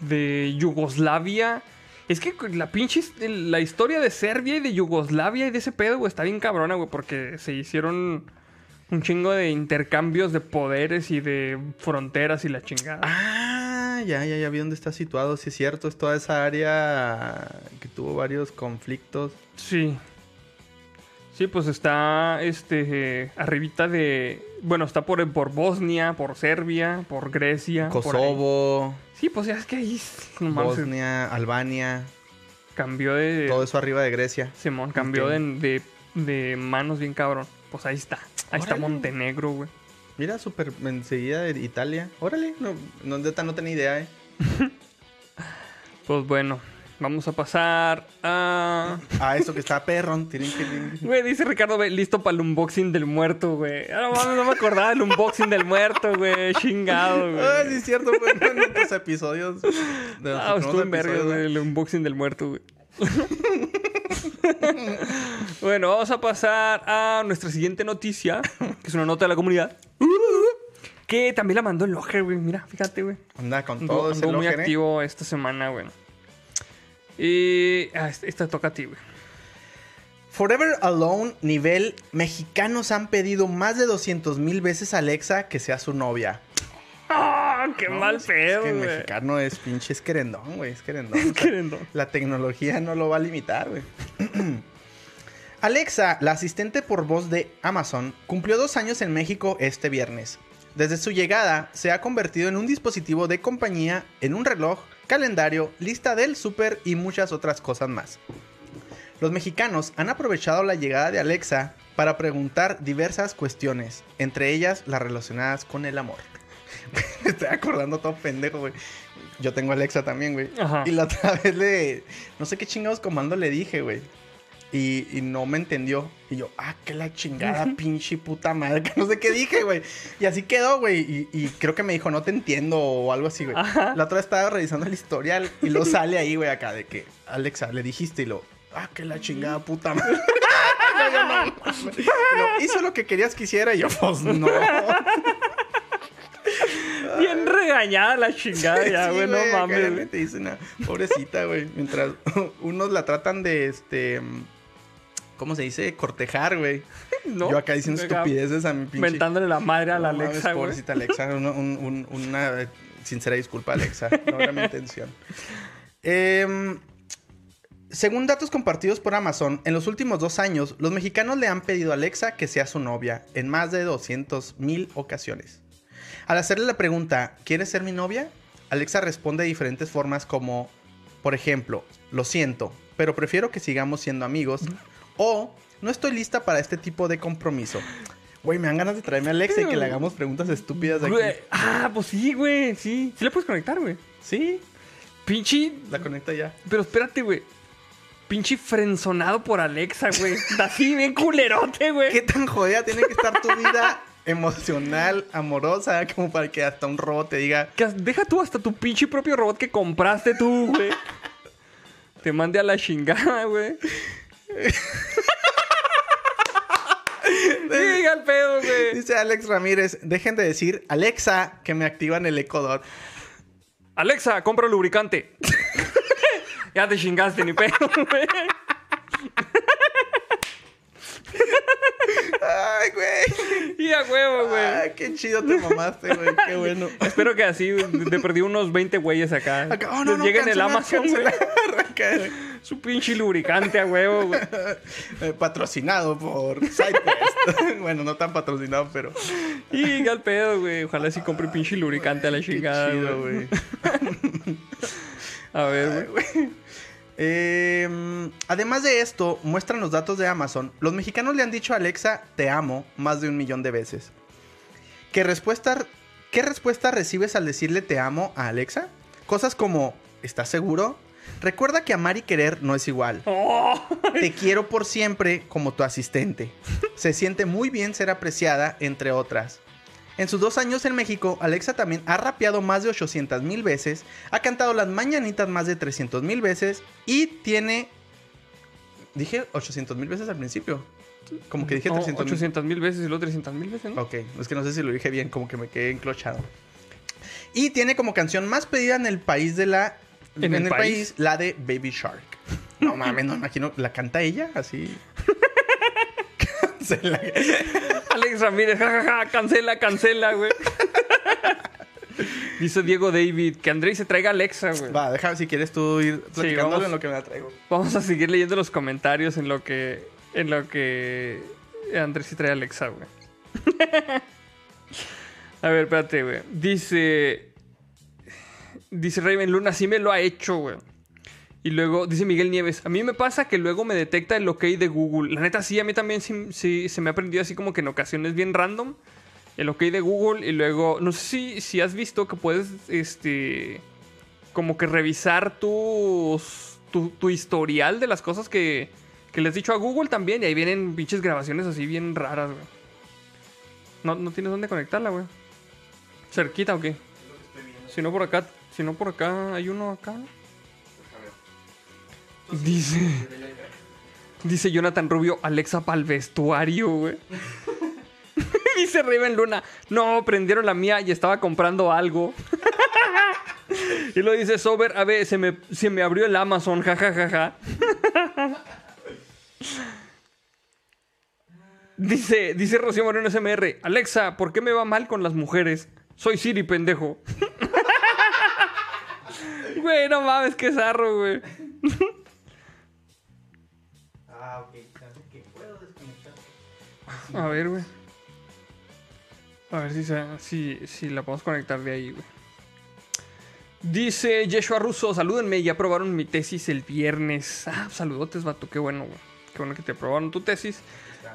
de Yugoslavia. Es que la pinche. La historia de Serbia y de Yugoslavia y de ese pedo, güey, está bien cabrona, güey, porque se hicieron un chingo de intercambios de poderes y de fronteras y la chingada. Ah, ya, ya, ya vi dónde está situado. Sí, es cierto. Es toda esa área que tuvo varios conflictos. Sí. Sí, pues está este eh, arribita de. Bueno, está por, por Bosnia, por Serbia, por Grecia. por. Kosovo, Sí, pues ya es que ahí. no Bosnia, Albania. cambió de. Todo eso arriba de Grecia. Simón cambió de, de de manos bien cabrón. Pues ahí está. Ahí está. Montenegro, güey. Mira, súper enseguida de Italia. Órale, no, no, no tenía idea, eh. Pues bueno, vamos a pasar a... Ah, eso que está perrón. Güey, dice Ricardo, listo para el unboxing del muerto, güey. Ah, no no me acordaba del unboxing del muerto, güey. Chingado, güey. Ah, sí, es cierto, fue en otros episodios. De los Ah, estuvo en verga, episodios, güey, el unboxing del muerto, güey. bueno, vamos a pasar a nuestra siguiente noticia, que es una nota de la comunidad. Que también la mandó el Loger, güey. Mira, fíjate, güey. Anda con todo ese anduvo muy loger, eh. activo esta semana, güey. Y ah, esta- esta toca a ti, güey. Forever Alone, nivel mexicanos han pedido más de 200 mil veces a Alexa que sea su novia. ¡Ah! ¡Qué No, mal es- pedo, Es que el mexicano es pinche es querendón, güey. Es querendón. O sea, Querendón. La tecnología no lo va a limitar, güey. Alexa, la asistente por voz de Amazon, cumplió dos años en México este viernes. Desde su llegada, se ha convertido en un dispositivo de compañía, en un reloj, calendario, lista del súper y muchas otras cosas más. Los mexicanos han aprovechado la llegada de Alexa para preguntar diversas cuestiones, entre ellas las relacionadas con el amor. Me estoy acordando todo pendejo, güey. Yo tengo Alexa también, güey. Y la otra vez le... No sé qué chingados comando le dije, güey. Y, y no me entendió. Y yo, ah, que la chingada, pinche puta madre. Que no sé qué dije, güey. Y así quedó, güey. Y, y creo que me dijo, no te entiendo o algo así, güey. La otra vez estaba revisando el historial y lo sale ahí, güey, acá de que, Alexa, le dijiste y lo, ah, que la chingada puta madre. No, yo no. Hizo lo que querías que hiciera y yo, pues no. Bien regañada la chingada ya, Sí, güey. no acá mames. ya güey. pobrecita, güey. Mientras unos la tratan de, este, ¿cómo se dice? Cortejar, güey. ¿No? Yo acá diciendo estupideces a mi pinche... Mentándole la madre a la No Alexa, güey. Pobrecita Alexa. Una, un- un- una, eh, sincera disculpa, Alexa. No era mi intención. Em, según datos compartidos por Amazon, en los últimos dos años, los mexicanos le han pedido a Alexa que sea su novia en más de 200 mil ocasiones. Al hacerle la pregunta, ¿quieres ser mi novia? Alexa responde de diferentes formas como, por ejemplo, lo siento, pero prefiero que sigamos siendo amigos. O, no estoy lista para este tipo de compromiso. Güey, me dan ganas de traerme a Alexa y que le hagamos preguntas estúpidas aquí. Güey, Ah, pues sí, güey. Sí. Sí le puedes conectar, güey. Sí, Pinche. la conecta ya. Pero espérate, güey. Pinche frenzonado por Alexa, güey. Así bien culerote, güey. ¿Qué tan jodida tiene que estar tu vida emocional, amorosa, como para que hasta un robot te diga, Que deja tú hasta tu pinche propio robot que compraste tú, güey. Te mande a la chingada, güey. Diga el pedo, güey. dice Alex Ramírez, dejen de decir, Alexa, que me activan el Echo Dot. Alexa, compra lubricante. ya te chingaste, ni pedo, güey. Ay, güey. Y a huevo, güey. Ay, qué chido te mamaste, güey. Qué bueno. Espero que así te perdí unos 20 güeyes acá. Acá, oh, no, no, llega en el Amazon, güey. Su pinche lubricante a huevo, güey. eh, patrocinado por SideQuest. bueno, no tan patrocinado, pero Y al pedo, güey. Ojalá sí compre pinche lubricante a la chingada, chido, güey. güey. A ver, güey. Eh, además de esto, muestran los datos de Amazon. Los mexicanos le han dicho a Alexa, te amo, más de un millón de veces. ¿Qué respuesta, ¿Qué respuesta recibes al decirle te amo a Alexa? Cosas como, ¿estás seguro? Recuerda que amar y querer no es igual. Oh, Te quiero por siempre como tu asistente. Se siente muy bien ser apreciada, entre otras. En sus dos años en México, Alexa también ha rapeado más de 800 mil veces, ha cantado las mañanitas más de 300 mil veces y tiene... Dije 800 mil veces al principio. Como que dije No, 300 mil. 800 mil veces y luego 300 mil veces, ¿no? Ok, es que no sé si lo dije bien, como que me quedé enclochado. Y tiene como canción más pedida en el país de la... ¿En el país? la de Baby Shark. No mames, no me imagino. ¿La canta ella? Así. Cancela. Alex Ramírez, jajaja, cancela, cancela, güey. Dice Diego David que Andrés se traiga Alexa, güey. Va, déjame si quieres tú ir platicándolo vamos. en lo que me la traigo. Vamos a seguir leyendo los comentarios en lo que. En lo que. Andrés se trae Alexa, güey. a ver, espérate, güey. Dice. Dice Raven Luna, sí me lo ha hecho, güey. Y luego dice Miguel Nieves, a mí me pasa que luego me detecta el ok de Google. La neta sí, a mí también sí, sí se me ha aprendido así como que en ocasiones bien random. El ok de Google y luego, no sé si, si has visto que puedes, este, como que revisar tus, tu, tu historial de las cosas que, que le has dicho a Google también. Y ahí vienen pinches grabaciones así bien raras, güey. No, no tienes dónde conectarla, güey. ¿Cerquita o qué? Si no por acá, si no por acá, hay uno acá. ¿no? Dice. Dice Jonathan Rubio, Alexa para el vestuario, güey. Dice Raven Luna, no, prendieron la mía y estaba comprando algo. y lo dice Sober, a ver, se me, se me abrió el Amazon, jajajaja. dice, dice Rocío Moreno SMR, Alexa, ¿por qué me va mal con las mujeres? Soy Siri, pendejo. Güey, no mames, qué zarro, güey. Ah, ok. que puedo desconectar. A ver, güey. A ver si, se- si, si la podemos conectar de ahí, güey. Dice Yeshua Russo, salúdenme, ya aprobaron mi tesis el viernes. Ah, saludotes, vato, qué bueno, güey. Qué bueno que te aprobaron tu tesis.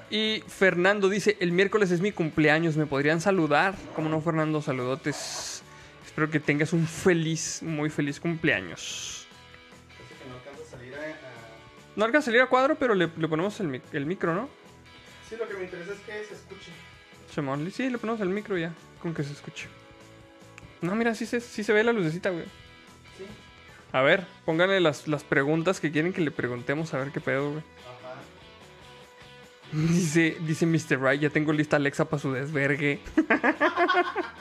Y Fernando dice, el miércoles es mi cumpleaños, ¿me podrían saludar? Como no, Fernando, saludotes. Espero que tengas un feliz, muy feliz cumpleaños. No alcanza a salir a- a- No alcanza a salir a cuadro, pero le, le ponemos el, mic- el micro, ¿no? Sí, lo que me interesa es que se escuche. Simón, sí, le ponemos el micro ya, con que se escuche. No, mira, sí se, sí se ve la lucecita, güey. Sí. A ver, pónganle las, las preguntas que quieren que le preguntemos, a ver qué pedo, güey. Ajá. Dice, dice Mr. Right, ya tengo lista Alexa para su desvergue.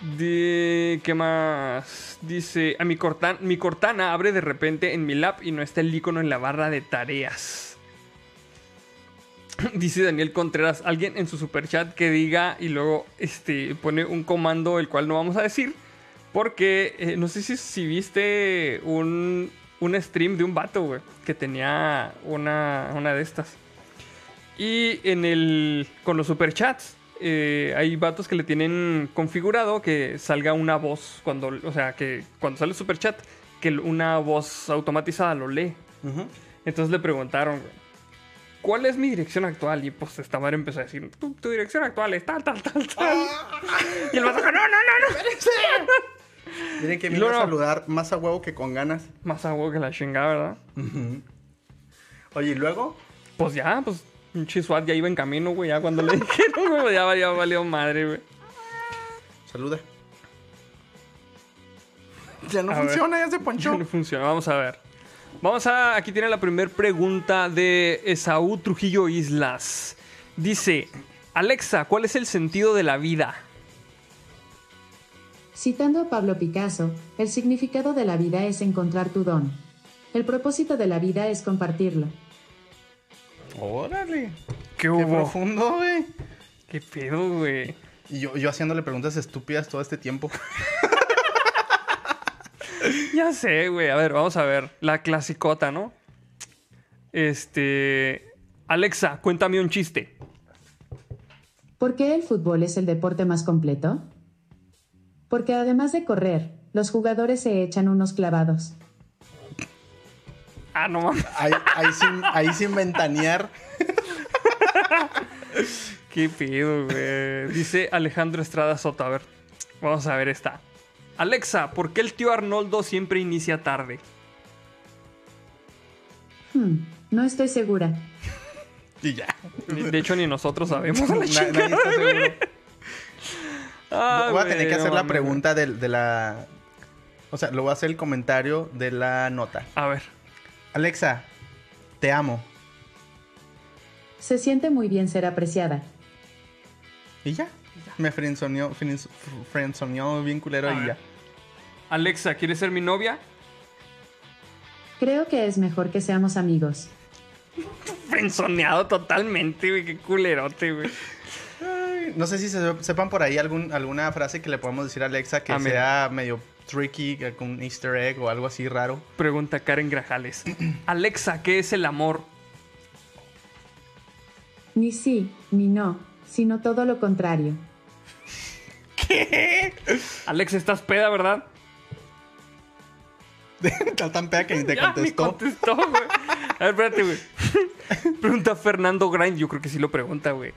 De, ¿Qué más? Dice, a mi, cortan- mi Cortana abre de repente en mi lap y no está el icono en la barra de tareas. Dice Daniel Contreras, alguien en su superchat que diga y luego este, pone un comando el cual no vamos a decir. Porque eh, no sé si, si viste un, un stream de un vato, que tenía una, una de estas. Y en el, con los superchats, eh, hay vatos que le tienen configurado que salga una voz cuando, o sea, que cuando sale el superchat, que una voz automatizada lo lee. Entonces le preguntaron, ¿cuál es mi dirección actual? Y pues esta madre empezó a decir, tu, tu dirección actual es tal, tal, tal, tal. Y el vato, no, no, no, no. Miren que vino a saludar más a huevo que con ganas. Más agua que la chingada, ¿verdad? Oye, y luego, Pues ya, pues un SWAT ya iba en camino, güey, ya cuando le dijeron, güey, ya, ya valió madre, güey. saluda. Ya no A ver. funciona, ya se Ya ponchó. no funciona, vamos a ver. Vamos a, aquí tiene la primera pregunta de Esaú Trujillo Islas. Dice, Alexa, ¿cuál es el sentido de la vida? Citando a Pablo Picasso, el significado de la vida es encontrar tu don. El propósito de la vida es compartirlo. Órale. ¿Qué profundo, güey. ¿Qué pedo, güey? Y yo, yo haciéndole preguntas estúpidas todo este tiempo. Ya sé, güey. A ver, vamos a ver. La clasicota, ¿no? Este... Alexa, cuéntame un chiste. ¿Por qué el fútbol es el deporte más completo? Porque además de correr, los jugadores se echan unos clavados. Ah, no mames. Ahí, ahí sin, ahí sin ventanear. Qué pedo, güey. Dice Alejandro Estrada Soto. A ver, vamos a ver esta. Alexa, ¿por qué el tío Arnoldo siempre inicia tarde? Hmm, no estoy segura. Y ya. De hecho, ni nosotros sabemos. la chingada, nadie está güey. seguro. Ah, voy a güey, tener que no hacer la pregunta de, de la. O sea, lo voy a hacer el comentario de la nota. A ver. Alexa, te amo. Se siente muy bien ser apreciada. Y ya. Me friendzoneó, bien culero y ya. Alexa, ¿quieres ser mi novia? Creo que es mejor que seamos amigos. Frenzoneado totalmente, güey. Qué culerote, güey. Ay, No sé si se- sepan por ahí algún, alguna frase que le podemos decir a Alexa que Ah, sea medio tricky, que con un easter egg o algo así raro. Pregunta Karen Grajales. Alexa, ¿qué es el amor? Ni sí, ni no, sino todo lo contrario. Alexa, estás peda, ¿verdad? Está tan peda que ni te Ya, ni contestó. contestó, güey. A ver, espérate, güey. Pregunta Fernando Grind, yo creo que sí lo pregunta, güey.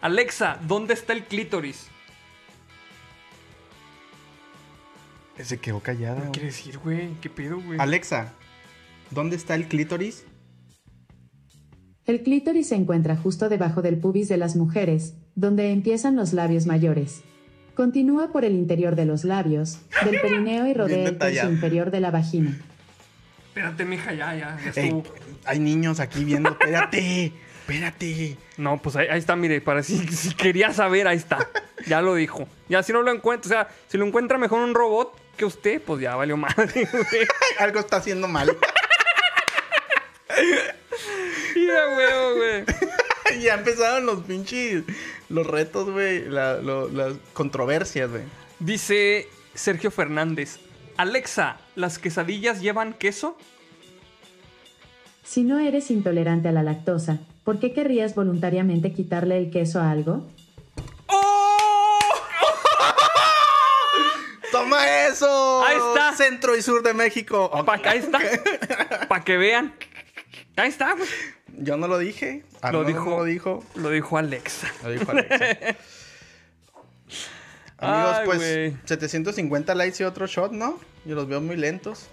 Alexa, ¿dónde está el clítoris? Se quedó callada. ¿Qué quiere decir, güey? ¿Qué pedo, güey? Alexa, ¿dónde está el clítoris? El clítoris se encuentra justo debajo del pubis de las mujeres, donde empiezan los labios mayores. Continúa por el interior de los labios, del perineo y rodea el detallado. inferior de la vagina. Espérate, mija, ya, ya. ya Ey, estuvo. hay niños aquí viendo. Espérate, espérate. No, pues ahí, ahí está, mire, para si, si quería saber, ahí está. Ya lo dijo. Ya si no lo encuentra, o sea, si lo encuentra mejor un robot que usted, pues ya valió madre, güey. Algo está haciendo mal. Ya, güey, güey. ya empezaron los pinches. Los retos, güey. la- lo- las controversias, güey. Dice Sergio Fernández. Alexa, ¿las quesadillas llevan queso? Si no eres intolerante a la lactosa, ¿por qué querrías voluntariamente quitarle el queso a algo? ¡Toma eso! Ahí está. Centro y sur de México. Pa' ahí está. Para que vean. Ahí está, güey. Yo no lo dije. Lo dijo. no lo dijo. Lo dijo Alexa. Lo dijo Alexa. Amigos, Ay, pues güey. 750 likes y otro shot, ¿no? Yo los veo muy lentos.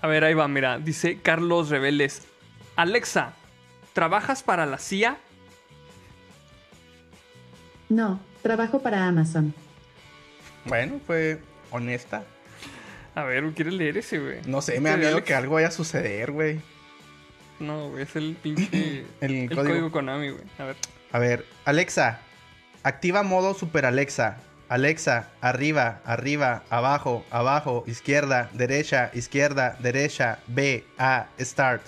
A ver, ahí va, mira. Dice Carlos Rebeles. Alexa, ¿trabajas para la CIA? No, trabajo para Amazon. Bueno, fue honesta. A ver, ¿quieres leer ese, güey? No sé, me da Este de miedo Alex. que algo vaya a suceder, güey. No, güey, es el pinche. El el, código. código. Konami, güey. A ver. A ver, Alexa, activa modo Super Alexa. Alexa, arriba, arriba, abajo, abajo, izquierda, derecha, izquierda, derecha, B, A, start.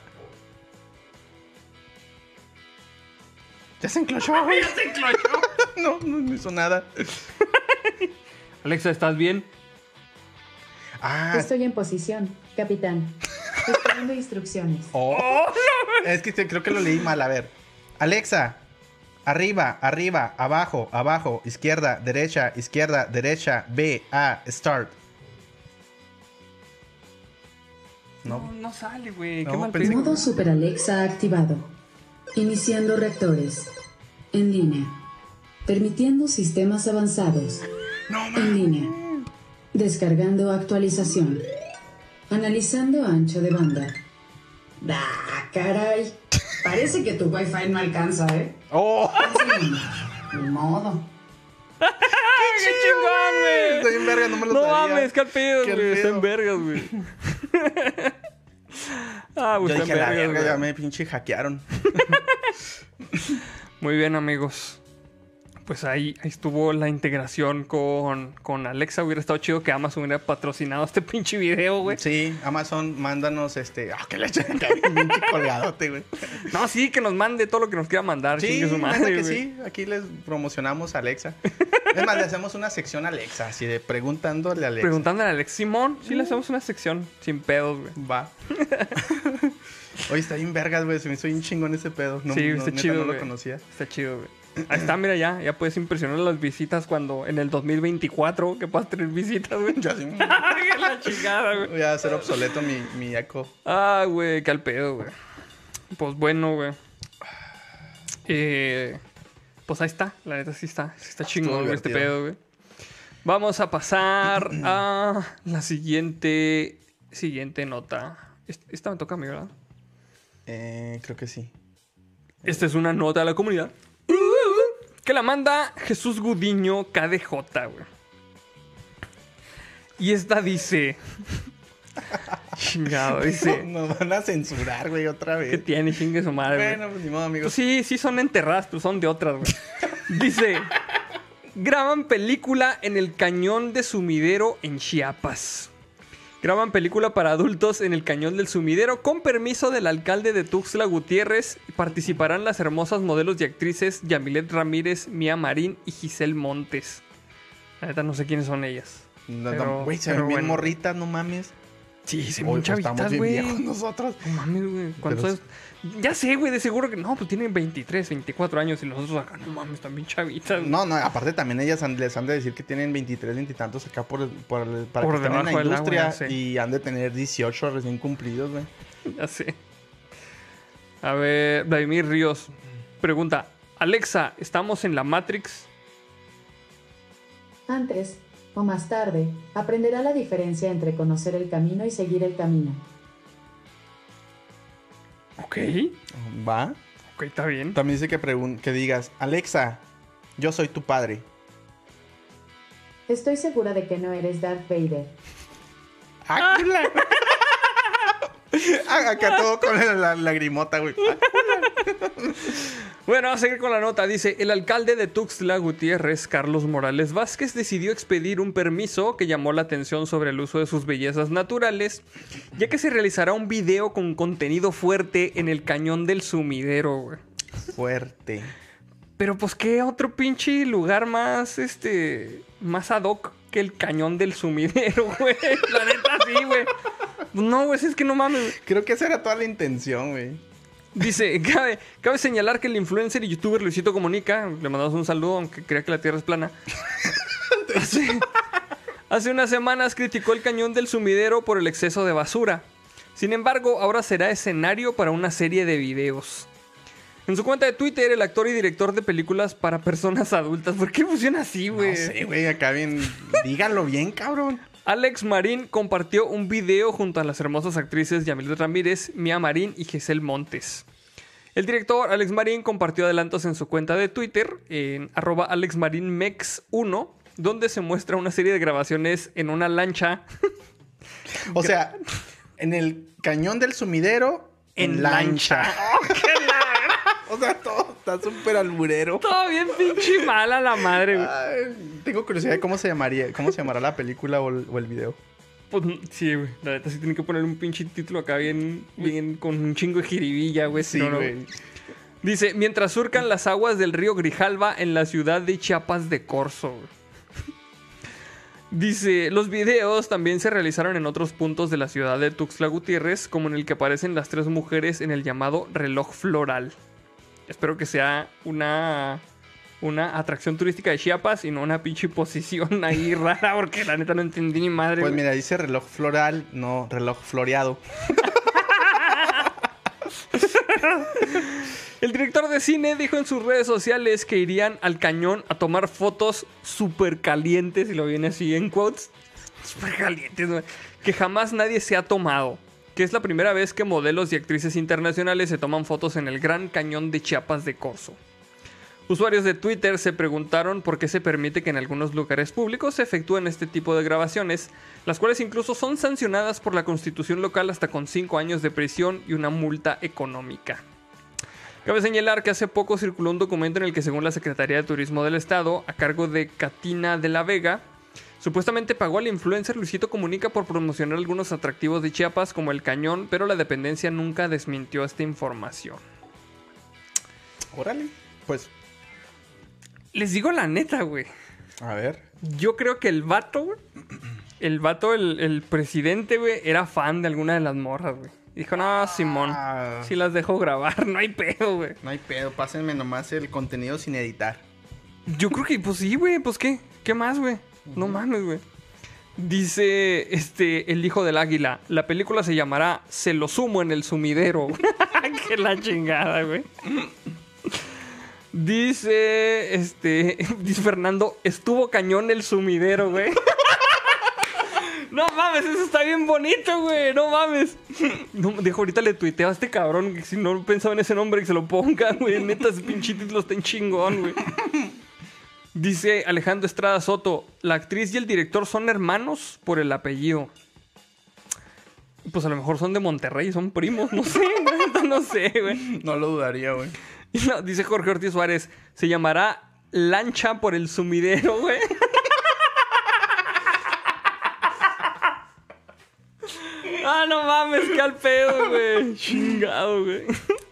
Ya se enclochó, güey. se enclochó! No, no, no hizo nada. Alexa, ¿estás bien? Ah, Estoy en posición, capitán. Esperando instrucciones. oh. es que creo que lo leí mal. A ver, Alexa, arriba, arriba, abajo, abajo, izquierda, derecha, izquierda, derecha, B, A, start. No, No. no sale, güey. No, Qué mal pensé. Modo Super Alexa activado. Iniciando reactores. En línea. Permitiendo sistemas avanzados. No, En línea. Descargando actualización. Analizando ancho de banda. ¡Ah, caray! Parece que tu wifi no alcanza, ¿eh? Oh, Ni modo. ¡Qué chingón, güey! estoy en verga, no me lo No sabía. mames, qué pedo, Qué güey. Está en vergas, güey. ah, Yo pues está dije, en la verga, güey. ya me pinche hackearon. Muy bien, amigos. Pues ahí, ahí estuvo la integración con, con Alexa. Hubiera estado chido que Amazon hubiera patrocinado este pinche video, güey. Sí, Amazon, mándanos este. Ah, que le echen pinche colgadote, güey. No, sí, que nos mande todo lo que nos quiera mandar. Sí, su madre, que sí. Aquí les promocionamos a Alexa. Es más, le hacemos una sección a Alexa, así de preguntándole a Alexa. Preguntándole a Alex Simón, sí le hacemos una sección sin pedos, güey. Va. Oye, está bien vergas, güey. Se me hizo bien chingón ese pedo. No, sí, no, está neta, chido, no lo conocía. Está chido, güey. Ahí está, mira ya. Ya puedes impresionar a las visitas cuando en el 2024 que puedas tener visitas, güey. Ya, sí, la chingada, güey. voy a hacer obsoleto mi, mi eco. Ah, güey, qué al pedo, güey. Pues bueno, güey. Eh, pues ahí está, la neta sí está. Sí está chingón güey, este pedo, güey. Vamos a pasar a la siguiente siguiente nota. Est- Esta me toca a mí, ¿verdad? Eh, creo que sí. Esta es una nota de la comunidad. Que la manda Jesús Gudiño KDJ, güey. Y esta dice. Chingado, dice. Nos van a censurar, güey, otra ¿Qué vez. tiene? Chingue su madre. Bueno, pues ni modo, amigos. Pues sí, sí son enterradas, pero son de otras, güey. Dice, graban película en el cañón de sumidero en Chiapas. Graban película para adultos en el cañón del sumidero con permiso del alcalde de Tuxtla Gutiérrez. Participarán las hermosas modelos y actrices Yamilet Ramírez, Mía Marín y Giselle Montes. La neta no sé quiénes son ellas. No, Pero- no, Güey, se ven bien bueno. morritas, no mames. Sí, se ven chavitas, bien güey. nosotros. No mames, güey. ¿Cuántos Pero años? Ya sé, güey, de seguro que no, pues tienen 23, 24 años y los otros acá, no mames, están bien chavitas. güey. No, no, aparte también ellas han- les han de decir que tienen 23, 20 y tantos acá por, por, el- para Por que estén en la agua, industria y han de tener 18 recién cumplidos, güey. Ya sé. A ver, Vladimir Ríos pregunta: Alexa, ¿estamos en la Matrix? Antes, o más tarde, aprenderá la diferencia entre conocer el camino y seguir el camino. Ok. ¿Va? Ok, está bien. También dice que, pregun- que digas, Alexa, yo soy tu padre. Estoy segura de que no eres Darth Vader. ¡Ah! Ah, Acá todo con la, la lagrimota, güey. Bueno, vamos a seguir con la nota. Dice, el alcalde de Tuxtla Gutiérrez, Carlos Morales Vázquez, decidió expedir un permiso que llamó la atención sobre el uso de sus bellezas naturales, ya que se realizará un video con contenido fuerte en el cañón del sumidero, güey. Fuerte. Pero pues qué otro pinche lugar más, este, más ad hoc que el cañón del sumidero, güey. La neta sí, güey. No, güey, es que no mames. Creo que esa era toda la intención, güey. Dice, cabe, cabe señalar que el influencer y youtuber Luisito Comunica, le mandamos un saludo, aunque crea que la Tierra es plana. hace, hace unas semanas criticó el cañón del sumidero por el exceso de basura. Sin embargo, ahora será escenario para una serie de videos. En su cuenta de Twitter, el actor y director de películas para personas adultas. ¿Por qué funciona así, güey? No sé, güey, acá bien. Díganlo bien, cabrón. Alex Marín compartió un video junto a las hermosas actrices Yamilet Ramírez, Mia Marín y Giselle Montes. El director Alex Marín compartió adelantos en su cuenta de Twitter, en arroba alexmarinmex1, donde se muestra una serie de grabaciones en una lancha O sea, en el cañón del sumidero, en, En lancha. o sea, todo está súper alburero. Todo bien pinche mala la madre, güey. Ay, tengo curiosidad de cómo se llamaría, cómo se llamará la película o el, o el video. Pues sí, güey. La neta sí tiene que poner un pinche título acá bien, bien con un chingo de jiribilla, güey. Sí, no, no. güey. Dice, mientras surcan las aguas del río Grijalva en la ciudad de Chiapas de Corzo. Dice, los videos también se realizaron en otros puntos de la ciudad de Tuxtla Gutiérrez, como en el que aparecen las tres mujeres en el llamado reloj floral. Espero que sea una, una atracción turística de Chiapas y no una pinche posición ahí rara, porque la neta no entendí ni madre. Pues mira, dice reloj floral, no reloj floreado. El director de cine dijo en sus redes sociales que irían al cañón a tomar fotos súper calientes, y lo viene así en quotes, súper calientes, que jamás nadie se ha tomado. Que es la primera vez que modelos y actrices internacionales se toman fotos en el Gran Cañón de Chiapas de Corzo. Usuarios de Twitter se preguntaron por qué se permite que en algunos lugares públicos se efectúen este tipo de grabaciones, las cuales incluso son sancionadas por la constitución local hasta con 5 años de prisión y una multa económica. Cabe señalar que hace poco circuló un documento en el que según la Secretaría de Turismo del Estado, a cargo de Catina de la Vega, supuestamente pagó al influencer Luisito Comunica por promocionar algunos atractivos de Chiapas como el cañón, pero la dependencia nunca desmintió esta información. Órale. Pues, Les digo la neta, güey. a ver. Yo creo que el vato, güey, el vato, el, el presidente, güey, era fan de alguna de las morras, güey. Dijo, no, Simón, Ah. si las dejo grabar, no hay pedo, güey. No hay pedo, pásenme nomás el contenido sin editar. Yo creo que, pues sí, güey, pues qué, ¿qué más, güey? No mames, güey. Dice este el hijo del águila. La película se llamará Se lo sumo en el sumidero. que la chingada, güey. Dice este. Dice Fernando, estuvo cañón el sumidero, güey. No mames, eso está bien bonito, güey. No mames. No, dijo, ahorita le tuiteo a este cabrón que si no pensaba en ese nombre que se lo ponga, güey. Neta, ese pinche título está en chingón, güey. Dice Alejandro Estrada Soto, la actriz y el director son hermanos por el apellido. Pues a lo mejor son de Monterrey, son primos, no sé, neta no sé, güey. No lo dudaría, güey. No, dice Jorge Ortiz Suárez, se llamará Lancha por el sumidero, güey. ah, no mames, qué al pedo, güey. Chingado, güey.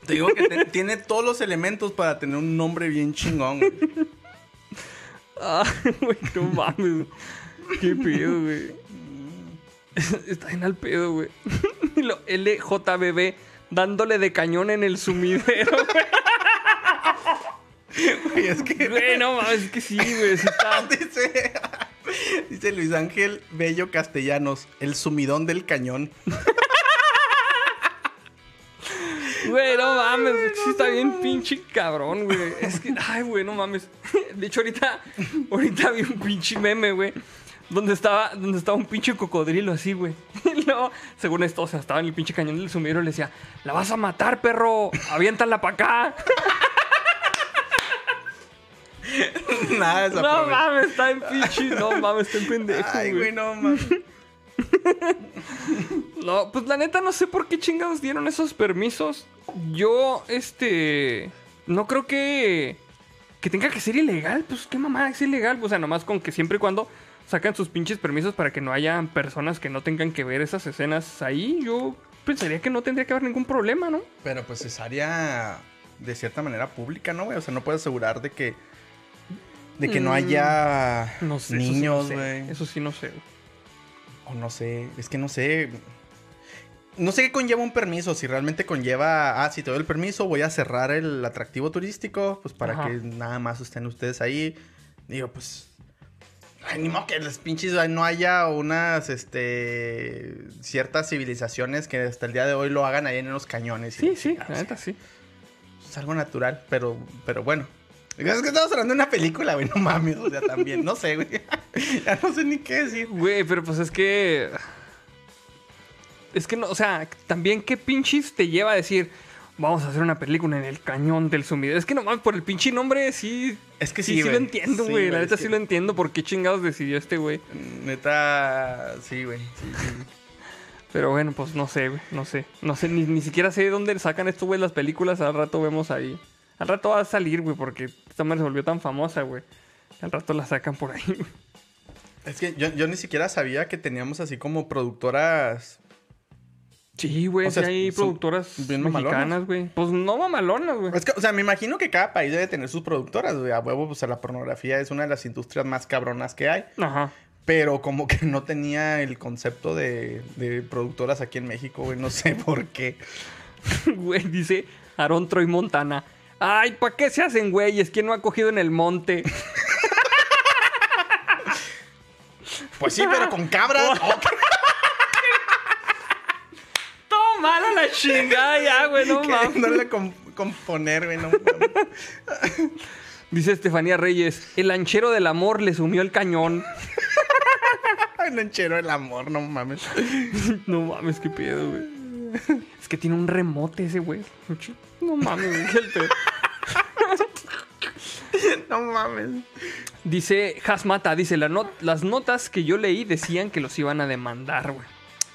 Te digo que te- tiene todos los elementos para tener un nombre bien chingón, güey. Ah, güey, no mames. Qué pedo, güey. Está en al pedo, güey. Y lo LJBB dándole de cañón en el sumidero, güey. Güey, es que... Güey, no mames, es que sí, güey. Sí está. dice, dice Luis Ángel Bello Castellanos, el sumidón del cañón. Güey, no mames, güey, sí está bien pinche cabrón, güey. Es que, ay, güey, no mames. De hecho, ahorita, ahorita vi un pinche meme, güey. Donde estaba, donde estaba un pinche cocodrilo así, güey. Y luego, según esto, o sea, estaba en el pinche cañón del sumidero y le decía, la vas a matar, perro, aviéntala para acá. Nada, No desaprovecha. mames, está en pinche, no mames, está en pendejo, Ay, güey. no mames. No, pues la neta no sé por qué chingados dieron esos permisos. Yo, este, no creo que que tenga que ser ilegal. Pues qué mamada es ilegal. O sea, nomás con que siempre y cuando sacan sus pinches permisos para que no haya personas que no tengan que ver esas escenas ahí, yo pensaría que no tendría que haber ningún problema, ¿no? Pero pues es área de cierta manera pública, ¿no, güey? O sea, no puedes asegurar de que de que no Mm, haya No sé. niños, eso sí no güey. sé. Eso sí no sé. O no sé, es que no sé. No sé qué conlleva un permiso, si realmente conlleva, ah, si te doy el permiso, voy a cerrar el atractivo turístico, pues para Ajá. que nada más estén ustedes ahí. Digo, pues, ay, ni modo que los pinches no haya unas, este, ciertas civilizaciones que hasta el día de hoy lo hagan ahí en los cañones. Sí, sí, la neta sí. Es algo natural, pero, pero bueno. Es que estamos hablando de una película, güey, no mames, o sea, también, no sé, güey. ya no sé ni qué decir. Güey, pero pues es que. Es que no, o sea, también qué pinches te lleva a decir, vamos a hacer una película en el cañón del sumidero. Es que nomás por el pinche nombre sí. Es que sí, sí, sí, lo güey. entiendo, Sí, güey. la neta sí que- lo entiendo por qué chingados decidió este güey. Neta, sí, güey. sí, sí. Pero bueno, pues no sé, güey. No sé. No sé, ni, ni siquiera sé de dónde sacan esto, güey, las películas. Al rato vemos ahí. Al rato va a salir, güey, porque esta madre se volvió tan famosa, güey. Al rato la sacan por ahí. güey. Es que yo, yo ni siquiera sabía que teníamos así como productoras. Sí, güey, O sea, sí hay productoras bien mexicanas, güey. Pues no mamalonas, güey. Es que, o sea, me imagino que cada país debe tener sus productoras, güey. A huevo, pues la pornografía es una de las industrias más cabronas que hay. Ajá. Pero como que no tenía el concepto de, de productoras aquí en México, güey. No sé por qué. Güey, dice Aaron Troy Montana. Ay, ¿para qué se hacen güeyes? ¿Quién no ha cogido en el monte? Pues sí, pero con cabras. Oh, Toma la chingada ya, güey, no mames. Queriéndole com- componer, güey. No, mames. Dice Estefanía Reyes, el lanchero del amor le sumió el cañón. Ay, lanchero el amor, no mames. No mames, qué pedo, güey. Es que tiene un remote ese güey. No mames, pedo. No mames. Dice Hasmata, dice, "La not- las notas que yo leí decían que los iban a demandar, güey.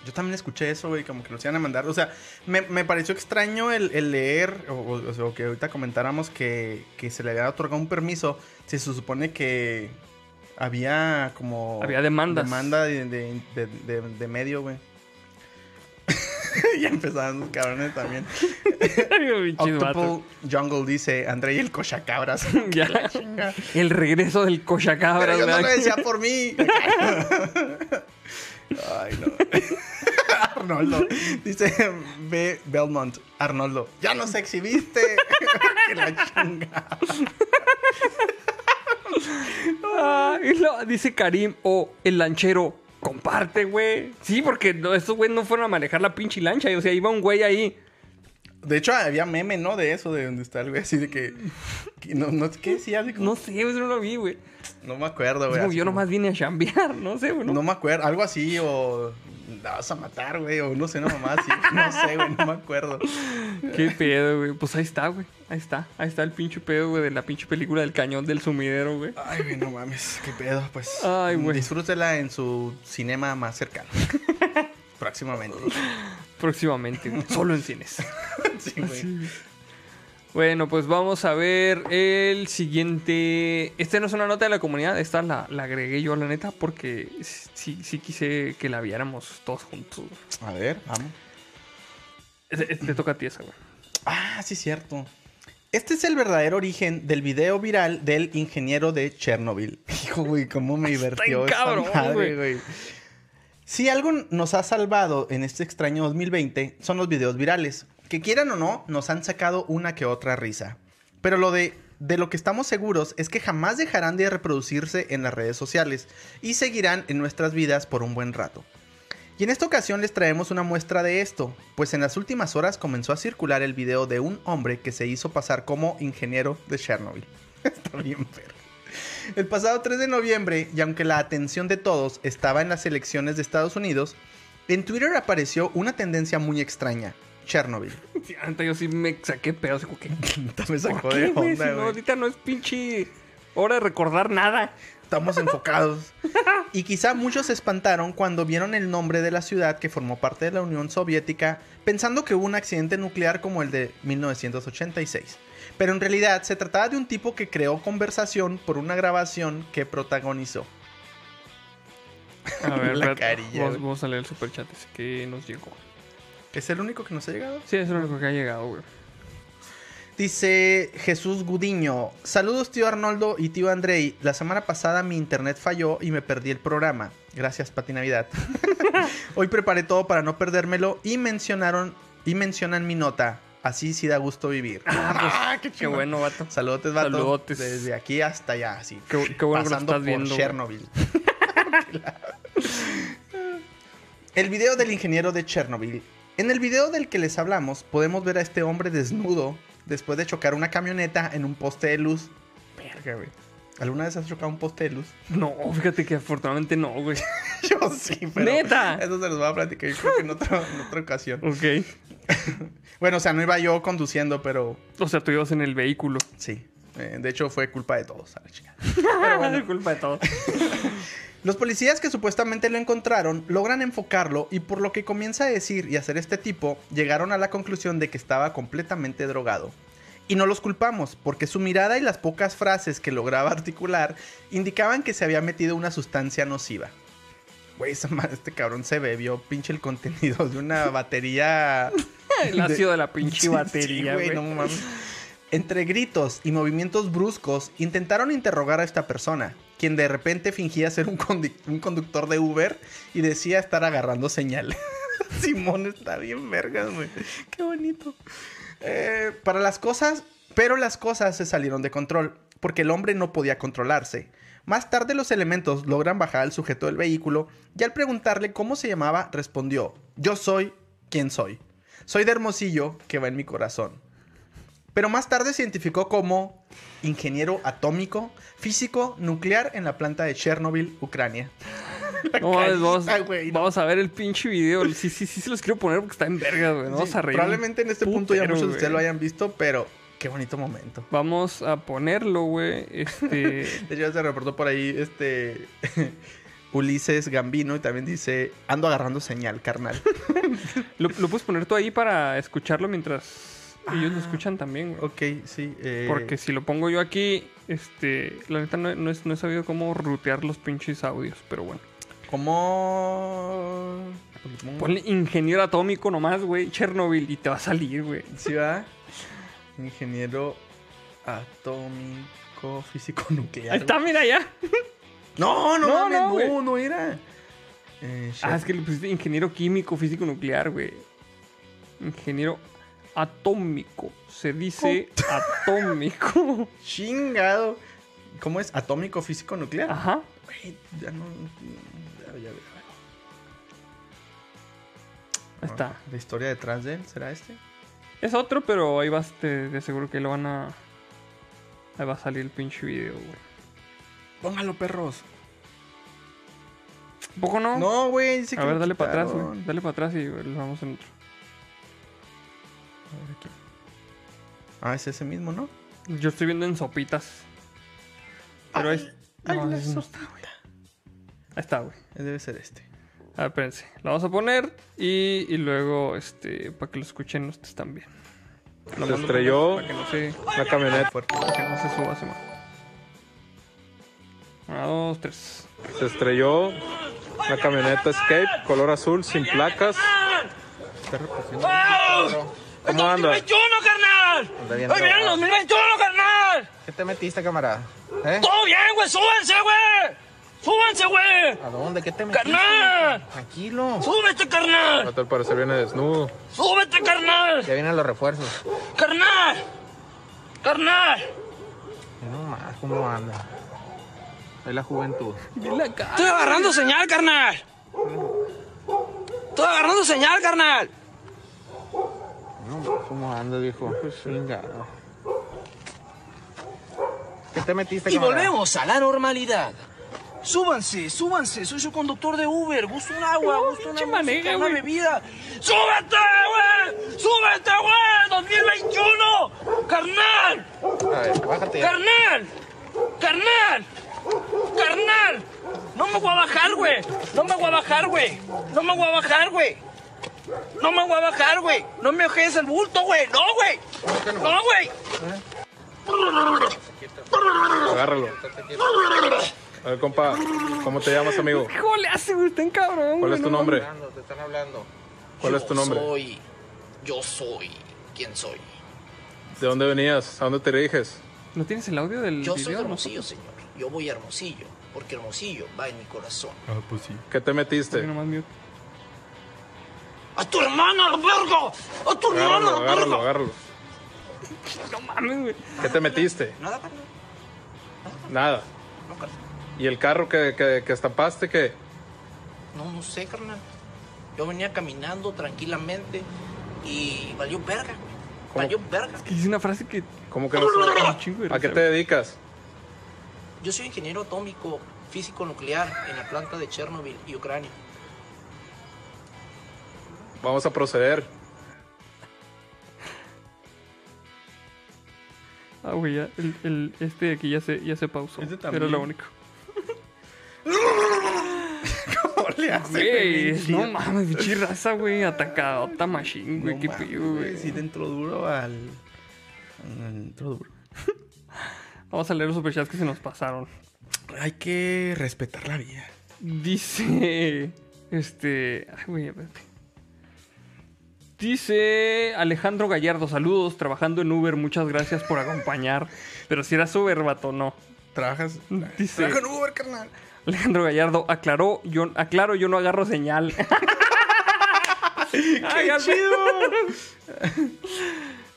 Yo también escuché eso, güey, como que nos iban a mandar. O sea, me, me pareció extraño el, el leer, o, o- o que ahorita comentáramos que, que se le había otorgado un permiso. Si se supone que había como. Había demandas. Demanda de, de, de- de- de medio, güey. ya empezaban los cabrones también. Octuple Jungle dice: André y el cochacabras. Ya. El regreso del cochacabra, Pero yo no lo decía por mí. Ay, no. Arnoldo. Dice B. Belmont. Arnoldo. Ya nos exhibiste. que la chinga. Ah, y lo- dice Karim o el lanchero. Comparte, güey. Sí, porque estos güeyes no fueron a manejar la pinche lancha. O sea, iba un güey ahí. De hecho, había meme, ¿no? De eso, de donde está el güey, así de que. que no, no, ¿Qué decía? Así como- No sé, güey, no lo vi, güey. no me acuerdo, güey. yo como- nomás vine a chambear, no sé, güey. ¿no? No me acuerdo, algo así, o la vas a matar, güey, o no sé, una mamá así. No sé, güey, no me acuerdo. Qué pedo, güey. Pues ahí está, güey. Ahí está. Ahí está el pinche pedo, güey, de la pinche película del cañón del sumidero, güey. Ay, güey, no mames, qué pedo, pues. Ay, güey. Disfrútela en su cinema más cercano. Próximamente. Próximamente, güey. Solo en cines. Sí, güey. Bueno, pues vamos a ver el siguiente. Este no es una nota de la comunidad, esta la, la agregué yo, la neta, porque sí, sí quise que la viéramos todos juntos. A ver, vamos. Te toca a ti esa, güey. Ah, sí, cierto. Este es el verdadero origen del video viral del ingeniero de Chernobyl. Hijo, güey, cómo me divertió esa cabrón, madre, güey. Si algo nos ha salvado en este extraño 2020 son los videos virales, que quieran o no, nos han sacado una que otra risa. Pero lo de, de lo que estamos seguros es que jamás dejarán de reproducirse en las redes sociales y seguirán en nuestras vidas por un buen rato. Y en esta ocasión les traemos una muestra de esto, pues en las últimas horas comenzó a circular el video de un hombre que se hizo pasar como ingeniero de Chernobyl. Está bien perro. El pasado 3 de noviembre, y aunque la atención de todos estaba en las elecciones de Estados Unidos, en Twitter apareció una tendencia muy extraña. Chernobyl. Sí, antes yo sí me saqué pedo. Así como que. me sacó ¿por qué, de güey? onda, Si no, ahorita no es pinche hora de recordar nada. Estamos enfocados. Y quizá muchos se espantaron cuando vieron el nombre de la ciudad que formó parte de la Unión Soviética, pensando que hubo un accidente nuclear como el de 1986. Pero en realidad se trataba de un tipo que creó conversación por una grabación que protagonizó. A ver, La carilla, vamos a leer el superchat ese que nos llegó. ¿Es el único que nos ha llegado? Sí, es lo único que ha llegado, güey. Dice Jesús Gudiño. Saludos tío Arnoldo y tío Andrei. La semana pasada mi internet falló y me perdí el programa. Gracias, Pati Navidad. Hoy preparé todo para no perdérmelo y mencionaron y mencionan mi nota. Así sí da gusto vivir. Ah, qué, Qué chingón. bueno, vato. Saludotes, vato. Saludotes. Desde aquí hasta allá, así. Qué, qué bueno que pasando estás por viendo. Chernobyl. el video del ingeniero de Chernobyl. En el video del que les hablamos, podemos ver a este hombre desnudo después de chocar una camioneta en un poste de luz. Verga, güey. ¿Alguna vez has chocado un poste de luz? No, fíjate que afortunadamente no, güey. Yo sí, pero. ¡Neta! Eso se los voy a platicar yo creo que en, otro- en otra ocasión. Ok. Bueno, o sea, no iba yo conduciendo, pero O sea, tú ibas en el vehículo. sí. Eh, de hecho, fue culpa de todos, a la chica. Pero bueno, culpa de todo. Los policías que supuestamente lo encontraron logran enfocarlo y por lo que comienza a decir y hacer este tipo, llegaron a la conclusión de que estaba completamente drogado. Y no los culpamos, porque su mirada y las pocas frases que lograba articular indicaban que se había metido una sustancia nociva. Güey, este cabrón se bebió pinche el contenido de una batería... El ácido de la pinche batería, sí, güey. no mames. Entre gritos y movimientos bruscos, intentaron interrogar a esta persona, quien de repente fingía ser un, conductor de Uber y decía estar agarrando señal. Simón está bien vergas, güey. Qué bonito. Eh, para las cosas, pero las cosas se salieron de control, porque el hombre no podía controlarse. Más tarde los elementos logran bajar al sujeto del vehículo y al preguntarle cómo se llamaba, respondió, yo soy quien soy. Soy de Hermosillo, que va en mi corazón. Pero más tarde se identificó como ingeniero atómico, físico nuclear en la planta de Chernobyl, Ucrania. No, vamos, carita, güey, no. vamos a ver el pinche video. Sí, sí, sí se los quiero poner porque está en verga, güey. Vamos Sí, a reír. Probablemente en este punto ya muchos de ustedes lo hayan visto, pero qué bonito momento. Vamos a ponerlo, güey. Este. De hecho, ya se reportó por ahí este Ulises Gambino y también dice, ando agarrando señal, carnal. lo, lo puedes poner tú ahí para escucharlo mientras ellos lo escuchan también, güey. ok, sí. eh, Porque si lo pongo yo aquí, este. La neta no, no, es- no he sabido cómo rutear los pinches audios, pero bueno. ¿Cómo...? Ponle ingeniero atómico nomás, güey. Chernobyl y te va a salir, güey. ¿Sí va? Ingeniero atómico, físico nuclear. Ahí está, mira ya. No, no, No, mames, no, no, no, era. Eh, Ah, es que le pusiste ingeniero químico, físico nuclear, güey. Ingeniero atómico. Se dice atómico. Chingado. ¿Cómo es? Atómico, físico, nuclear. Ajá. Güey, ya no. Ya, ya, ya. Ahí está. Ah, La historia detrás de él, ¿será este? Es otro, pero ahí vas, te, de seguro que lo van a. Ahí va a salir el pinche video, güey. Póngalo, perros. ¿Un poco no? No, güey, dice que a ver, dale para atrás, güey. Dale para atrás y lo vamos en otro. A ver aquí. Ah, es ese mismo, ¿no? Yo estoy viendo en sopitas. Pero Ay, es. ay, no, la está. Ahí está, güey. Debe ser este. A ver, espérense. Lo vamos a poner y, y luego, este, para que lo escuchen ustedes también. Lo Se estrelló Para que no se, una camioneta. para que no se suba, se Una, dos, tres. Se estrelló una camioneta Escape color azul sin placas. ¿Cómo anda? 2021, carnal! ¡Hoy viene el drogado. 2021, carnal! ¿Qué te metiste, camarada? ¿Eh? ¡Todo bien, güey! ¡Súbanse, güey! ¡Súbanse, güey! ¿A dónde? ¿Qué te metiste? ¡Carnal! Tranquilo. ¡Súbete, carnal! Al parecer viene desnudo. ¡Súbete, carnal! Ya vienen los refuerzos. ¡Carnal! ¡Carnal! No más, ¿cómo anda? Es la juventud. ¡Estoy agarrando señal, carnal! ¡Estoy agarrando señal, carnal! No ¿cómo anda, viejo? Pues chingado. ¿Qué te metiste, Y camarada? volvemos a la normalidad. Súbanse, súbanse, soy su conductor de Uber. Gusto un agua, gusto una, manega, música, una bebida. ¡Súbete, güey! ¡Súbete, güey! ¡2021! ¡Carnal! A ver, bájate. ¡Carnal! ¡Carnal! ¡Carnal! No me voy a bajar, güey. No me voy a bajar, güey. No me voy a bajar, güey. No me voy a bajar, güey. No me ojes el bulto, güey. No, güey. No, güey. Agárralo. A ver, compa, ¿cómo te llamas, amigo? ¿Cómo le hace, güey? Está cabrón, ¿Cuál es tu no nombre? Te están hablando. ¿Cuál es tu nombre? Soy. Yo soy. ¿Quién soy? ¿De dónde venías? ¿A dónde te diriges? ¿No tienes el audio del Yo soy de? Hermosillo, señor. Yo voy a Hermosillo. Porque Hermosillo va en mi corazón. Ah, pues sí. ¿Qué te metiste? nomás mute. ¡A tu hermana, verga! ¡A tu hermana, Agárralo, agárralo, verga! agárralo. No mames, güey. ¿Qué te metiste? Nada, carnal. Nada. No, carnal. ¿Y el carro que, que, que estampaste qué? No, no sé, carnal. Yo venía caminando tranquilamente y valió verga, güey. Valió verga. Que dice una frase que... ¿Cómo que no ¿A qué te dedicas? Yo soy ingeniero atómico, físico nuclear en la planta de Chernobyl y Ucrania. Vamos a proceder. Ah, güey, ya. El, el- este de aquí ya se, ya se pausó. Ese Era también. lo único. ¿Cómo le hace, Güey, pinche? no mames, bichi raza, güey. Atacadota machine, güey. No qué mames, pillo, güey. Sí, dentro duro al. al Dentro duro. Vamos a leer los superchats que se nos pasaron. Hay que respetar la vida. Dice. Este. Ay, güey, espérate. Dice Alejandro Gallardo, saludos, trabajando en Uber, muchas gracias por acompañar. Pero si eras Uber, vato, no. ¿Trabajas? Dice Trabajo en Uber, carnal. Alejandro Gallardo, aclaró, yo, aclaro, yo no agarro señal. ¡Qué chido!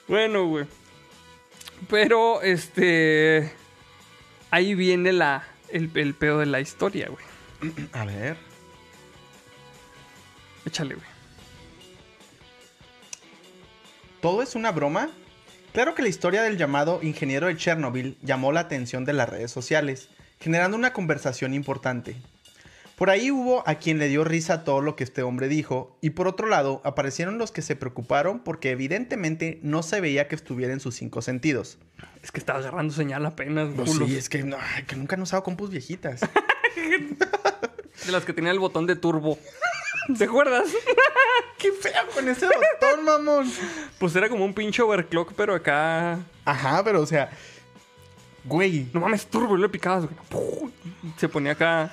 bueno, güey. Pero, este... Ahí viene la, el, el pedo de la historia, güey. A ver. Échale, güey. ¿Todo es una broma? Claro que la historia del llamado ingeniero de Chernobyl llamó la atención de las redes sociales, generando una conversación importante. Por ahí hubo a quien le dio risa todo lo que este hombre dijo, y por otro lado aparecieron los que se preocuparon porque evidentemente no se veía que estuviera en sus cinco sentidos. Es que estaba agarrando señal apenas, culo. sí, es que, no, que nunca han usado compus viejitas. De las que tenía el botón de turbo. ¿Te acuerdas? ¡Qué feo con ese botón, mamón! Pues era como un pinche overclock, pero acá... Ajá, pero o sea, güey, No mames, turbo, le picabas. Se ponía acá.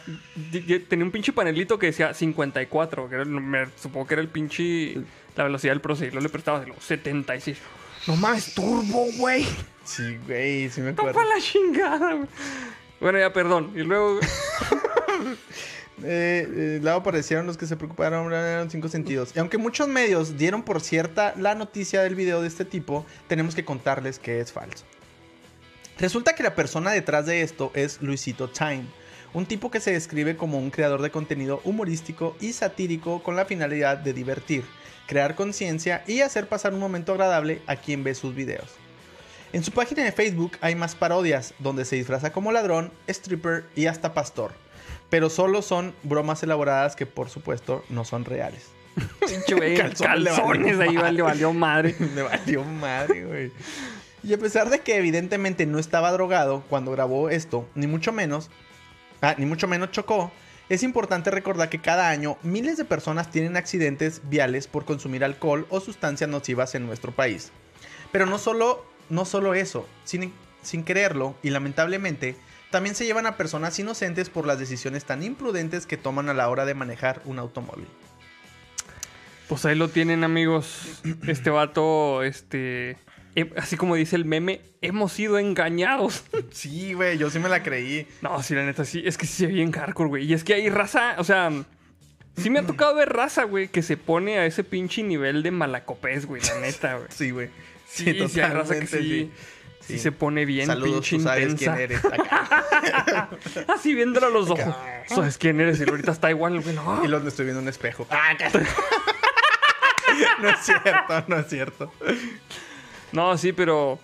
Tenía un pinche panelito que decía 54, que era, el- me supongo que era el pinche. La velocidad del procesador. Le prestabas los 76. No mames, turbo, güey. sí, güey, sí me acuerdo. para la chingada, güey. Bueno, ya, perdón. Y luego. Eh, eh, luego aparecieron los que se preocuparon en cinco sentidos. Y aunque muchos medios dieron por cierta la noticia del video de este tipo, tenemos que contarles que es falso. Resulta que la persona detrás de esto es Luisito Time, un tipo que se describe como un creador de contenido humorístico y satírico con la finalidad de divertir, crear conciencia y hacer pasar un momento agradable a quien ve sus videos. En su página de Facebook hay más parodias, donde se disfraza como ladrón, stripper y hasta pastor. Pero solo son bromas elaboradas que por supuesto no son reales. Güey. Calzones le valió ahí madre. le valió madre. Me valió madre, güey. Y a pesar de que evidentemente no estaba drogado cuando grabó esto, ni mucho menos, ah, ni mucho menos chocó, es importante recordar que cada año miles de personas tienen accidentes viales por consumir alcohol o sustancias nocivas en nuestro país. Pero no solo, no solo eso, sin, sin quererlo y lamentablemente, también se llevan a personas inocentes por las decisiones tan imprudentes que toman a la hora de manejar un automóvil. Pues ahí lo tienen, amigos. Este vato, este. eh, así como dice el meme, hemos sido engañados. Sí, güey, yo sí me la creí. no, sí, la neta, sí. Es que sí se ve bien hardcore, güey. Y es que hay raza, o sea... Sí me ha tocado ver raza, güey, que se pone a ese pinche nivel de malacopés, güey, la neta, güey. Sí, güey. Sí, sí, hay raza que sí, sí se pone bien Saludos, pinche tú sabes intensa. quién eres. Acá. Así viéndolo a los ojos. ¿Sabes quién eres? Y ahorita está igual, güey. No. Y los estoy viendo en un espejo. Ah, no es cierto, no es cierto. No, sí, pero.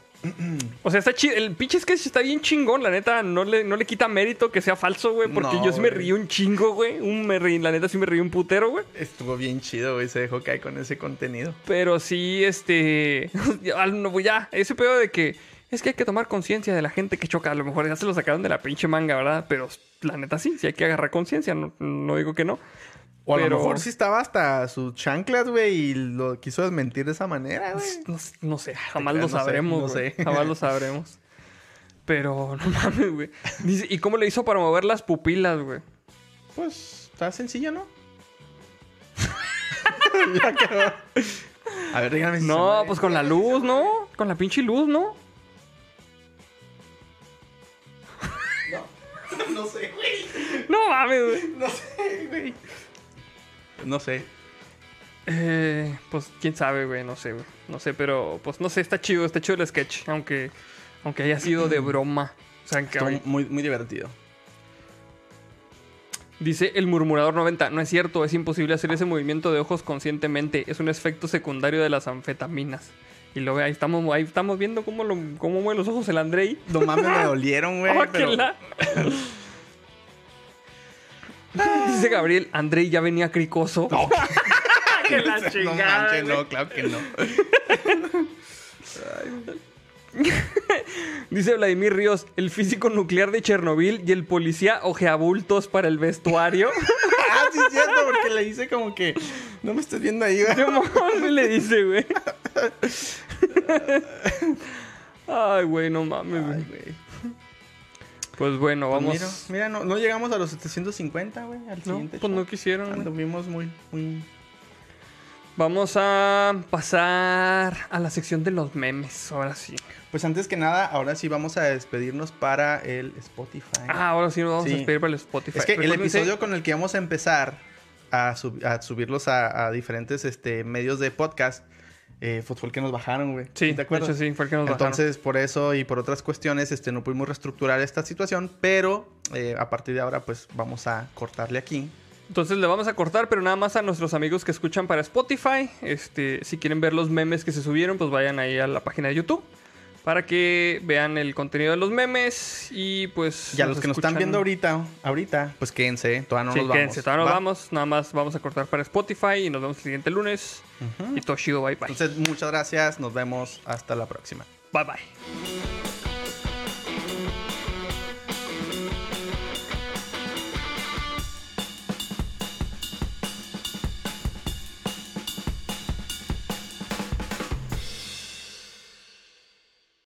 O sea, está chido. El pinche sketch está bien chingón, la neta. No le, no le quita mérito que sea falso, güey. Porque No, yo sí me güey. rí un chingo, güey. Un, me la neta sí me reí un putero, güey. Estuvo bien chido, güey. Se dejó caer con ese contenido. Pero sí, este. no, ya, ese pedo de que. Es que hay que tomar conciencia de la gente que choca. A lo mejor ya se lo sacaron de la pinche manga, ¿verdad? Pero la neta sí, sí hay que agarrar conciencia. No, no digo que no. O a Pero- lo mejor sí estaba hasta sus chanclas, güey, y lo quiso desmentir de esa manera, güey. No, no sé, jamás lo sabremos, no sé. Jamás lo sabremos. Pero no mames, güey. ¿y cómo le hizo para mover las pupilas, güey? Pues está sencillo, ¿no? ya quedó. A ver, díganme si No, pues con la luz, ¿no? Con la pinche luz, ¿no? No sé, güey. No mames, güey. No sé, güey. No sé. Eh, pues quién sabe, güey, no sé, güey. No sé, pero pues no sé, está chido, está chido el sketch, aunque aunque haya sido de broma. O sea, que Estuvo muy, muy divertido. dice el murmurador 90, no es cierto, es imposible hacer ese movimiento de ojos conscientemente, es un efecto secundario de las anfetaminas. Y luego ahí estamos, ahí estamos viendo cómo, lo, cómo mueve los ojos el Andrei. No mames, me dolieron, güey. Ah, pero- la- Dice Gabriel, Andrei ya venía cricoso. que la No chingada, manches, no, claro que no. Dice Vladimir Ríos, el físico nuclear de Chernobyl y el policía ojeabultos para el vestuario. ah, sí es cierto, porque le hice como que no me estás viendo ahí, güey. ¿Cómo le dice, güey? Ay, güey, no mames, güey. Pues bueno, Pues vamos. mira, mira, no, no llegamos a los 750, güey, al no, siguiente pues show. no quisieron. Anduvimos muy, muy... Vamos a pasar a la sección de los memes, ahora sí. Pues antes que nada, ahora sí vamos a despedirnos para el Spotify. Ah, ahora sí nos vamos Sí. a despedir para el Spotify. es que el episodio con el que vamos a empezar a, sub- a subirlos a, a diferentes este, medios de podcast eh, fue el que nos bajaron, güey. Sí, ¿te de hecho sí, fue el que nos bajaron. Entonces, por eso y por otras cuestiones, este, no pudimos reestructurar esta situación, pero eh, a partir de ahora, pues vamos a cortarle aquí. Entonces le vamos a cortar, pero nada más a nuestros amigos que escuchan para Spotify. Este, si quieren ver los memes que se subieron, pues vayan ahí a la página de YouTube para que vean el contenido de los memes y pues Y a los que nos están viendo ahorita, ahorita, pues quédense, todavía no sí, nos vamos. quédense, todavía nos ¿va? vamos. Nada más vamos a cortar para Spotify y nos vemos el siguiente lunes. Y todo chido, bye bye. Entonces, muchas gracias, nos vemos hasta la próxima. Bye bye.